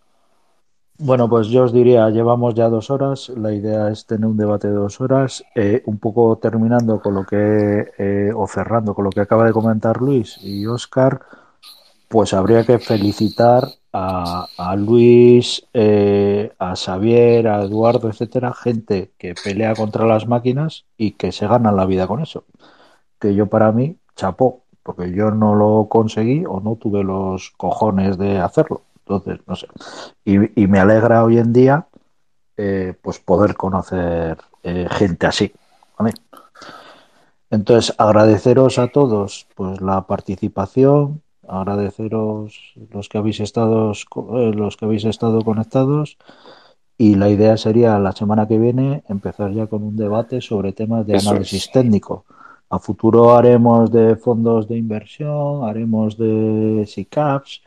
Bueno, pues yo os diría, llevamos ya dos horas, la idea es tener un debate de dos horas, eh, un poco terminando con lo que, eh, o cerrando con lo que acaba de comentar Luis y Oscar, pues habría que felicitar a, Luis, eh, a Xavier, a Eduardo, etcétera, gente que pelea contra las máquinas y que se gana la vida con eso. Que yo para mí, chapó, porque yo no lo conseguí o no tuve los cojones de hacerlo. Entonces, no sé. Y, y me alegra hoy en día eh, pues poder conocer eh, gente así. ¿vale? Entonces, agradeceros a todos pues la participación, agradeceros los que habéis estado eh, los que habéis estado conectados y la idea sería la semana que viene empezar ya con un debate sobre temas de Eso análisis es. técnico. A futuro haremos de fondos de inversión, haremos de SICAPs,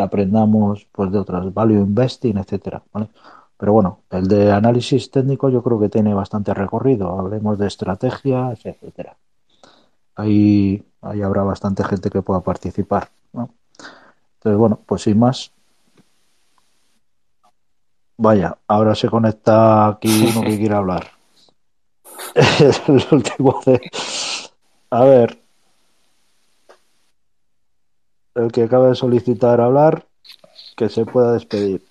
que aprendamos pues de otras, value investing, etcétera, ¿vale? Pero bueno, el de análisis técnico yo creo que tiene bastante recorrido. Hablemos de estrategias, etcétera. Ahí, ahí habrá bastante gente que pueda participar. ¿no? Entonces, bueno, pues sin más. Vaya, ahora se conecta aquí uno que quiere hablar. el último de. A ver, el que acaba de solicitar hablar, que se pueda despedir.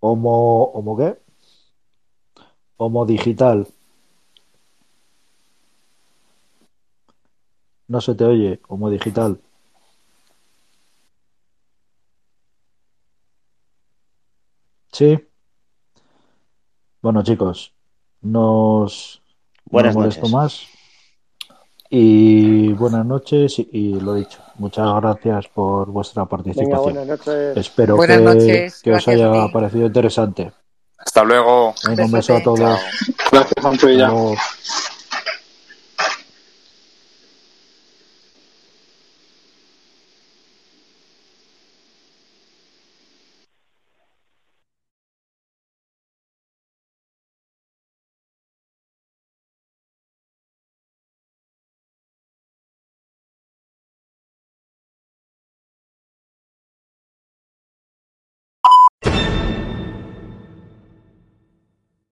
Homo, ¿Homo qué? Homo digital. No se te oye, Homo digital. Sí. Bueno, chicos, nos Buenas no molesto noches. más. Y buenas noches y, y lo dicho, muchas gracias por vuestra Venga, participación. buenas noches. Espero Buenas que, noches, que os gracias haya parecido interesante. Hasta luego. Venga, un beso a todos. Gracias, Mancho,